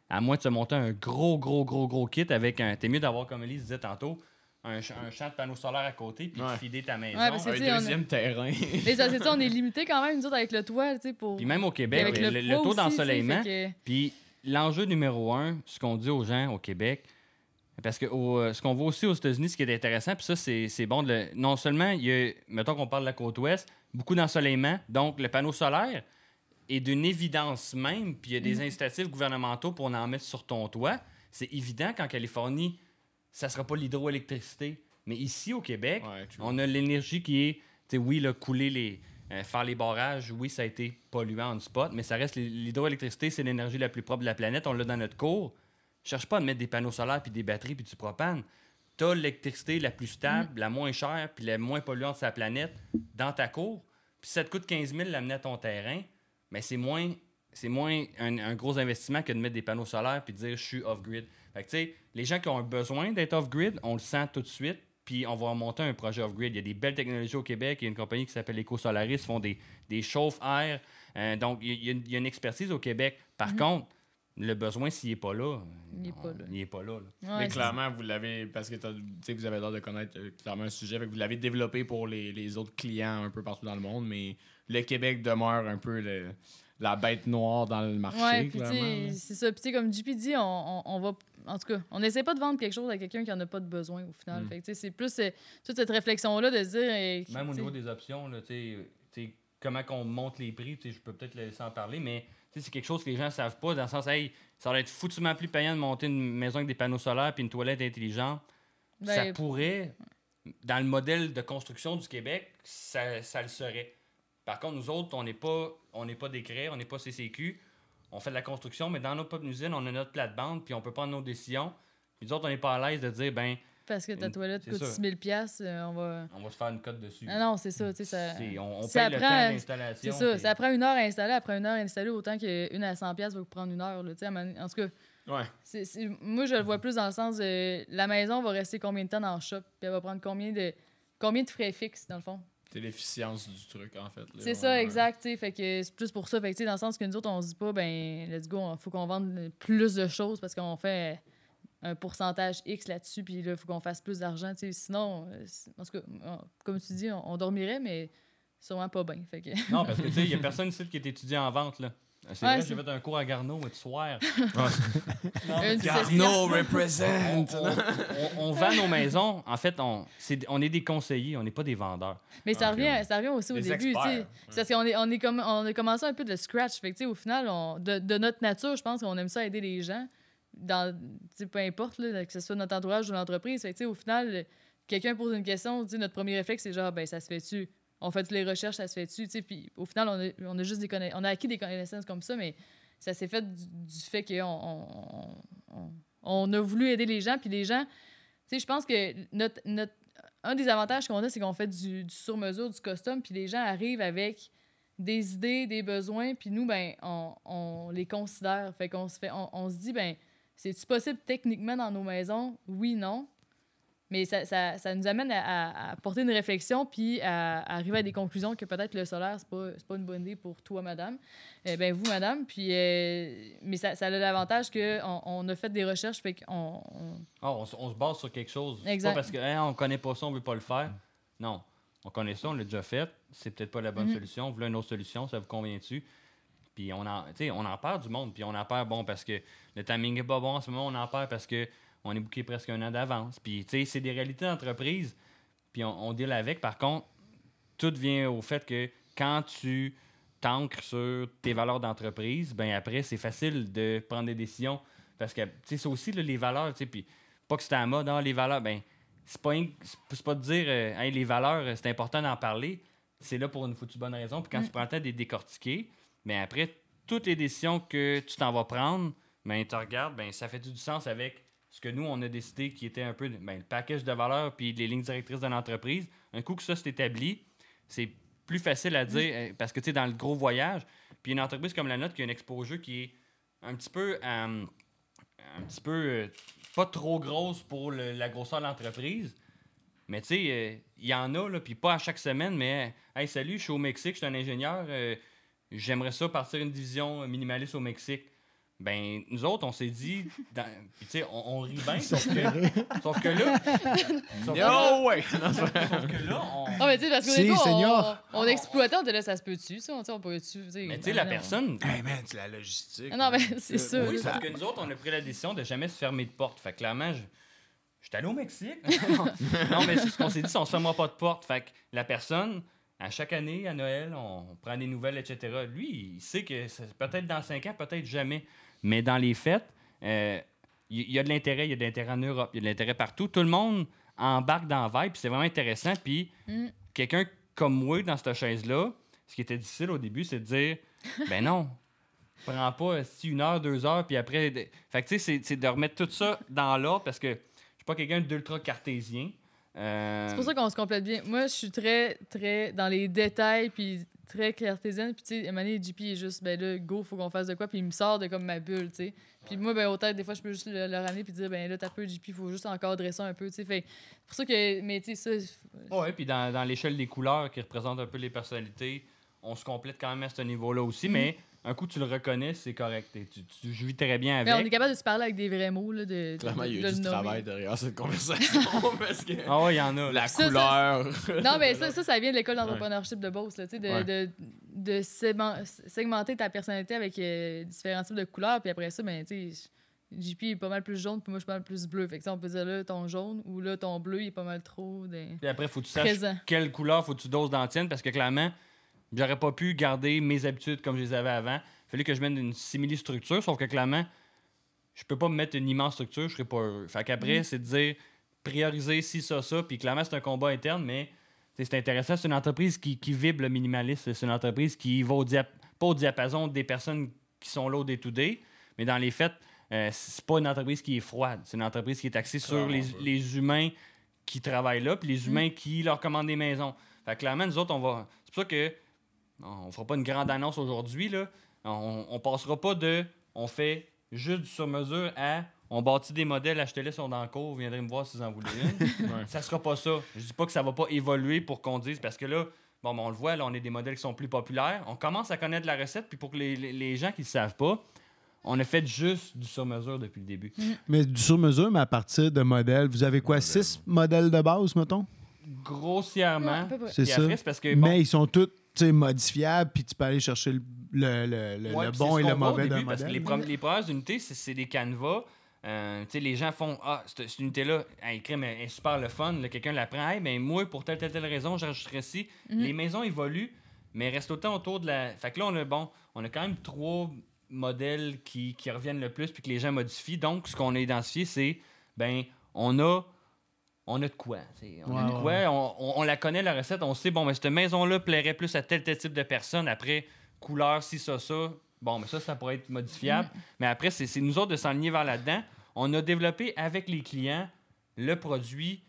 À moins de se monter un gros, gros, gros, gros kit avec un. T'es mieux d'avoir, comme Elise disait tantôt, un, ch- un champ de panneaux solaires à côté, puis Ouais. de feeder ta maison. Ouais, parce que- Un on deuxième terrain. Mais ça, c'est ça, on est limité quand même, nous autres, avec le toit, tu sais, pour. Puis même au Québec, avec le, le, taux d'ensoleillement, que- Puis l'enjeu numéro un, ce qu'on dit aux gens au Québec, parce que au- euh, ce qu'on voit aussi aux États-Unis, ce qui est intéressant, puis ça, c'est bon de le- Non seulement, il y a, mettons qu'on parle de la côte ouest, beaucoup d'ensoleillement, donc le panneau solaire est d'une évidence même, puis il y a des incitatifs gouvernementaux pour en mettre sur ton toit. C'est évident qu'en Californie, ça sera pas l'hydroélectricité. Mais ici, au Québec, Ouais, on a l'énergie qui est, tu sais, oui, là, couler les, euh, faire les barrages, oui, ça a été polluant en spot, mais ça reste l'hydroélectricité, c'est l'énergie la plus propre de la planète. On l'a dans notre cours. Cherche pas à mettre des panneaux solaires puis des batteries puis du propane. T'as l'électricité la plus stable, la moins chère puis la moins polluante de sa planète dans ta cour. Puis si ça te coûte 15 000 l'amener à ton terrain, mais c'est moins, c'est moins un, un gros investissement que de mettre des panneaux solaires puis de dire je suis off-grid. Fait que tu sais, les gens qui ont besoin d'être off-grid, on le sent tout de suite. Puis on va monter un projet off-grid. Il y a des belles technologies au Québec. Il y a une compagnie qui s'appelle EcoSolaris. Font des, des chauffe-air. Euh, donc, il y, a- il y a une- il y a une expertise au Québec. Par contre, le besoin, s'il n'est pas là, Il est pas là. Il n'est pas là. là. Ouais, mais clairement, vous l'avez, parce que t'as- tu sais, vous avez l'air de connaître euh, clairement un sujet, fait que vous l'avez développé pour les, les autres clients un peu partout dans le monde, mais le Québec demeure un peu le- la bête noire dans le marché. Ouais, clairement, c'est ça. Puis comme JP dit, on, on, on va. En tout cas, on n'essaie pas de vendre quelque chose à quelqu'un qui en a pas de besoin au final. Mm. C'est plus euh, toute cette réflexion-là de se dire. euh, Même au niveau des options, là, comment qu'on monte les prix, tu sais, je peux peut-être laisser en parler, mais c'est quelque chose que les gens ne savent pas, dans le sens, hey, ça va être foutument plus payant de monter une maison avec des panneaux solaires puis une toilette intelligente. ça ben, pourrait, dans le modèle de construction du Québec, ça, ça le serait. Par contre, nous autres, on n'est pas, on n'est pas décret, on n'est pas CCQ. On fait de la construction, mais dans notre propre usine, on a notre plate-bande, puis on peut prendre nos décisions. Puis nous autres, on n'est pas à l'aise de dire, ben, Parce que ta toilette coûte ça. 6 000 piastres, euh, on va. on va se faire une cote dessus. Ah non, c'est ça, tu sais, ça. On on ça paye le temps d'installation. C'est ça, puis- ça prend une heure à installer. Après une heure à installer, autant qu'une à 100$ piastres va vous prendre une heure. Là, à en tout cas, Ouais. moi, je le vois plus dans le sens de la maison va rester combien de temps dans le shop, puis elle va prendre combien de, combien de frais fixes, dans le fond. C'est l'efficience du truc, en fait. C'est ça, ouais. exact. tu sais, Fait que c'est plus pour ça. Fait que, dans le sens que nous autres, on se dit pas, ben, let's go, il faut qu'on vende plus de choses parce qu'on fait un pourcentage X là-dessus, puis là, il faut qu'on fasse plus d'argent. tu sais, Sinon, euh, en tout cas, on- comme tu dis, on, on dormirait, mais sûrement pas bien. Fait que... Non, parce que tu sais, il n'y a personne ici qui est étudiant en vente. là. C'est Ouais, vrai, j'ai fait un cours à Garneau et de soir. Une Carnot on, represent! on- on vend nos maisons. En fait, on, c'est- on est des conseillers, on n'est pas des vendeurs. Mais ça, Ok, revient, ouais. ça revient aussi au Des début. tu sais. experts. C'est parce qu'on est, on est comme, on a commencé un peu de scratch. Fait que, tu sais, au final, on, de, de notre nature, je pense qu'on aime ça aider les gens. Dans, peu importe, là, que ce soit notre entourage ou l'entreprise. Fait au final, quelqu'un pose une question, notre premier réflexe, c'est genre, ben, ça se fait-tu? On fait les recherches, ça se fait-tu? Puis au final, on a, on a juste des conna- on a acquis des connaissances comme ça, mais ça s'est fait du, fait qu'on on, on- on a voulu aider les gens. Puis les gens, je pense que notre, notre, un des avantages qu'on a, c'est qu'on fait du, du sur-mesure, du custom, puis les gens arrivent avec des idées, des besoins, puis nous, ben, on, on les considère. Fait qu'on se fait, on, on se dit, ben, c'est-tu possible techniquement dans nos maisons? Oui, non. Mais ça, ça, ça nous amène à, à- à porter une réflexion puis à, à arriver à des conclusions que peut-être le solaire, c'est pas, pas une bonne idée pour toi, madame. Eh ben vous, madame. Puis, euh, mais ça, ça a l'avantage qu'on on a fait des recherches, fait qu'on... on- Ah, on, se base sur quelque chose. Exact. pas parce qu'on on connaît pas ça, on veut pas le faire. Non. On connaît ça, on l'a déjà fait. C'est peut-être pas la bonne Mhm. solution. Vous voulez une autre solution, ça vous convient-tu? Puis on en, on en perd du monde. Puis on en perd, bon, parce que le timing est pas bon en ce moment. On en perd parce que on est booké presque un an d'avance. Puis, tu sais, c'est des réalités d'entreprise. Puis on, on deal avec. Par contre, tout vient au fait que quand tu t'ancres sur tes valeurs d'entreprise, ben après, c'est facile de prendre des décisions. Parce que, tu sais, c'est aussi là, les valeurs, tu sais, puis pas que c'était à mode, hein, les valeurs, ben, c'est pas, c'est pas de dire, euh, Hey, les valeurs, euh, c'est important d'en parler. C'est là pour une foutue bonne raison. Puis quand Mm. tu prends le temps de les décortiquer, mais après, toutes les décisions que tu t'en vas prendre, ben, tu regardes, ben, ça fait du sens avec ce que nous, on a décidé qui était un peu ben, le package de valeurs puis les lignes directrices de l'entreprise. Un coup que ça s'est établi, c'est plus facile à dire euh, parce que tu sais, dans le gros voyage, puis une entreprise comme la nôtre qui a une exposure qui est un petit peu, euh, un petit peu euh, pas trop grosse pour le- la grosseur de l'entreprise. Mais tu sais, euh, il y en a, là, puis pas à chaque semaine, mais hey, salut, je suis au Mexique, je suis un ingénieur, j'aimerais ça partir une division minimaliste au Mexique. Ben, nous autres, on s'est dit. dans- puis, tu sais, on, on rit bien, sauf que, sauf que là. sauf que là- No way! Non, sauf que là, on. Ah, mais tu sais, parce Si, début, on, on exploitait, on était là, ça se peut-tu, ça? On, tu sais, on pourrait-tu. tu sais, Mais tu sais, la non. personne. Hey man, c'est la logistique. Ah non, mais c'est ça. Oui, sauf que nous autres, on a pris la décision de jamais se fermer de porte. Fait que clairement, je. J'étais allé au Mexique. non, mais c'est ce qu'on s'est dit, c'est on se fermera pas de porte. Fait que la personne, à chaque année, à Noël, on prend des nouvelles, etc. Lui, il sait que peut-être dans cinq ans, peut-être jamais. Mais dans les fêtes, euh, il y, a de l'intérêt. Il y a de l'intérêt en Europe, il y a de l'intérêt partout. Tout le monde embarque dans la vibe, puis c'est vraiment intéressant. Puis Mm. quelqu'un comme moi, dans cette chaise-là, ce qui était difficile au début, c'est de dire ben non, prends pas si une heure, deux heures, puis après. Fait que tu sais, c'est- c'est de remettre tout ça dans l'ordre parce que je suis pas quelqu'un d'ultra cartésien. Euh, C'est pour ça qu'on se complète bien. Moi, je suis très, très dans les détails, puis très cartésienne. Puis, tu sais, donné, JP est juste, ben là, go, faut qu'on fasse de quoi. Puis, il me sort de comme ma bulle, tu sais. Puis, moi, ben, autant, des fois, je peux juste le, le ramener, puis dire, ben là, t'as peu, JP, faut juste encadrer ça un peu, tu sais. Fait c'est pour ça que, mais tu sais, ça. Ouais, puis dans, dans l'échelle des couleurs qui représentent un peu les personnalités, on se complète quand même à ce niveau-là aussi, mais un coup tu le reconnais, c'est correct. Et Tu, tu, je vis très bien Mais on est avec. capable de se parler avec des vrais mots, là, de. Clairement, il y de a eu du travail derrière cette conversation. parce que Ah ouais, il y en a. la Ça, ça, couleur. Non, mais ça, ça, ça vient de l'école d'entrepreneurship de Beauce, là, tu sais, de, Ouais. de, de segmen- segmenter ta personnalité avec euh, différents types de couleurs, puis après ça, ben, tu sais, JP est pas mal plus jaune, puis moi, je suis pas mal plus bleu. Fait que ça, on peut dire là, ton jaune, ou là, ton bleu, il est pas mal trop de- Puis après, faut que tu saches présent. quelle couleur faut que tu doses dans la tienne parce que clairement, j'aurais pas pu garder mes habitudes comme je les avais avant. Il fallait que je mette une simili-structure, sauf que clairement, je peux pas me mettre une immense structure, je serais pas heureux. Fait qu'après, c'est de dire prioriser ci, ça, ça, puis clairement, c'est un combat interne, mais c'est intéressant. C'est une entreprise qui, qui vibre le minimaliste. C'est une entreprise qui va au diap- pas au diapason des personnes qui sont là au day-to-day, mais dans les faits, euh, c'est pas une entreprise qui est froide. C'est une entreprise qui est axée sur les, les humains qui travaillent là, puis les humains qui leur commandent des maisons. Fait que clairement, nous autres, on va. C'est pour ça que on fera pas une grande annonce aujourd'hui. Là. On, on passera pas de on fait juste du sur-mesure à on bâtit des modèles, achetez-les, sont dans le cours, vous viendrez me voir si vous en voulez une. Ouais. Ça sera pas ça. Je dis pas que ça va pas évoluer pour qu'on dise, parce que là, bon, ben, on le voit, là, on est des modèles qui sont plus populaires. On commence à connaître la recette, puis pour que les, les- les gens qui ne savent pas, on a fait juste du sur-mesure depuis le début. Mais du sur-mesure, mais à partir de modèles, vous avez quoi, six modèles de base, mettons? Grossièrement. Ouais. C'est ça. après, parce que. bon, Mais ils sont tous tu sais, modifiables, puis tu peux aller chercher le, le- le- le- Ouais, le puis bon et le mauvais d'un les, modèle. prom- les premières unités, c'est, c'est des canevas. Euh, tu sais, les gens font Ah, cette, cette unité-là, elle, crème, elle est super le fun. Là, quelqu'un la prend. Hey, ben, moi, pour telle, telle, telle raison, j'ajouterais ci. Mhm. Les maisons évoluent, mais restent autant autour de la. Fait que là, on a, bon, on a quand même trois modèles qui, qui reviennent le plus puis que les gens modifient. Donc, ce qu'on a identifié, c'est ben, on a. On a de quoi. t'sais. On a de quoi. On, on- on la connaît, la recette. On sait, bon, mais cette maison-là plairait plus à tel, tel type de personne. Après, couleur, ci, ça, ça. Bon, mais ça, ça pourrait être modifiable. Mais après, c'est nous autres de s'enligner vers là-dedans. On a développé avec les clients le produit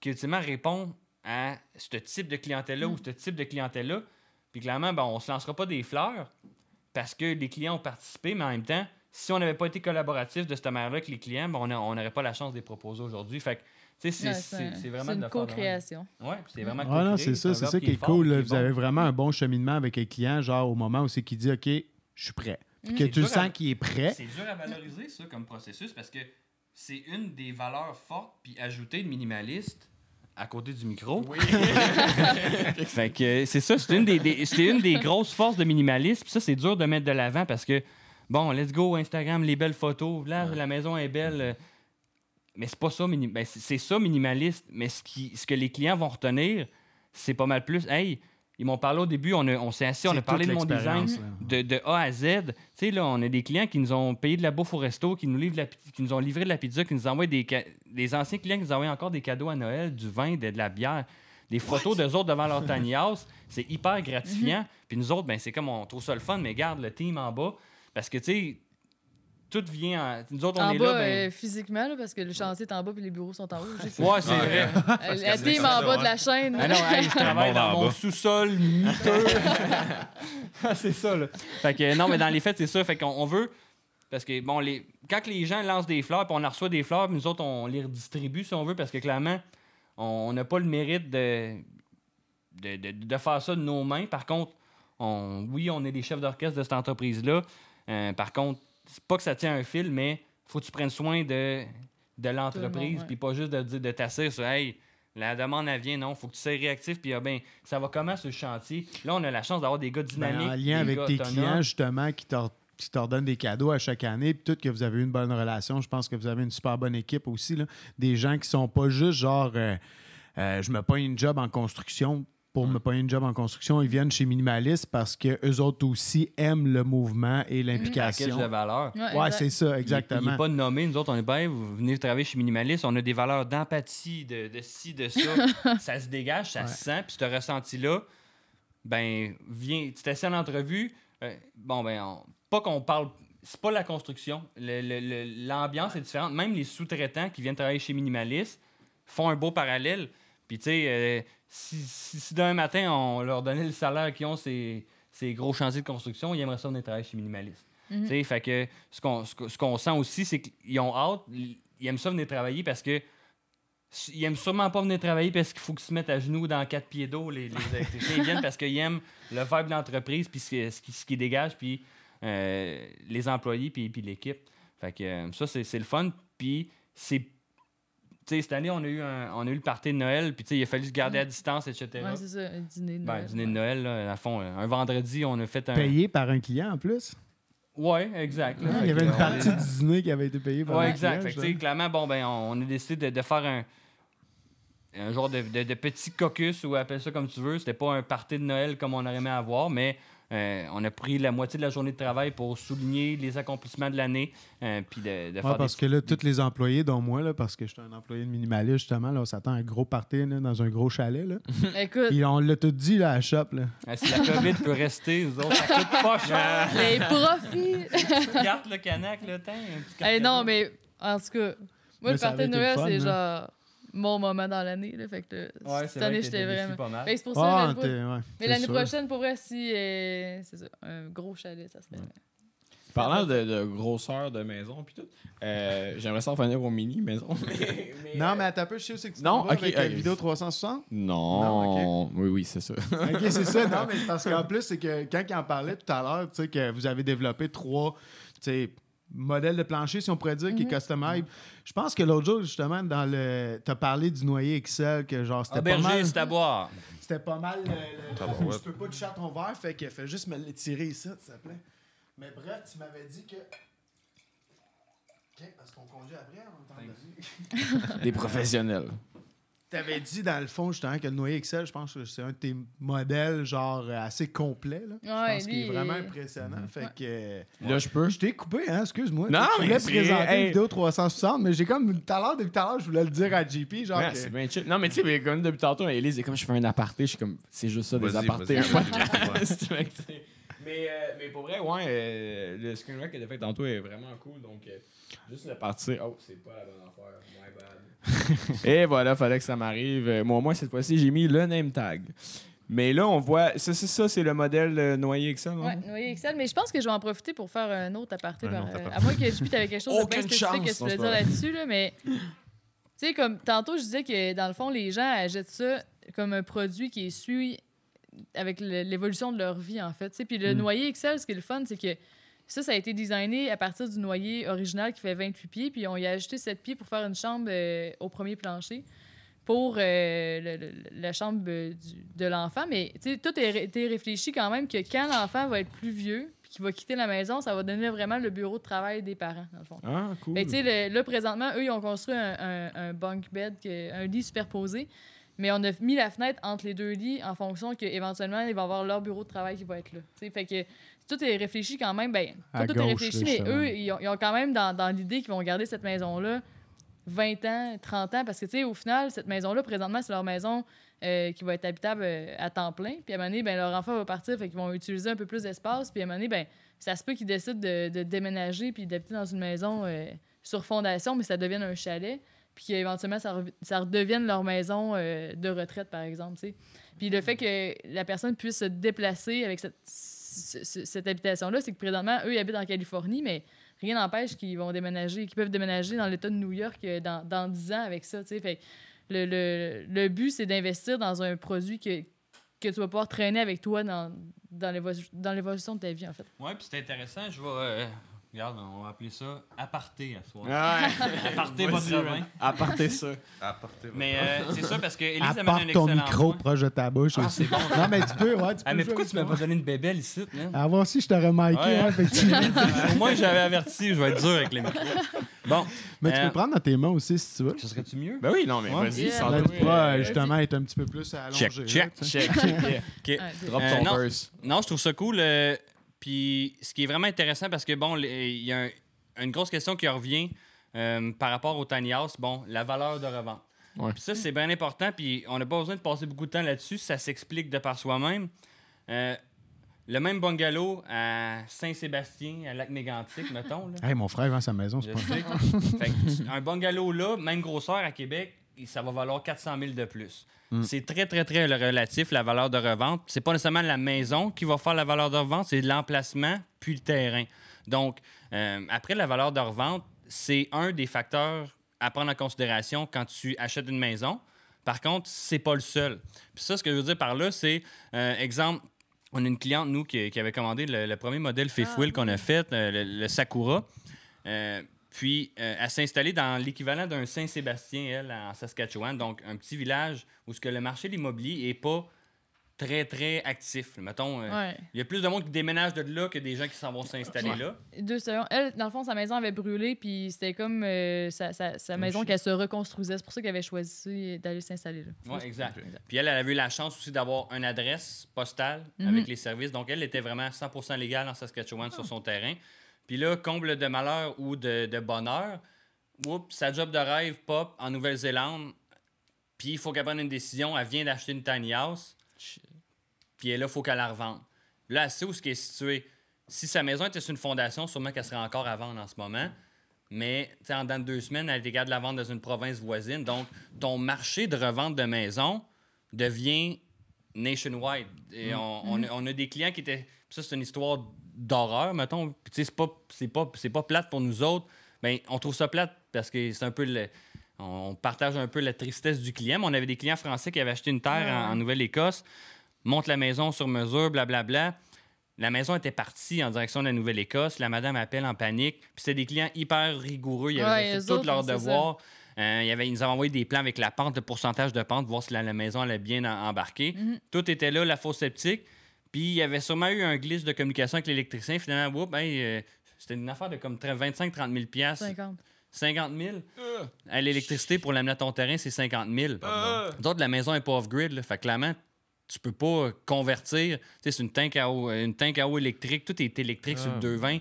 qui ultimement répond à ce type de clientèle-là ou ce type de clientèle-là. Puis clairement, ben, on ne se lancera pas des fleurs parce que les clients ont participé, mais en même temps, si on n'avait pas été collaboratif de cette manière-là avec les clients, ben, on n'aurait pas la chance de les proposer aujourd'hui. Fait que, c'est vraiment une co-création. C'est vraiment Ah non, co-créé, c'est ça, c'est ça qui est cool. Vous avez vraiment un bon cheminement avec les clients, genre au moment où c'est qu'il dit OK, je suis prêt. Puis que tu sens qu'il est prêt. C'est dur à valoriser, ça, comme processus, parce que c'est une des valeurs fortes puis ajoutées de minimaliste à côté du micro. Oui. Fait que euh, c'est ça, c'est une des, des- c'est une des grosses forces de minimalisme. Puis ça, c'est dur de mettre de l'avant parce que, bon, let's go, Instagram, les belles photos, là, la maison est belle. Mais c'est pas ça, mini- ben, c'est ça minimaliste. Mais ce, qui, ce que les clients vont retenir, c'est pas mal plus. Hey, ils m'ont parlé au début, on, a- on s'est assis, on a parlé de mon design de, de A à Z. Tu sais, là, on a des clients qui nous ont payé de la bouffe au resto, qui nous, livrent la qui nous ont livré de la pizza, qui nous envoient des, des anciens clients qui nous envoient encore des cadeaux à Noël, du vin, de, de la bière, des photos d'eux autres devant leur tiny house. C'est hyper gratifiant. Puis nous autres, ben, c'est comme on trouve ça le fun, mais garde le team en bas. Parce que, tu sais, tout vient en. Nous autres, on En est bas, là. Ben... euh, physiquement, là, parce que le chantier est en bas puis les bureaux sont en haut. Ouais, c'est vrai. Euh, La team en bas de la chaîne. Ah non, hey, je travaille dans mon sous-sol miteux. Ah, c'est ça, là. Fait que, non, mais dans les faits, c'est ça. Fait qu'on on veut. Parce que, bon, les, quand les gens lancent des fleurs, puis on en reçoit des fleurs, puis nous autres, on les redistribue, si on veut, parce que clairement, on n'a pas le mérite de, de, de- de faire ça de nos mains. Par contre, on, oui, on est des chefs d'orchestre de cette entreprise-là. Euh, par contre, c'est pas que ça tient un fil, mais faut que tu prennes soin de, de l'entreprise, ouais. puis pas juste de, dire- de t'asseoir sur Hey, la demande, elle vient, non, faut que tu sois réactif, puis ah, ben, ça va comment ce chantier? Là, on a la chance d'avoir des gars Ben, dynamiques. en lien des avec gars tes autonomes. clients, justement, qui t'or- qui t'ordonnent des cadeaux à chaque année, puis tout, que vous avez eu une bonne relation. Je pense que vous avez une super bonne équipe aussi. Là. Des gens qui sont pas juste genre, euh, euh, je me pogne une job en construction pour me pogner une job en construction. Ils viennent chez Minimalist parce que eux autres aussi aiment le mouvement et de l'implication. valeur. Ouais, Ouais, c'est ça, Il- Il n'est exactement. pas nommé. Nous autres, on est Hey, vous venez travailler chez Minimalist, on a des valeurs d'empathie, de, de ci, de ça. ça se dégage, ça Ouais. se sent. Puis ce ressenti-là, ben, viens, tu t'essaies en entrevue. euh, bon, ben, on- pas qu'on parle. C'est pas la construction. Le- le- le- L'ambiance est différente. Même les sous-traitants qui viennent travailler chez Minimalist font un beau parallèle. Puis, tu sais, euh, si, si, si d'un matin, on leur donnait le salaire qu'ils ont, ces, ces gros chantiers de construction, ils aimeraient ça venir travailler chez Minimalist. Mhm. Tu sais, fait que ce qu'on ce sent aussi, c'est qu'ils ont hâte, ils aiment ça venir travailler parce que ils aiment sûrement pas venir travailler parce qu'il faut qu'ils se mettent à genoux dans quatre pieds d'eau, les, les électriciens. Ils viennent parce qu'ils aiment le vibe de l'entreprise, puis ce, qui, ce qui dégage, puis euh, les employés, puis, puis l'équipe. Fait que euh, ça, c'est c'est le fun. Puis c'est. Tu sais, cette année, on a eu, un, on a eu le party de Noël, puis tu sais, il a fallu se garder à distance, etc. Ouais, c'est ça, un dîner de Ben, Noël. dîner de ouais. Noël, là, à fond. euh, Un vendredi, on a fait un. Payé par un client en plus? Ouais, exact. là. Ah, il y avait une on- partie du dîner qui avait été payée par Ouais, un exact. client, je sais, clairement, bon, ben, on, on a décidé de, de faire un, un genre de, de- de petit caucus, ou appelle ça comme tu veux. C'était pas un party de Noël comme on aurait aimé avoir, mais euh, on a pris la moitié de la journée de travail pour souligner les accomplissements de l'année, euh, puis de, de Ouais, faire parce des... que là, tous les employés, dont moi, là, parce que je suis un employé de minimaliste, justement, là, on s'attend à un gros party là, dans un gros chalet. Là. Écoute, Et on l'a tout dit là, à la shop. Là. Ah, si la COVID peut rester, nous autres, ça coûte pas cher. les profits! Carte le canac, un petit Hey, non, mais en tout cas, moi, Mais le party de le Noël, c'est hein. genre mon moment dans l'année. là, Fait que là, Ouais, cette année, j'étais vraiment. pas mal. Ben, c'est pour Ah, ça. ouais, mais l'année sûr. prochaine, pour vrai, si. euh, c'est ça, un gros chalet, ça serait. Parlant de, de grosseur de maison puis tout, euh, j'aimerais ça revenir aux mini maisons. mais- mais, Non, euh, mais attends un peu, je sais où c'est que tu Non, t'en vas ok, avec la ok. vidéo 360. Non. Non, Oui, oui, c'est ça. ok, c'est ça. Non, mais parce qu'en plus, c'est que quand il en parlait tout à l'heure, tu sais, que vous avez développé trois, tu sais, modèles de plancher, si on pourrait dire, qui est customized. Je pense que l'autre jour, justement, dans le. T'as parlé du noyer Excel, que genre, c'était pas Auberger, mal. c'est à boire. C'était pas mal. le- le- Ah bon, ouais. Tu peux pas toucher à ton verre, fait que fais juste me l'étirer ici, s'il te plaît. Mais bref, tu m'avais dit que. Ok, parce qu'on conduit après, on t'entend. Des professionnels. T'avais dit dans le fond justement que le noyer Excel, je pense que c'est un de tes modèles genre euh, assez complet. Là. je pense qu'il est vraiment il- impressionnant. Fait que euh, Là, je peux. je t'ai coupé, hein, excuse-moi. Non, je mais voulais présenter hey. une vidéo 360, mais j'ai comme tout à l'heure, depuis tout à l'heure, je voulais le dire à JP, genre Ouais, que- c'est bien chill. Non, mais tu sais, mais comme depuis tantôt, Elise est comme je fais un aparté, je suis comme, c'est juste ça, des apartés. tu mais, euh, mais pour vrai, ouais, euh, le screen rec que t'as fait tantôt est vraiment cool. Donc, euh, juste le partir. Oh, c'est pas la bonne affaire. My bad. Et voilà, fallait que ça m'arrive. Euh, Moi, moi, cette fois-ci, j'ai mis le name tag. Mais là, on voit. Ça, c'est ça, c'est le modèle euh, noyé non? Ouais, noyer Excel. Mais je pense que je vais en profiter pour faire un autre aparté. Un par- autre euh, à moins que JP, t'avais quelque chose de bien spécifique que tu non, voulais dire là-dessus. Là, mais tu sais, comme tantôt, je disais que dans le fond, les gens achètent ça comme un produit qui suit avec l'évolution de leur vie, en fait. tu sais. Puis le Mm. noyer Excel, ce qui est le fun, c'est que ça, ça a été designé à partir du noyer original qui fait 28 pieds, puis on y a ajouté 7 pieds pour faire une chambre euh, au premier plancher pour euh, le- le- la chambre euh, du- de l'enfant. Mais tu sais, tout est été réfléchi quand même que quand l'enfant va être plus vieux puis qu'il va quitter la maison, ça va donner vraiment le bureau de travail des parents, dans le fond. Ah, cool. Fait que, tu sais, le- là, présentement, eux, ils ont construit un, un- un bunk bed, un lit superposé. Mais on a mis la fenêtre entre les deux lits en fonction qu'éventuellement, il va avoir leur bureau de travail qui va être là. Tu sais, fait que tout est réfléchi quand même. Ben, tout gauche, est réfléchi, mais justement. eux, ils ont, ils ont quand même dans, dans l'idée qu'ils vont garder cette maison-là 20 ans, 30 ans. Parce que, tu sais, au final, cette maison-là, présentement, c'est leur maison euh, qui va être habitable euh, à temps plein. Puis à un moment donné, ben, leur enfant va partir, fait qu'ils vont utiliser un peu plus d'espace. Puis à un moment donné, ben, ça se peut qu'ils décident de, de déménager puis d'habiter dans une maison euh, sur fondation, mais ça devienne un chalet. Puis qu'éventuellement, ça, ça redevienne leur maison euh, de retraite, par exemple. tu sais. Puis le fait que la personne puisse se déplacer avec cette, ce- ce- cette habitation-là, c'est que présentement, eux, ils habitent en Californie, mais rien n'empêche qu'ils vont déménager, qu'ils peuvent déménager dans l'État de New York euh, dans, dans 10 ans avec ça. Fait le, le, le but, c'est d'investir dans un produit que, que tu vas pouvoir traîner avec toi dans, dans l'évo- dans l'évolution de ta vie, en fait. Ouais, puis c'est intéressant. Je vais. euh, Regarde, on va appeler ça aparté à soir. Ouais. Aparté votre vin. Apartez ça. Apportez votre- Mais euh, c'est ça parce que Élise amène un Apporte ton micro point. proche de ta bouche aussi. Non, mais tu peux, ouais, tu peux. Ah, mais pourquoi tu m'as ça. pas donné une bébelle ici, man? À voir si je t'aurais Ouais, hein, hein. effectivement. Au moins, j'avais averti, je vais être dur avec les micros. Bon, mais tu Euh, peux prendre dans tes mains aussi si tu veux. ce serait-tu mieux? Ben oui, non, mais Ouais. vas-y, Yeah. sans doute. pourras, euh, justement être un petit peu plus allongé. Check, check. Check. OK. Ah. Drop ton verse. Non, je trouve ça cool. Puis ce qui est vraiment intéressant, parce que bon, il y a un- une grosse question qui revient euh, par rapport au tiny house. Bon, la valeur de revente. Ouais. Puis ça, c'est bien important. Puis on n'a pas besoin de passer beaucoup de temps là-dessus. Ça s'explique de par soi-même. Euh, le même bungalow à Saint-Sébastien, à Lac-Mégantic, mettons. Là. Hey, mon frère vend sa maison, c'est pas. Fait que un bungalow là, même grosseur à Québec, ça va valoir 400 000 de plus. C'est très, très, très relatif, la valeur de revente. C'est pas nécessairement la maison qui va faire la valeur de revente, c'est l'emplacement puis le terrain. Donc, euh, après, la valeur de revente, c'est un des facteurs à prendre en considération quand tu achètes une maison. Par contre, c'est pas le seul. Puis ça, ce que je veux dire par là, c'est, euh, exemple, on a une cliente, nous, qui, qui avait commandé le, le premier modèle Fifth Ah, Wheel qu'on a fait, euh, le, le Sakura. Euh, puis, euh, elle s'est installée dans l'équivalent d'un Saint-Sébastien, elle, en Saskatchewan. Donc, un petit village où ce que le marché de l'immobilier n'est pas très, très actif. Mettons, euh, Ouais. il y a plus de monde qui déménage de là que des gens qui s'en vont s'installer Ouais. là. Deux secondes. Elle, dans le fond, sa maison avait brûlé, puis c'était comme euh, sa, sa- sa maison qu'elle se reconstruisait. C'est pour ça qu'elle avait choisi d'aller s'installer là. Oui, exact. Exact. Puis elle, elle avait eu la chance aussi d'avoir une adresse postale Mhm. avec les services. Donc, elle était vraiment 100% légale en Saskatchewan sur son terrain. Puis là, comble de malheur ou de, de bonheur, oups, sa job de rêve pop en Nouvelle-Zélande. Puis il faut qu'elle prenne une décision. Elle vient d'acheter une tiny house. Puis elle, là, il faut qu'elle la revende. Là, elle sait où ce qui est situé. Si sa maison était sur une fondation, sûrement qu'elle serait encore à vendre en ce moment. Mais en dans deux semaines, elle capable de la vendre dans une province voisine. Donc, ton marché de revente de maison devient nationwide. Et on, on a, on a des clients qui étaient. Ça, c'est une histoire d'horreur, mettons. Puis, tu sais, c'est pas, c'est pas, c'est pas plate pour nous autres. Mais on trouve ça plate parce que c'est un peu le. On partage un peu la tristesse du client. Mais on avait des clients français qui avaient acheté une terre en, en Nouvelle-Écosse, montent la maison sur mesure, blablabla. La maison était partie en direction de la Nouvelle-Écosse. La madame appelle en panique. Puis c'était des clients hyper rigoureux. Ils avaient Ouais, fait tous leurs devoirs. Euh, ils nous avaient envoyé des plans avec la pente, le pourcentage de pente, voir si la, la maison allait bien en- embarquer. Mhm. Tout était là, la fosse septique. Puis il y avait sûrement eu un glitch de communication avec l'électricien. Finalement, whoop, hey, euh, c'était une affaire de comme 25-30 000 piastres. 50. 50 000. À l'électricité pour l'amener à ton terrain, c'est 50 000. Euh. D'autres, la maison n'est pas off-grid. là. Fait que clairement, tu peux pas convertir. C'est une tank à eau, une tank à eau électrique. Tout est électrique sur le 220.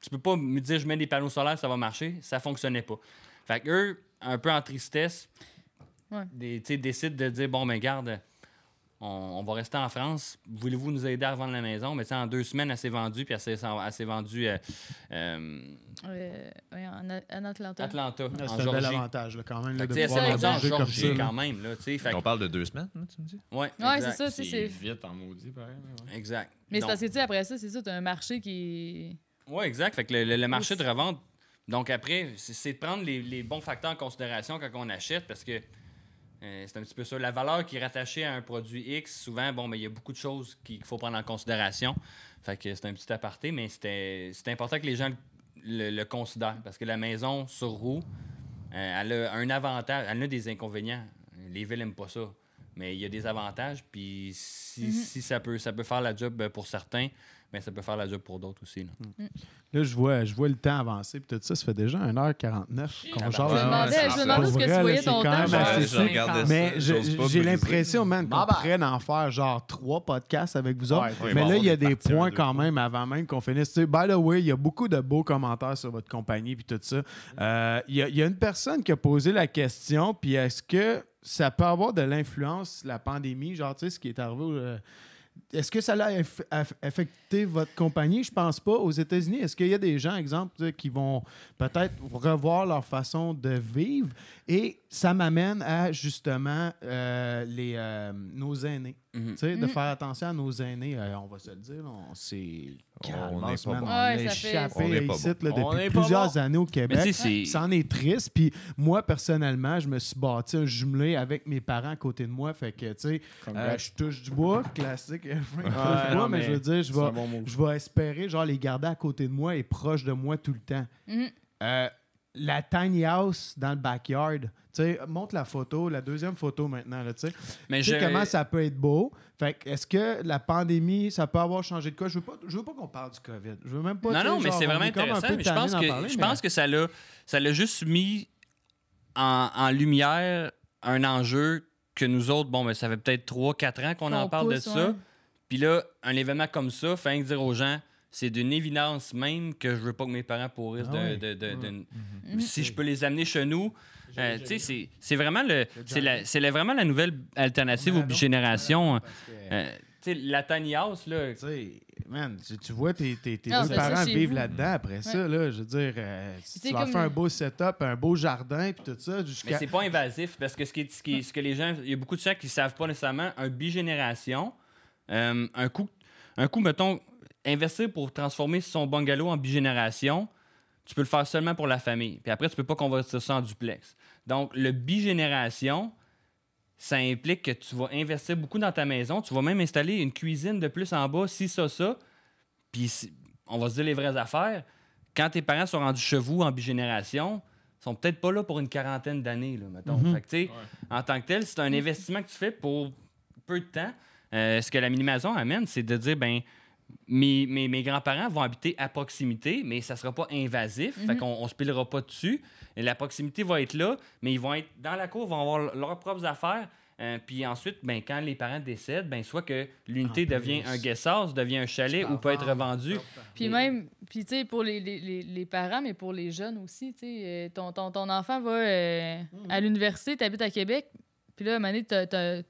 Tu peux pas me dire, je mets des panneaux solaires, ça va marcher. Ça fonctionnait pas. Fait que eux, un peu en tristesse, Ouais. des- tu sais, décident de dire, bon, mais garde, on, on va rester en France. Voulez-vous nous aider à revendre la maison? Mais tu sais, en deux semaines, elle s'est vendue, puis elle s'est, vendue euh, euh, Euh, ouais, en, Atlanta. Atlanta, C'est en un bel avantage, là, quand même, là, Fait de pouvoir en comme ça. Georgie quand même, là, que- On parle de deux semaines, hein, tu me dis? ouais, Ouais, exact, c'est ça, C'est c'est. vite en maudit, pareil. ouais. Exact. Mais c'est parce que, tu sais, après ça, c'est ça, t'as un marché qui Oui, exact. Fait que le, le- le marché de revente, donc après, c'est c'est de prendre les, les bons facteurs en considération quand on achète parce que euh, c'est un petit peu ça. La valeur qui est rattachée à un produit X, souvent, bon, mais il y a beaucoup de choses qu'il faut prendre en considération. Fait que c'est un petit aparté, mais c'est important que les gens le, le considèrent parce que la maison sur roue, euh, elle a un avantage, elle a des inconvénients. Les villes n'aiment pas ça. Mais il y a des avantages, puis si, si ça, peut, ça peut faire la job euh, pour certains, mais ça peut faire la job pour d'autres aussi. là. Là, je vois, je vois le temps avancer, puis tout ça, ça fait déjà 1h49 qu'on Ouais, jase. Je me demandais, est-ce Pour que tu voyais ton temps. Mais j'ai l'impression, man, qu'on pourrait en faire genre trois podcasts avec vous autres. Mais là, il y a des points quand même avant même qu'on finisse. Tu sais, by the way, il y a beaucoup de beaux commentaires sur votre compagnie puis tout ça. Euh, Il y, a- il y a une personne qui a posé la question, puis est-ce que ça peut avoir de l'influence, la pandémie, genre, tu sais, ce qui est arrivé... euh, est-ce que ça a aff- aff- affecté votre compagnie? Je pense pas. Aux États-Unis, est-ce qu'il y a des gens, exemple, qui vont peut-être revoir leur façon de vivre? Et ça m'amène à, justement, euh, les, euh, nos aînés. Mhm. Tu sais, de Mhm. faire attention à nos aînés. Euh, on va se le dire, là, on s'est On n'est pas bon. On Ouais, échappé On pas ici, bon. là, depuis plusieurs bon. années au Québec. C'en est triste. Puis moi, personnellement, je me suis bâti un jumelé avec mes parents à côté de moi. Fait que, tu sais, euh, je touche du bois, classique. Ouais, non, bois, mais, je veux dire, je vais, bon move. je vais espérer genre les garder à côté de moi et proche de moi tout le temps. Mhm. Euh, la tiny house dans le backyard. Tu sais, montre la photo, la deuxième photo maintenant. Là, tu sais. Mais Tu sais je- comment ça peut être beau. Fait que est-ce que la pandémie, ça peut avoir changé de quoi? Je veux pas, je veux pas qu'on parle du COVID. Je veux même pas. Non, non, mais c'est vraiment intéressant. peu mais je pense que, parler, je mais- pense que ça l'a, ça l'a juste mis en, en lumière un enjeu que nous autres, bon, ben, ça fait peut-être 3-4 ans qu'on en parle de ça. Puis là, un événement comme ça, fait dire aux gens, c'est d'une évidence même que je veux pas que mes parents pourrissent Ah de, ouais. de- de- de- Mhm. Si je peux les amener chez nous, euh, tu sais, c'est- c'est vraiment le, c'est la- la- vraiment la nouvelle alternative Mais aux bigénérations. Euh, tu sais, la tiny house, là, man, tu, tu vois tes, tes, tes Non, deux ça parents vivre là-dedans après ça, là, je veux dire, euh, si Tu leur fais un beau setup, un beau jardin, puis tout ça, Mais jusqu'à... c'est pas invasif parce que ce, qui est- ce, qui est- ce que les gens. Il y a beaucoup de gens qui savent pas nécessairement un bigénération. euh, un coup, un coup, mettons, investir pour transformer son bungalow en bigénération, tu peux le faire seulement pour la famille. Puis après, tu peux pas convertir ça en duplex. Donc, le bigénération, ça implique que tu vas investir beaucoup dans ta maison. Tu vas même installer une cuisine de plus en bas, si ça, ça. Puis, on va se dire les vraies affaires. Quand tes parents sont rendus chevaux en bigénération, ils sont peut-être pas là pour une quarantaine d'années, là, mettons. Mhm. Fait que, en tant que tel, c'est un investissement que tu fais pour peu de temps. Euh, ce que la mini-maison amène, c'est de dire, ben mes, mes, mes grands-parents vont habiter à proximité, mais ça sera pas invasif. Fait Mhm. qu'on on se pilera pas dessus. Et la proximité va être là, mais ils vont être dans la cour, vont avoir leurs propres affaires. Euh, puis ensuite, ben, quand les parents décèdent, ben, soit que l'unité En devient un guest house, devient un chalet ou peut être revendu. Puis même, puis tu sais, pour les, les, les, les parents, mais pour les jeunes aussi, tu sais, euh, ton, ton, ton enfant va euh, Mhm. à l'université, tu habites à Québec, puis là, à un moment donné,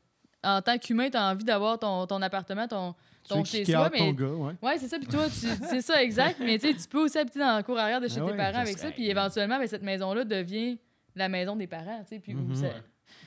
en tant qu'humain, tu as envie d'avoir ton, ton appartement, ton, sais, chez soi, ton mais... gars, ouais. Ouais, c'est ça, puis toi, tu- c'est ça, exact, mais tu peux aussi habiter dans la cour arrière de chez Ah tes ouais, parents avec ça, puis éventuellement, ben, cette maison-là devient la maison des parents, tu sais, puis où Mhm. ça-.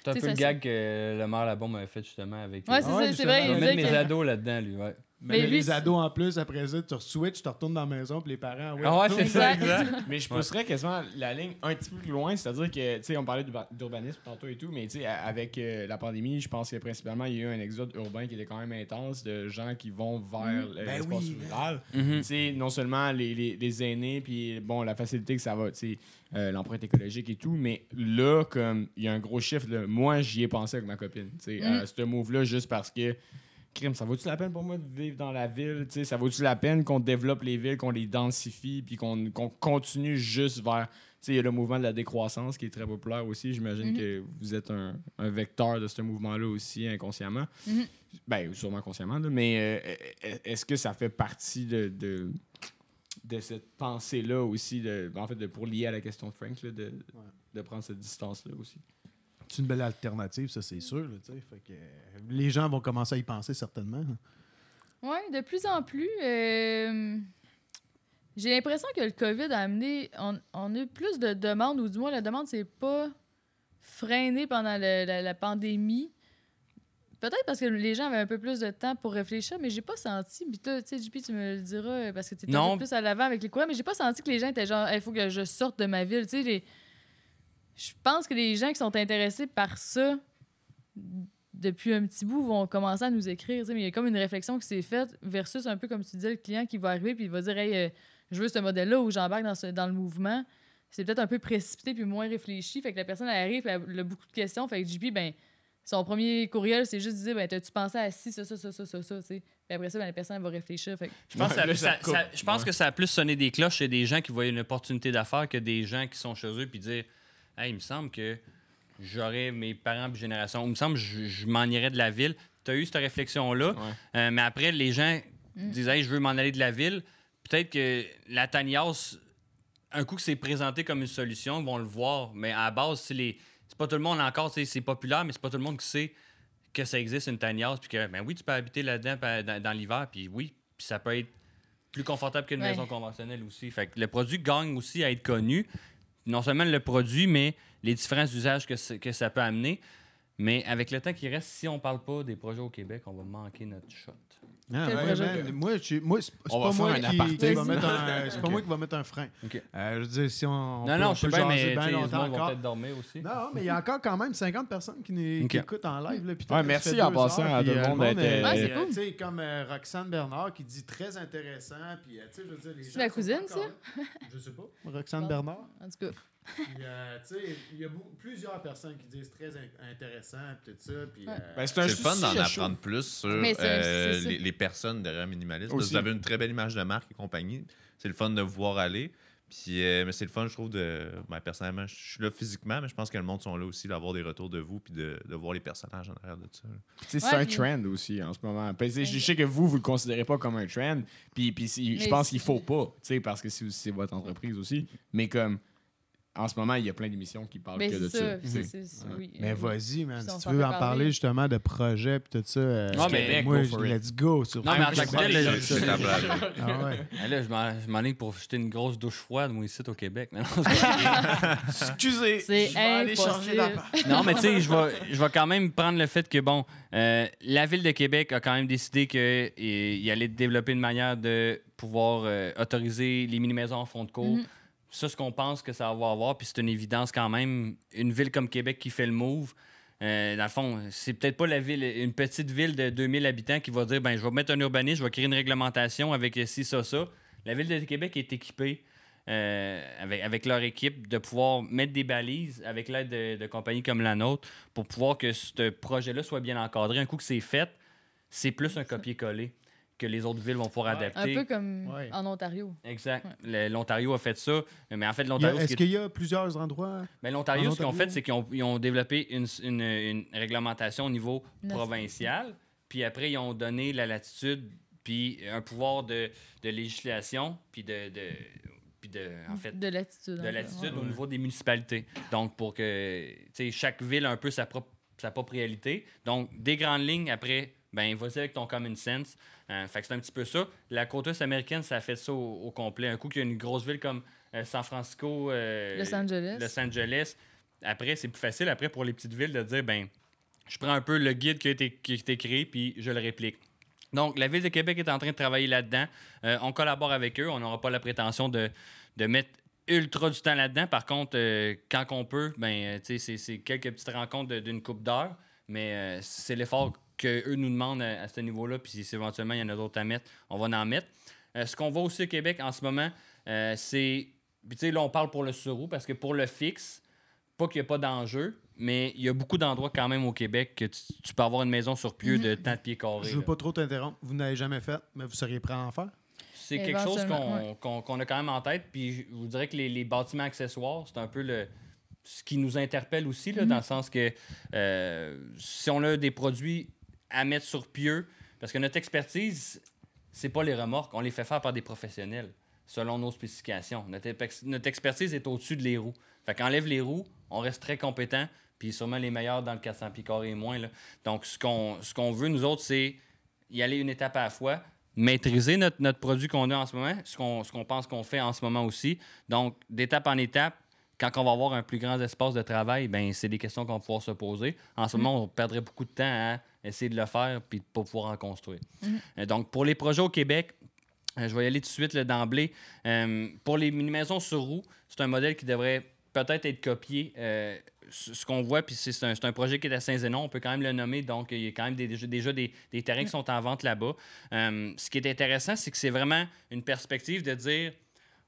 C'est un peu le gag que le maire Labon m'avait fait justement avec. Ouais, c'est Ah ouais, ça, c'est vrai, il mettre mes ados là-dedans, lui, ouais. Mais, Mais lui, les ados en plus, après ça, tu re-switches, tu retournes dans la maison, puis les parents. Ah ouais, c'est ça, Exact. Mais je pousserais quasiment la ligne un petit peu plus loin, c'est-à-dire que, tu sais, on parlait d'urba- d'urbanisme tantôt et tout, mais tu sais, avec euh, la pandémie, je pense que principalement, il y a eu un exode urbain qui était quand même intense de gens qui vont vers le- Ben l'espace oui, rural. Mhm. Tu sais, non seulement les, les, les aînés, puis bon, la facilité que ça va, tu sais, euh, l'empreinte écologique et tout, mais là, comme il y a un gros chiffre, là, moi, j'y ai pensé avec ma copine, tu sais, à ce move-là, juste parce que, crime, ça vaut-tu la peine pour moi de vivre dans la ville, tu sais, ça vaut-tu la peine qu'on développe les villes, qu'on les densifie, puis qu'on qu'on continue juste vers, tu sais, il y a le mouvement de la décroissance qui est très populaire aussi, j'imagine Mhm. que vous êtes un, un vecteur de ce mouvement-là aussi, inconsciemment. Mhm. Ben, sûrement consciemment, là, mais euh, est-ce que ça fait partie de, de, de cette pensée-là aussi, de, en fait, de, pour lier à la question de Frank, là, de, de prendre cette distance-là aussi? C'est une belle alternative, ça, c'est sûr. là, tu sais. Fait que, euh, les gens vont commencer à y penser certainement. Oui, de plus en plus. euh, J'ai l'impression que le COVID a amené. On, on a eu plus de demandes, ou du moins la demande s'est pas freinée pendant le- la, la pandémie. Peut-être parce que les gens avaient un peu plus de temps pour réfléchir, mais j'ai pas senti. Puis toi, tu sais, JP, tu me le diras euh, parce que tu étais un Non. peu plus à l'avant avec les courants, mais j'ai pas senti que les gens étaient genre, il faut que je sorte de ma ville. Tu sais, les- je pense que les gens qui sont intéressés par ça depuis un petit bout vont commencer à nous écrire. tu sais, Mais il y a comme une réflexion qui s'est faite versus un peu comme tu disais, le client qui va arriver puis il va dire Hey, euh, je veux ce modèle-là où j'embarque dans, ce- dans le mouvement. C'est peut-être un peu précipité puis moins réfléchi. Fait que la personne elle arrive elle, elle a beaucoup de questions. Fait que JP, ben, son premier courriel, c'est juste de dire ben, T'as-tu pensé à ci, ça, ça, ça, ça, ça, ça, tu sais. Puis après ça, ben, la personne elle va réfléchir. Fait que- Je pense, que ça- Ouais, là, ça ça- coupe. ça- je pense Ouais. que ça a plus sonné des cloches chez des gens qui voyaient une opportunité d'affaires que des gens qui sont chez eux puis dire Hey, il me semble que j'aurais mes parents puis génération. Il me semble que je, je m'en irais de la ville. Tu as eu cette réflexion-là. Ouais. Euh, mais après, les gens Mm. disent Hey, je veux m'en aller de la ville. Peut-être que la tiny house, un coup que c'est présenté comme une solution, ils vont le voir. Mais à la base, c'est les. C'est pas tout le monde encore, c'est c'est populaire, mais c'est pas tout le monde qui sait que ça existe une tiny house. Puis que, ben oui, tu peux habiter là-dedans dans, dans l'hiver, puis oui, puis ça peut être plus confortable qu'une Ouais. maison conventionnelle aussi. Fait que le produit gagne aussi à être connu. Non seulement le produit, mais les différents usages que, que ça peut amener. Mais avec le temps qui reste, si on parle pas des projets au Québec, on va manquer notre shot. Ah, ouais, man, moi, c'est c'est pas moi qui, va mettre un, c'est pas moi qui va mettre un frein. Euh, je veux dire, si on, on non, peut, non, on je sais peut bien, jaser mais bien sais, longtemps gens vont encore. peut-être dormir aussi. Non, mais il y a encore quand même 50 personnes qui, écoutent en live. Là, Ouais, merci en passant heures, à tout le monde Ouais, c'est euh, sais, Comme euh, Roxane Bernard qui dit très intéressant. Puis, euh, tu sais, je veux dire, les gens ma sont cousine, ça? Je sais pas. Roxane. Bernard. En tout cas, euh, tu sais, il y a beaucoup- plusieurs personnes qui disent très in- intéressant. Tout ça. Puis, Ouais. euh, Ben, c'est un C'est le fun d'en apprendre plus sur euh, les, les personnes derrière Minimaliste. Vous avez une très belle image de marque et compagnie. C'est le fun de vous voir aller. Puis, euh, mais c'est le fun, je trouve, de. ben, personnellement, je suis là physiquement, mais je pense que le monde sont là aussi d'avoir des retours de vous puis de, de voir les personnages en arrière de ça. C'est Ouais, un puis- trend aussi en ce moment. Puis, tu sais, je sais que vous, vous le considérez pas comme un trend. Puis, puis si- je pense qu'il faut pas, tu sais, parce que c'est c'est votre entreprise aussi. Mais comme, en ce moment, il y a plein d'émissions qui parlent mais que de ça. ça. c'est- c'est- c'est- Ouais. oui, Mais euh, vas-y, man. Si tu veux en parler parler. justement de projets et tout ça, euh, Non, mais- Québec, moi, go let's go. Sur Non, mais en je tant que aller là, je- ta blague. Ouais. Là, je m'en- je m'enligne pour jeter une grosse douche froide, moi, ici, au Québec. Mais non, Excusez, C'est je vais aller changer impossible. d'appart. Non, mais tu sais, je vais, je vais quand même prendre le fait que, bon, euh, la Ville de Québec a quand même décidé qu'il allait développer une manière de pouvoir euh, autoriser les mini-maisons en fond de cours. Mhm. Ça, ce qu'on pense que ça va avoir, puis c'est une évidence quand même, une ville comme Québec qui fait le move. euh, dans le fond, c'est peut-être pas la ville, une petite ville de 2000 habitants qui va dire ben je vais mettre un urbanisme, je vais créer une réglementation avec ci, ça, ça. La ville de Québec est équipée euh, avec, leur équipe de pouvoir mettre des balises avec l'aide de, de compagnies comme la nôtre pour pouvoir que ce projet-là soit bien encadré. Un coup que c'est fait, c'est plus un copier-coller que les autres villes vont pouvoir Ouais. adapter. Un peu comme Ouais. en Ontario. Exact. Ouais. L'Ontario a fait ça. Mais en fait, l'Ontario, ce Est-ce qui est- qu'il y a plusieurs endroits? ben, l'Ontario, en ce qu'ils ont fait, c'est qu'ils ont, développé une, une- une réglementation au niveau provincial. Puis après, ils ont donné la latitude, puis un pouvoir de, de législation, puis de, de- puis de, en fait, De l'attitude. de l'attitude ouais. au niveau des municipalités. Donc, pour que tu sais, chaque ville a un peu sa propre, sa propre réalité. Donc, des grandes lignes, après, ben vas-y avec ton common sense. Euh, fait que c'est un petit peu ça. La côte ouest américaine, ça a fait ça au, au complet. Un coup qu'il y a une grosse ville comme euh, San Francisco, euh, Los Angeles. Los Angeles, après, c'est plus facile après pour les petites villes de dire, ben je prends un peu le guide qui a été, qui a été créé, puis je le réplique. Donc, la Ville de Québec est en train de travailler là-dedans. On collabore avec eux. On n'aura pas la prétention de, de mettre ultra du temps là-dedans. Par contre, quand on peut, ben, tu sais, c'est- quelques petites rencontres d'une coupe d'heures, mais c'est l'effort qu'eux nous demandent à, à ce niveau-là. Puis si éventuellement il y en a d'autres à mettre, on va en mettre. Euh, ce qu'on voit aussi au Québec en ce moment, euh, c'est. Puis tu sais, là, on parle pour le surroux parce que pour le fixe, pas qu'il n'y a pas d'enjeu, mais il y a beaucoup d'endroits quand même au Québec que tu, tu peux avoir une maison sur pied de tant de pieds carrés. Je veux là. pas trop t'interrompre. Vous n'avez jamais fait, mais vous seriez prêt à en faire? C'est quelque chose qu'on qu'on- qu'on a quand même en tête. Puis je vous dirais que les, les bâtiments accessoires, c'est un peu le, ce qui nous interpelle aussi, là, dans le sens que euh, si on a des produits à mettre sur pieux, parce que notre expertise, c'est pas les remorques, on les fait faire par des professionnels, selon nos spécifications. Notre, expertise est au-dessus de les roues. Fait qu'enlève les roues, on reste très compétent, puis sûrement les meilleurs dans le 400 pieds et moins. là. Donc, ce qu'on ce qu'on veut, nous autres, c'est y aller une étape à la fois, maîtriser notre, notre produit qu'on a en ce moment, ce qu'on ce qu'on pense qu'on fait en ce moment aussi. Donc, d'étape en étape, quand on va avoir un plus grand espace de travail, ben c'est des questions qu'on va pouvoir se poser. En ce moment, on perdrait beaucoup de temps à essayer de le faire puis de pas pouvoir en construire. Euh, donc, pour les projets au Québec, euh, je vais y aller tout de suite d'emblée. Euh, pour les mini-maisons sur roue, c'est un modèle qui devrait peut-être être copié. Euh, ce qu'on voit, puis c'est un, projet qui est à Saint-Zénon, on peut quand même le nommer, donc il y a quand même des- déjà, déjà des, des terrains qui sont en vente là-bas. Euh, ce qui est intéressant, c'est que c'est vraiment une perspective de dire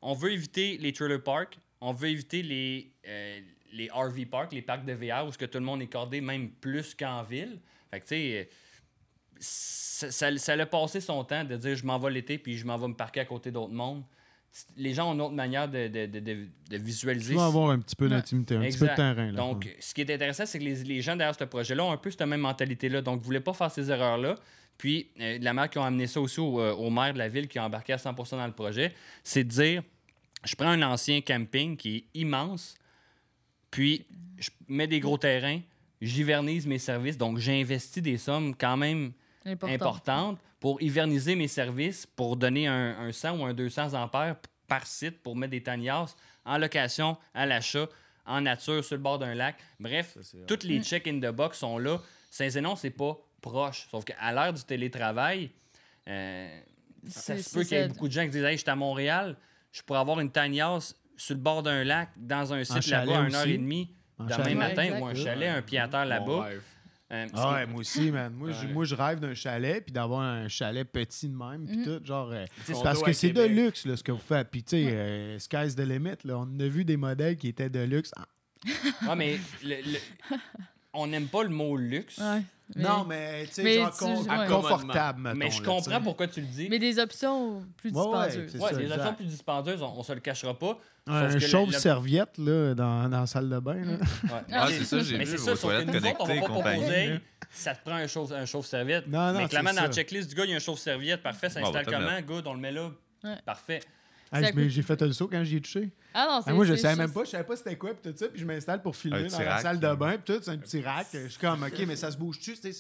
on veut éviter les trailer parks, on veut éviter les, euh, les RV parks, les parcs de VR, où ce que tout le monde est cordé, même plus qu'en ville. Fait que, tu sais, ça, ça, ça a passé son temps de dire je m'en vais l'été puis je m'en vais me parquer à côté d'autres mondes. Les gens ont une autre manière de, de, de, visualiser. Tu vas avoir un petit peu d'intimité, un petit peu de terrain. Là, Donc, ce qui est intéressant, c'est que les, les gens derrière ce projet-là ont un peu cette même mentalité-là. Donc, ils ne voulaient pas faire ces erreurs-là. Puis, euh, la manière qui ont amené ça aussi au, euh, au maire de la ville qui a embarqué à 100% dans le projet, c'est de dire je prends un ancien camping qui est immense, puis je mets des gros terrains, j'hivernise mes services. Donc, j'investis des sommes quand même Important. importante pour hiverniser mes services, pour donner un, un 100 ou un 200 ampères par site pour mettre des tanias en location, à l'achat, en nature, sur le bord d'un lac. Bref, toutes les check in the box sont là. Saint-Zénon, c'est pas proche. Sauf qu'à l'ère du télétravail, euh, ça se peut qu'il y ait beaucoup de gens qui disent Hey, je suis à Montréal, je pourrais avoir une tiny house sur le bord d'un lac, dans un site chalet là-bas, à 1 aussi. h demie En demain chalet. matin, Ouais, exact. ou un chalet, un pied à terre là-bas. Euh, Ah ouais, moi aussi, man. Moi, je- Ouais. moi, je rêve d'un chalet, puis d'avoir un chalet petit de même, puis tout, genre... euh, parce que c'est de luxe, là, ce que vous faites. Puis, tu sais, euh, sky's the limit, là. On a vu des modèles qui étaient de luxe. Ah, Ah, mais le- le- on n'aime pas le mot luxe. Ouais. Mais, Non, mais, tu sais, Mais genre tu- con- ouais. confortable, mettons, Mais je comprends sais. pourquoi tu le dis. mais des options plus Ouais, ouais, dispendieuses. c'est Ouais, ça, des exact. options plus dispendieuses, on, on se le cachera pas. Un chauve-serviette, là, dans, dans la salle de bain, là. Ouais. Ah, Mais- c'est ça, j'ai mais vu c'est vos ça, toilettes autres, connectées pas compagnie. ça te prend un chauve, un chauve-serviette. Non, non, mais clairement, dans ça. la checklist du gars, il y a un chauve-serviette. Parfait, ça installe bah, comment? Good, on le met là. Ouais. Parfait. J'ai fait un saut quand j'y ai touché. Ah non, Ah, c'est moi, je savais même pas, je savais pas c'était quoi, puis tout ça, puis je m'installe pour filmer dans la salle de bain, puis tout, c'est un petit rack. Je suis comme, OK, mais ça se bouge-tu? C'était-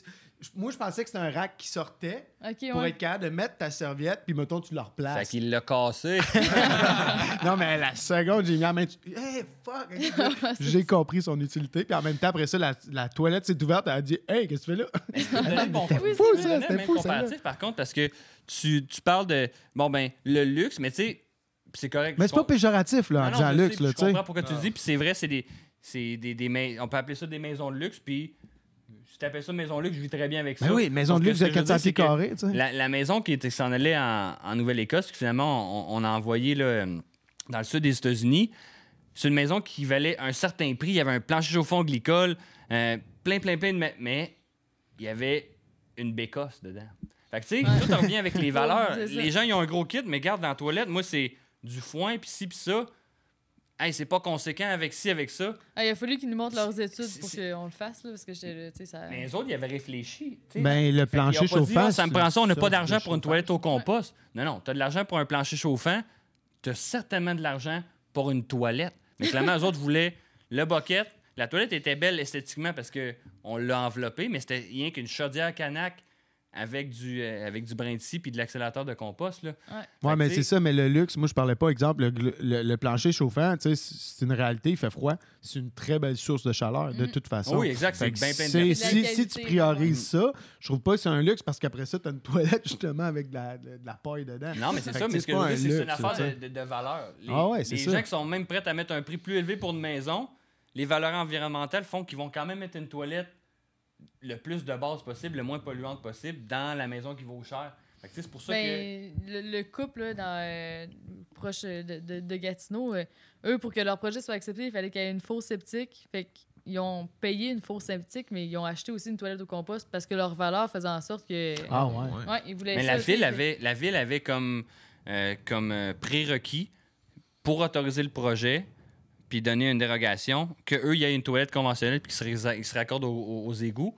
Moi, je pensais que c'était un rack qui sortait Ok, pour ouais. être capable de mettre ta serviette, puis mettons, tu le Fait replaces. qu'il l'a cassé. Non, mais la seconde, j'ai mis la main dessus. Hey, fuck! j'ai compris son utilité, puis en même temps, après ça, la, la toilette s'est ouverte, elle a dit, Hey, qu'est-ce que tu fais là? Oui, fou, c'est ça, c'était fou, ça, par contre, parce que tu, tu parles de, bon, ben, le luxe, mais tu sais, c'est correct. Mais je c'est pas péjoratif, là, en disant je sais, luxe, là, Je tu sais. comprends pourquoi tu dis, puis c'est vrai, c'est des, c'est des, des mais- on peut appeler ça des maisons de luxe, puis si tu appelles ça maison de luxe, je vis très bien avec ça. Ben oui, maison de luxe de que je veux 400 dire, c'est pieds carrés, tu sais. La, la maison qui était s'en allait en, en Nouvelle-Écosse, puis finalement, on, on a envoyé là, dans le sud des États-Unis. C'est une maison qui valait un certain prix. Il y avait un plancher chauffant glycol, euh, plein, plein, plein de. ma- Mais il y avait une bécosse dedans. Fait que, tu sais, Ouais. tout revient avec les valeurs. Les gens, ils ont un gros kit, mais garde dans la toilette, moi, c'est du foin, puis ci, puis ça. Hey, c'est pas conséquent avec ci, avec ça. Ah, il a fallu qu'ils nous montrent leurs études pour qu'on le fasse, là, parce que j'étais ça. Mais les autres, ils avaient réfléchi. tu sais. Ben, le Fait plancher dit, chauffant. Ah, ça me prend ça, on n'a pas d'argent pour une toilette au compost. Non, non, tu as de l'argent pour un plancher chauffant, tu as certainement de l'argent pour une toilette. Mais clairement, eux autres voulaient le bucket. La toilette était belle esthétiquement parce qu'on l'a enveloppée, mais c'était rien qu'une chaudière canac avec du, euh, avec du brin de scie puis de l'accélérateur de compost. Là. Ouais, Fait mais c'est ça, mais le luxe, moi, je parlais pas, exemple, le, le- le plancher chauffant, tu sais, c'est une réalité, il fait froid. C'est une très belle source de chaleur, de Mhm. toute façon. Oui, exact, c'est bien plein de si, si tu priorises ouais. ça, je trouve pas que c'est un luxe parce qu'après ça, tu as une toilette justement avec de la, de, de la paille dedans. Non, mais c'est ça, mais c'est ce que je c'est une affaire de, de- valeur. Les, Ah ouais, c'est les ça. gens qui sont même prêts à mettre un prix plus élevé pour une maison, les valeurs environnementales font qu'ils vont quand même mettre une toilette le plus de base possible, le moins polluante possible, dans la maison qui vaut cher. Que, c'est pour ça que... Ben, le, le couple là, dans, euh, proche de, de, de Gatineau, euh, eux, pour que leur projet soit accepté, il fallait qu'il y ait une fosse septique. Fait qu'ils ont payé une fosse septique, mais ils ont acheté aussi une toilette au compost parce que leur valeur faisait en sorte que. Ah ouais. Ouais. Ouais, ils voulaient Mais la aussi, ville, fait- avait, la ville avait comme, euh, comme euh, prérequis pour autoriser le projet puis donner une dérogation qu'eux, il y ait une toilette conventionnelle puis qu'ils se, ils se raccordent aux, aux- aux égouts.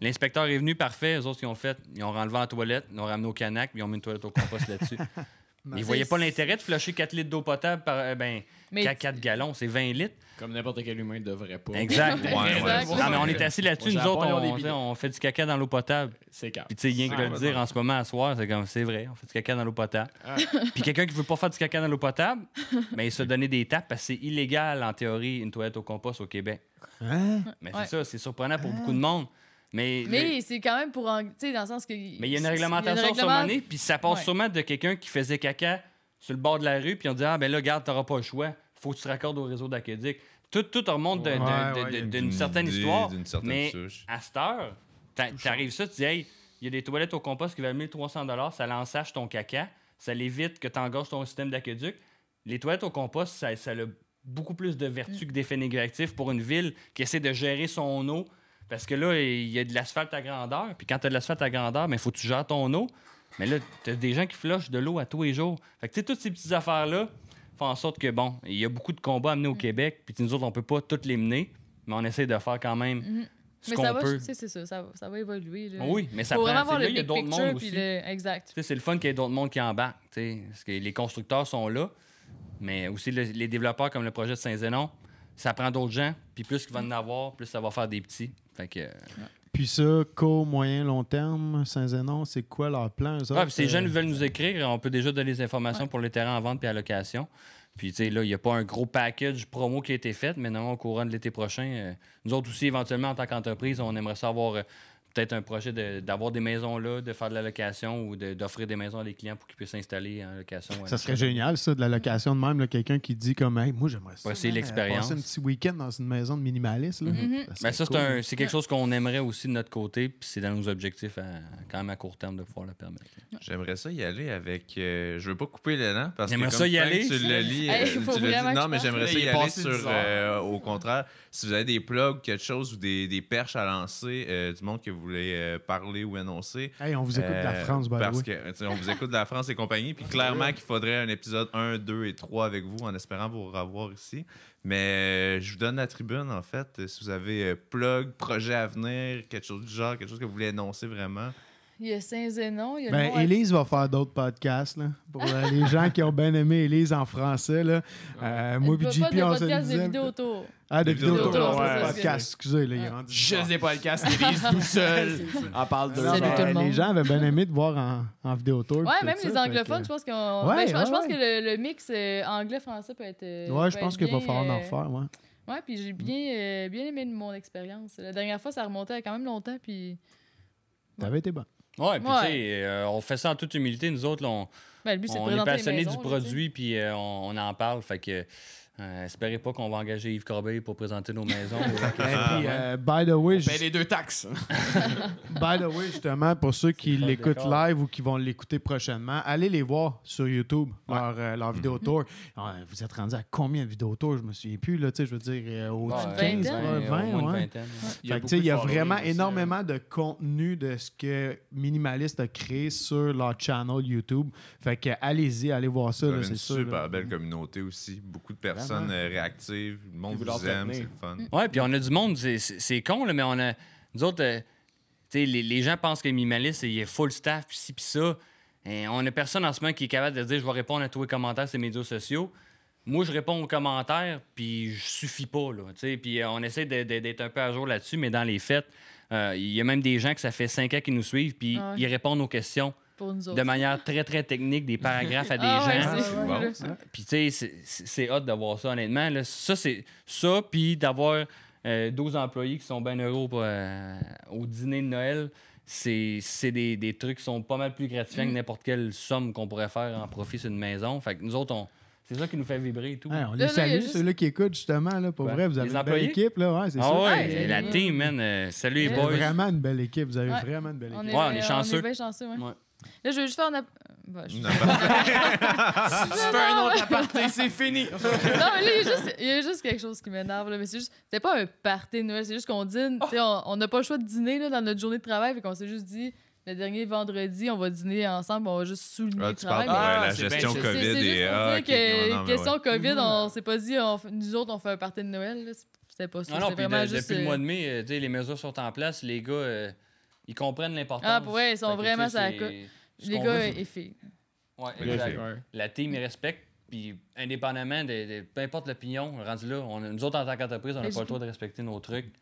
L'inspecteur est venu, parfait. Les autres, ils ont fait, ils ont enlevé la toilette, ils ont ramené au canac, puis ils ont mis une toilette au compost là-dessus. Ils voyaient pas l'intérêt de flusher 4 litres d'eau potable par euh, ben, Mais 4, gallons, c'est 20 litres. Comme n'importe quel humain ne devrait pas. Exact. Ouais, ouais, Exact. Non, mais on est assis là-dessus, nous autres, on, on- fait du caca dans l'eau potable. C'est calme. Puis tu sais, rien que Ouais, le dire en ce moment à soir, c'est comme c'est vrai, on fait du caca dans l'eau potable. Ah. Puis quelqu'un qui veut pas faire du caca dans l'eau potable, ben il se donner des tapes parce que c'est illégal en théorie une toilette au compost au Québec. Hein? Mais Ouais. c'est ça, c'est surprenant pour beaucoup de monde. Mais Mais c'est quand même pour. en- Tu sais, dans le sens que. mais il y a une réglementation sur l'année, puis ça passe Ouais. sûrement de quelqu'un qui faisait caca sur le bord de la rue, puis on dit Ah, ben là, garde, t'auras pas le choix, faut que tu te raccordes au réseau d'aqueduc. Tout, tout remonte Ouais, ouais, a d'une certaine histoire. Certaine mais souche. à cette heure, t'a- t'arrives ça, tu dis Hey, il y a des toilettes au compost qui valent 1300 ça l'ensage ton caca, ça l'évite que tu engorges ton système d'aqueduc. Les toilettes au compost, ça, ça a beaucoup plus de vertus que d'effets négatifs pour une ville qui essaie de gérer son eau. Parce que là, il y a de l'asphalte à grandeur. Puis quand tu as de l'asphalte à grandeur, il faut que tu gères ton eau. Mais là, tu as des gens qui flushent de l'eau à tous les jours. Fait que tu sais, toutes ces petites affaires-là font en sorte que, bon, il y a beaucoup de combats à mener au Québec. Puis nous autres, on peut pas toutes les mener. Mais on essaie de faire quand même Mhm. ce Mais ça va, peut. c'est ça, ça, va- ça va évoluer. Là. Oui, mais ça Faut prend. vraiment c'est voir là, le y a d'autres mondes aussi. le... Exact. Tu sais, c'est le fun qu'il y ait d'autres mondes qui embarquent, tu sais, parce que les constructeurs sont là, mais aussi le- les développeurs comme le projet de Saint-Zénon, ça prend d'autres gens, puis plus qu'il va en avoir, plus ça va faire des petits. Fait que, euh, Puis ça, court, moyen, long terme, Saint-Zénon, c'est quoi leur plan? eux ah, autres? ces jeunes Euh, veulent nous écrire, on peut déjà donner des informations pour les terrains en vente puis à location. Puis, tu sais, là, il n'y a pas un gros package promo qui a été fait, mais non, au courant de l'été prochain, euh, nous autres aussi, éventuellement, en tant qu'entreprise, on aimerait savoir euh, peut-être un projet de- d'avoir des maisons là, de faire de la location ou de- d'offrir des maisons à des clients pour qu'ils puissent s'installer en location. Ça serait génial, ça, de la location de même. Quelqu'un qui dit comme, hey, moi, j'aimerais ça. C'est man, l'expérience. Passer un petit week-end dans une maison de minimaliste. Là. Mhm. serait Ben, ça, c'est cool. un- c'est quelque chose qu'on aimerait aussi de notre côté, puis c'est dans nos objectifs à- quand même à court terme de pouvoir le permettre. J'aimerais ça y aller avec. euh, je veux pas couper l'élan parce que. J'aimerais comme ça y aller? Tu le lis. Hey, euh, tu vraiment que Non, mais j'aimerais ça y aller sur. 10 heures. euh, au contraire, si vous avez des plugs, quelque chose ou des, des perches à lancer, euh, du monde que vous voulez euh, parler ou annoncer. Hey, on vous écoute de la euh, France, by Parce que, on vous écoute de la France et compagnie. Puis clairement qu'il faudrait un épisode 1, 2 et 3 avec vous en espérant vous revoir ici. Mais je vous donne la tribune, en fait. Si vous avez plug, projet à venir, quelque chose du genre, quelque chose que vous voulez annoncer vraiment. Il y a Saint-Zénon, il y a le Ben, Élise va faire d'autres podcasts. Là, pour euh, les gens qui ont bien aimé Élise en français. Là. Euh, moi, Pas puis de JP, on se le podcast de disait. vidéo autour. Ah, de Des vidéos vidéos autour. autour, Ouais, podcast, excusez, là, il est rendu Juste des podcasts, Élise tout seul. On parle de Salut tout le monde. Les gens avaient bien aimé de voir en, en vidéo tour. Ouais, même les anglophones, je pense qu'on. Ouais, ben, je, pense- je ouais, pense que le, le mix euh, anglais-français peut être. euh, Ouais, je pense qu'il va falloir en euh, refaire. Ouais. Ouais, puis j'ai bien, euh, bien aimé mon expérience. La dernière fois, ça remontait à quand même longtemps, puis. T'avais été bon. Ouais, puis tu sais, euh, on fait ça en toute humilité. Nous autres, là, on, Ben, le but, c'est de on est maisons, du produit, puis euh, on, on en parle. Fait que, euh, espérez pas qu'on va engager Yves Corbeil pour présenter nos maisons. Et puis, euh, by the way, je- les deux taxes. by the way, justement, pour ceux qui l'écoutent live ou qui vont l'écouter prochainement, allez les voir sur YouTube, leur, euh, leur vidéo tour. Ah, vous êtes rendu à combien de vidéos tour? Je me souviens plus, là, tu sais, je veux dire, euh, au-dessus de Ouais, 15, vingtaine. ouais, 20, au moins une ouais. vingtaine. Fait que, tu sais, il y a vraiment énormément de contenu de ce que Minimalist a créé sur leur channel YouTube. Fait que allez-y, allez voir ça, c'est une super là. belle communauté aussi. Beaucoup de personnes Vraiment. euh, réactives. Le monde vous aime, c'est le fun. Ouais, puis on a du monde, c'est- c'est c'est con, là, mais on a. Nous autres, euh, tu sais, les, les gens pensent que Minimalist, il est full staff, puis ci, puis ça. Et on a personne en ce moment qui est capable de dire je vais répondre à tous les commentaires sur les médias sociaux. Moi, je réponds aux commentaires, puis je suffis pas, là. tu sais, Puis euh, on essaie de- de- d'être un peu à jour là-dessus, mais dans les faits, euh, il y a même des gens que ça fait cinq ans qu'ils nous suivent, puis Ah ouais. ils répondent aux questions Pour nous autres. de manière très, très technique, des paragraphes à des Ah ouais, gens. c'est fou, bon, là. ça. Puis, tu sais, c'est- hot de voir ça, honnêtement. là. Ça, c'est ça, puis d'avoir euh, 12 employés qui sont bien heureux pour, euh, au dîner de Noël, c'est c'est des, des trucs qui sont pas mal plus gratifiants Mm. que n'importe quelle somme qu'on pourrait faire en profit sur une maison. Fait que nous autres, on- c'est ça qui nous fait vibrer et tout. Hey, on les Là, là, salue, juste- ceux-là qui écoutent justement. Là, pour vrai, vous avez Les une belle employés? équipe. Là, ouais, c'est Ah ça. ouais, Ouais, la ouais. team, man. euh, salut les Ouais. Vous avez boys. vraiment une belle équipe. Vous avez Ouais. vraiment une belle On équipe. est, Ouais, on est on chanceux. est bien chanceux, ouais. Là, je veux juste faire un. ap- Bah, je- Non, Si tu fais un autre aparté, c'est fini. non, mais là, il y, a juste, il y a juste quelque chose qui m'énerve. là, Mais c'est juste. C'était pas un party de Noël, c'est juste qu'on dîne. tu sais, On on n'a pas le choix de dîner là, dans notre journée de travail. Fait qu'on s'est juste dit, le dernier vendredi, on va dîner ensemble, on va juste souligner ah, le tu parles travail. euh, Ah, la c'est gestion bien, C'est- COVID c'est juste et. pour ah, que, non, question ouais. COVID, on s'est pas dit, on fait- nous autres, on fait un party de Noël. là. C'était pas ça. Non, non, C'était puis vraiment de- juste. depuis le euh, mois de mai, euh, tu sais, les mesures sont en place. Les gars, euh, ils comprennent l'importance. Ah, vrai, ils sont vraiment ce Les gars et filles. Ouais, Les exact. La team, ils respectent. Puis, indépendamment de, de- peu importe l'opinion, rendu là, on, nous autres, en tant qu'entreprise, on n'a pas le droit de respecter nos trucs.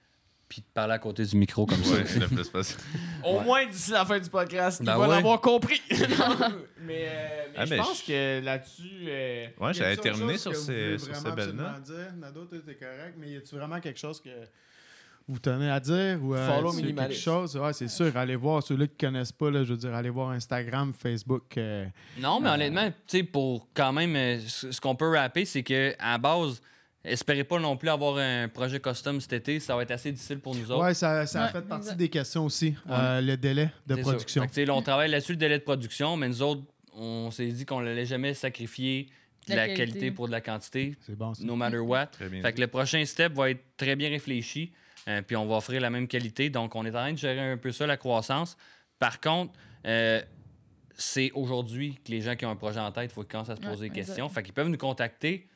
Puis de parler à côté du micro comme Ouais, ça. c'est le plus facile. Au moins d'ici la fin du podcast, Ben va ouais. l'avoir compris. mais euh, mais Ah, je mais pense je- que là-dessus. euh, Ouais, j'avais terminé sur ces, sur vraiment ces belles notes. dire? Nado, tout est correct, mais y a-tu vraiment quelque chose que vous tenez à dire? Ou, euh, Follow quelque chose? Ouais, c'est sûr. Allez voir, ceux-là qui connaissent pas, là, je veux dire, allez voir Instagram, Facebook. euh, Non, mais honnêtement, tu sais, pour quand même, euh, ce qu'on peut rapper, c'est que à base, espérez pas non plus avoir un projet custom cet été. Ça va être assez difficile pour nous autres. Ouais, ça, ça a fait partie exact. des questions aussi, euh, le délai de production. Fait que, tu sais, là, on travaille là-dessus, le délai de production, mais nous autres, on s'est dit qu'on n'allait jamais sacrifier de La la, qualité. qualité pour de la quantité, C'est bon, ça. no matter what. Très bien. Fait que le prochain step va être très bien réfléchi, euh, puis on va offrir la même qualité. Donc, on est en train de gérer un peu ça, la croissance. Par contre, euh, c'est aujourd'hui que les gens qui ont un projet en tête, il faut qu'ils commencent à se Ouais, poser des questions. Fait qu'ils peuvent nous contacter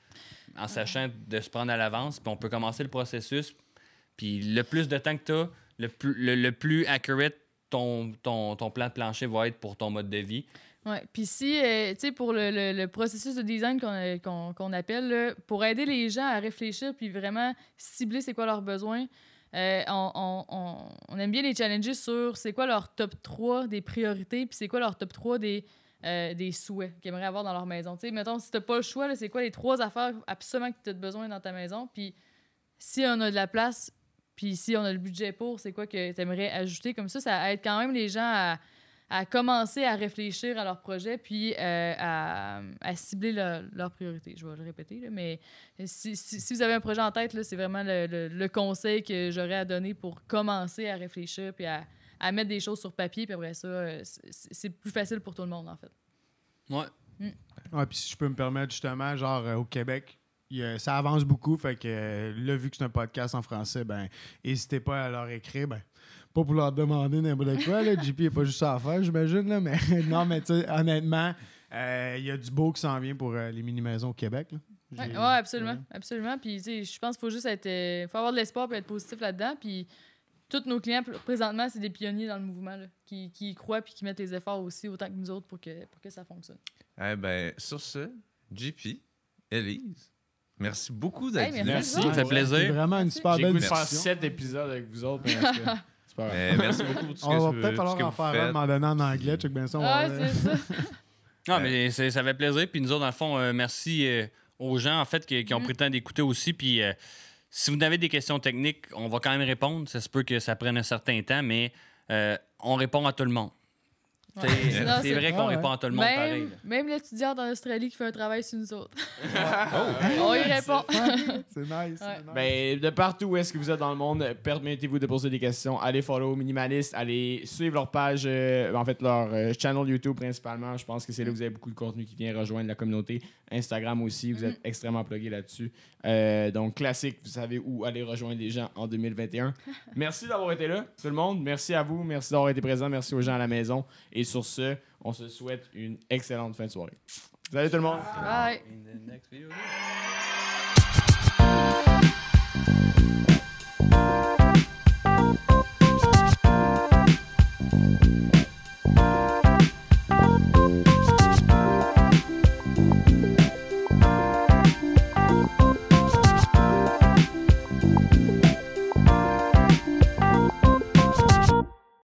en sachant de se prendre à l'avance, puis on peut commencer le processus. Puis le plus de temps que tu as, le plus, le, le plus accurate ton, ton, ton plan de plancher va être pour ton mode de vie. Ouais. Puis si, euh, tu sais, pour le, le- le processus de design qu'on qu'on- qu'on appelle, là, pour aider les gens à réfléchir puis vraiment cibler c'est quoi leurs besoins, euh, on, aime bien les challenger sur c'est quoi leur top 3 des priorités puis c'est quoi leur top 3 des euh, des souhaits qu'ils aimeraient avoir dans leur maison. Mettons, si t'as pas le choix, c'est quoi les trois affaires absolument que tu as besoin dans ta maison? Puis si on a de la place, puis si on a le budget pour, c'est quoi que tu aimerais ajouter? Comme ça, ça aide quand même les gens à, à commencer à réfléchir à leur projet, puis euh, à, à cibler leur- leurs priorités. Je vais le répéter, là, mais si, si- si vous avez un projet en tête, là, c'est vraiment le, le- le conseil que j'aurais à donner pour commencer à réfléchir, puis à, à mettre des choses sur papier, puis après ça, euh, c'est plus facile pour tout le monde, en fait. Ouais. Ouais, puis si je peux me permettre, justement, genre euh, au Québec, il y a- ça avance beaucoup. Fait que là, vu que c'est un podcast en français, ben, n'hésitez pas à leur écrire. Ben, pas pour leur demander n'importe quoi. Là. JP n'a pas juste à faire, j'imagine. Là, mais non, mais tu sais, honnêtement, euh, il y a du beau qui s'en vient pour euh, les mini-maisons au Québec. là. Oui, J'ai- absolument. ouais. Absolument. Puis, tu sais, je pense qu'il faut juste être. euh, faut avoir de l'espoir et être positif là-dedans. Puis, tous nos clients, pr- présentement, c'est des pionniers dans le mouvement, là, qui, qui y croient puis qui mettent les efforts aussi autant que nous autres pour que, pour que ça fonctionne. Eh ben, sur ce, JP, Elise, merci beaucoup d'être Hey, venus. merci. Ça fait C'est plaisir. vraiment une super J'ai belle goût de faire sept épisodes avec vous autres. mais merci beaucoup pour tout ce que, On va peut-être falloir en faire un à un moment donné en anglais. Check bien ça. on Ah, va- c'est ça. Non, mais c'est- ça fait plaisir. Puis nous autres, dans le fond, euh, merci euh, aux gens, en fait, qui, qui ont Mm. pris le temps d'écouter aussi. Puis euh, si vous avez des questions techniques, on va quand même répondre. Ça se peut que ça prenne un certain temps, mais euh, on répond à tout le monde. Ouais. C'est vrai qu'on ouais. répond à tout le monde pareil. Même, même l'étudiant en Australie qui fait un travail sur nous autres. Oh, On y répond. C'est nice. Ouais. nice. Ben, de partout où est-ce que vous êtes dans le monde, permettez-vous de poser des questions. Allez follow Minimalist, allez suivre leur page, euh, en fait leur euh, channel YouTube principalement. Je pense que c'est là où vous avez beaucoup de contenu qui vient rejoindre la communauté. Instagram aussi, vous êtes extrêmement plugué là-dessus. Euh, donc classique, vous savez où aller rejoindre les gens en 2021. merci d'avoir été là, tout le monde. Merci à vous, merci d'avoir été présent, merci aux gens à la maison. Et sur ce, on se souhaite une excellente fin de soirée. Salut tout le monde. Bye. In the next video.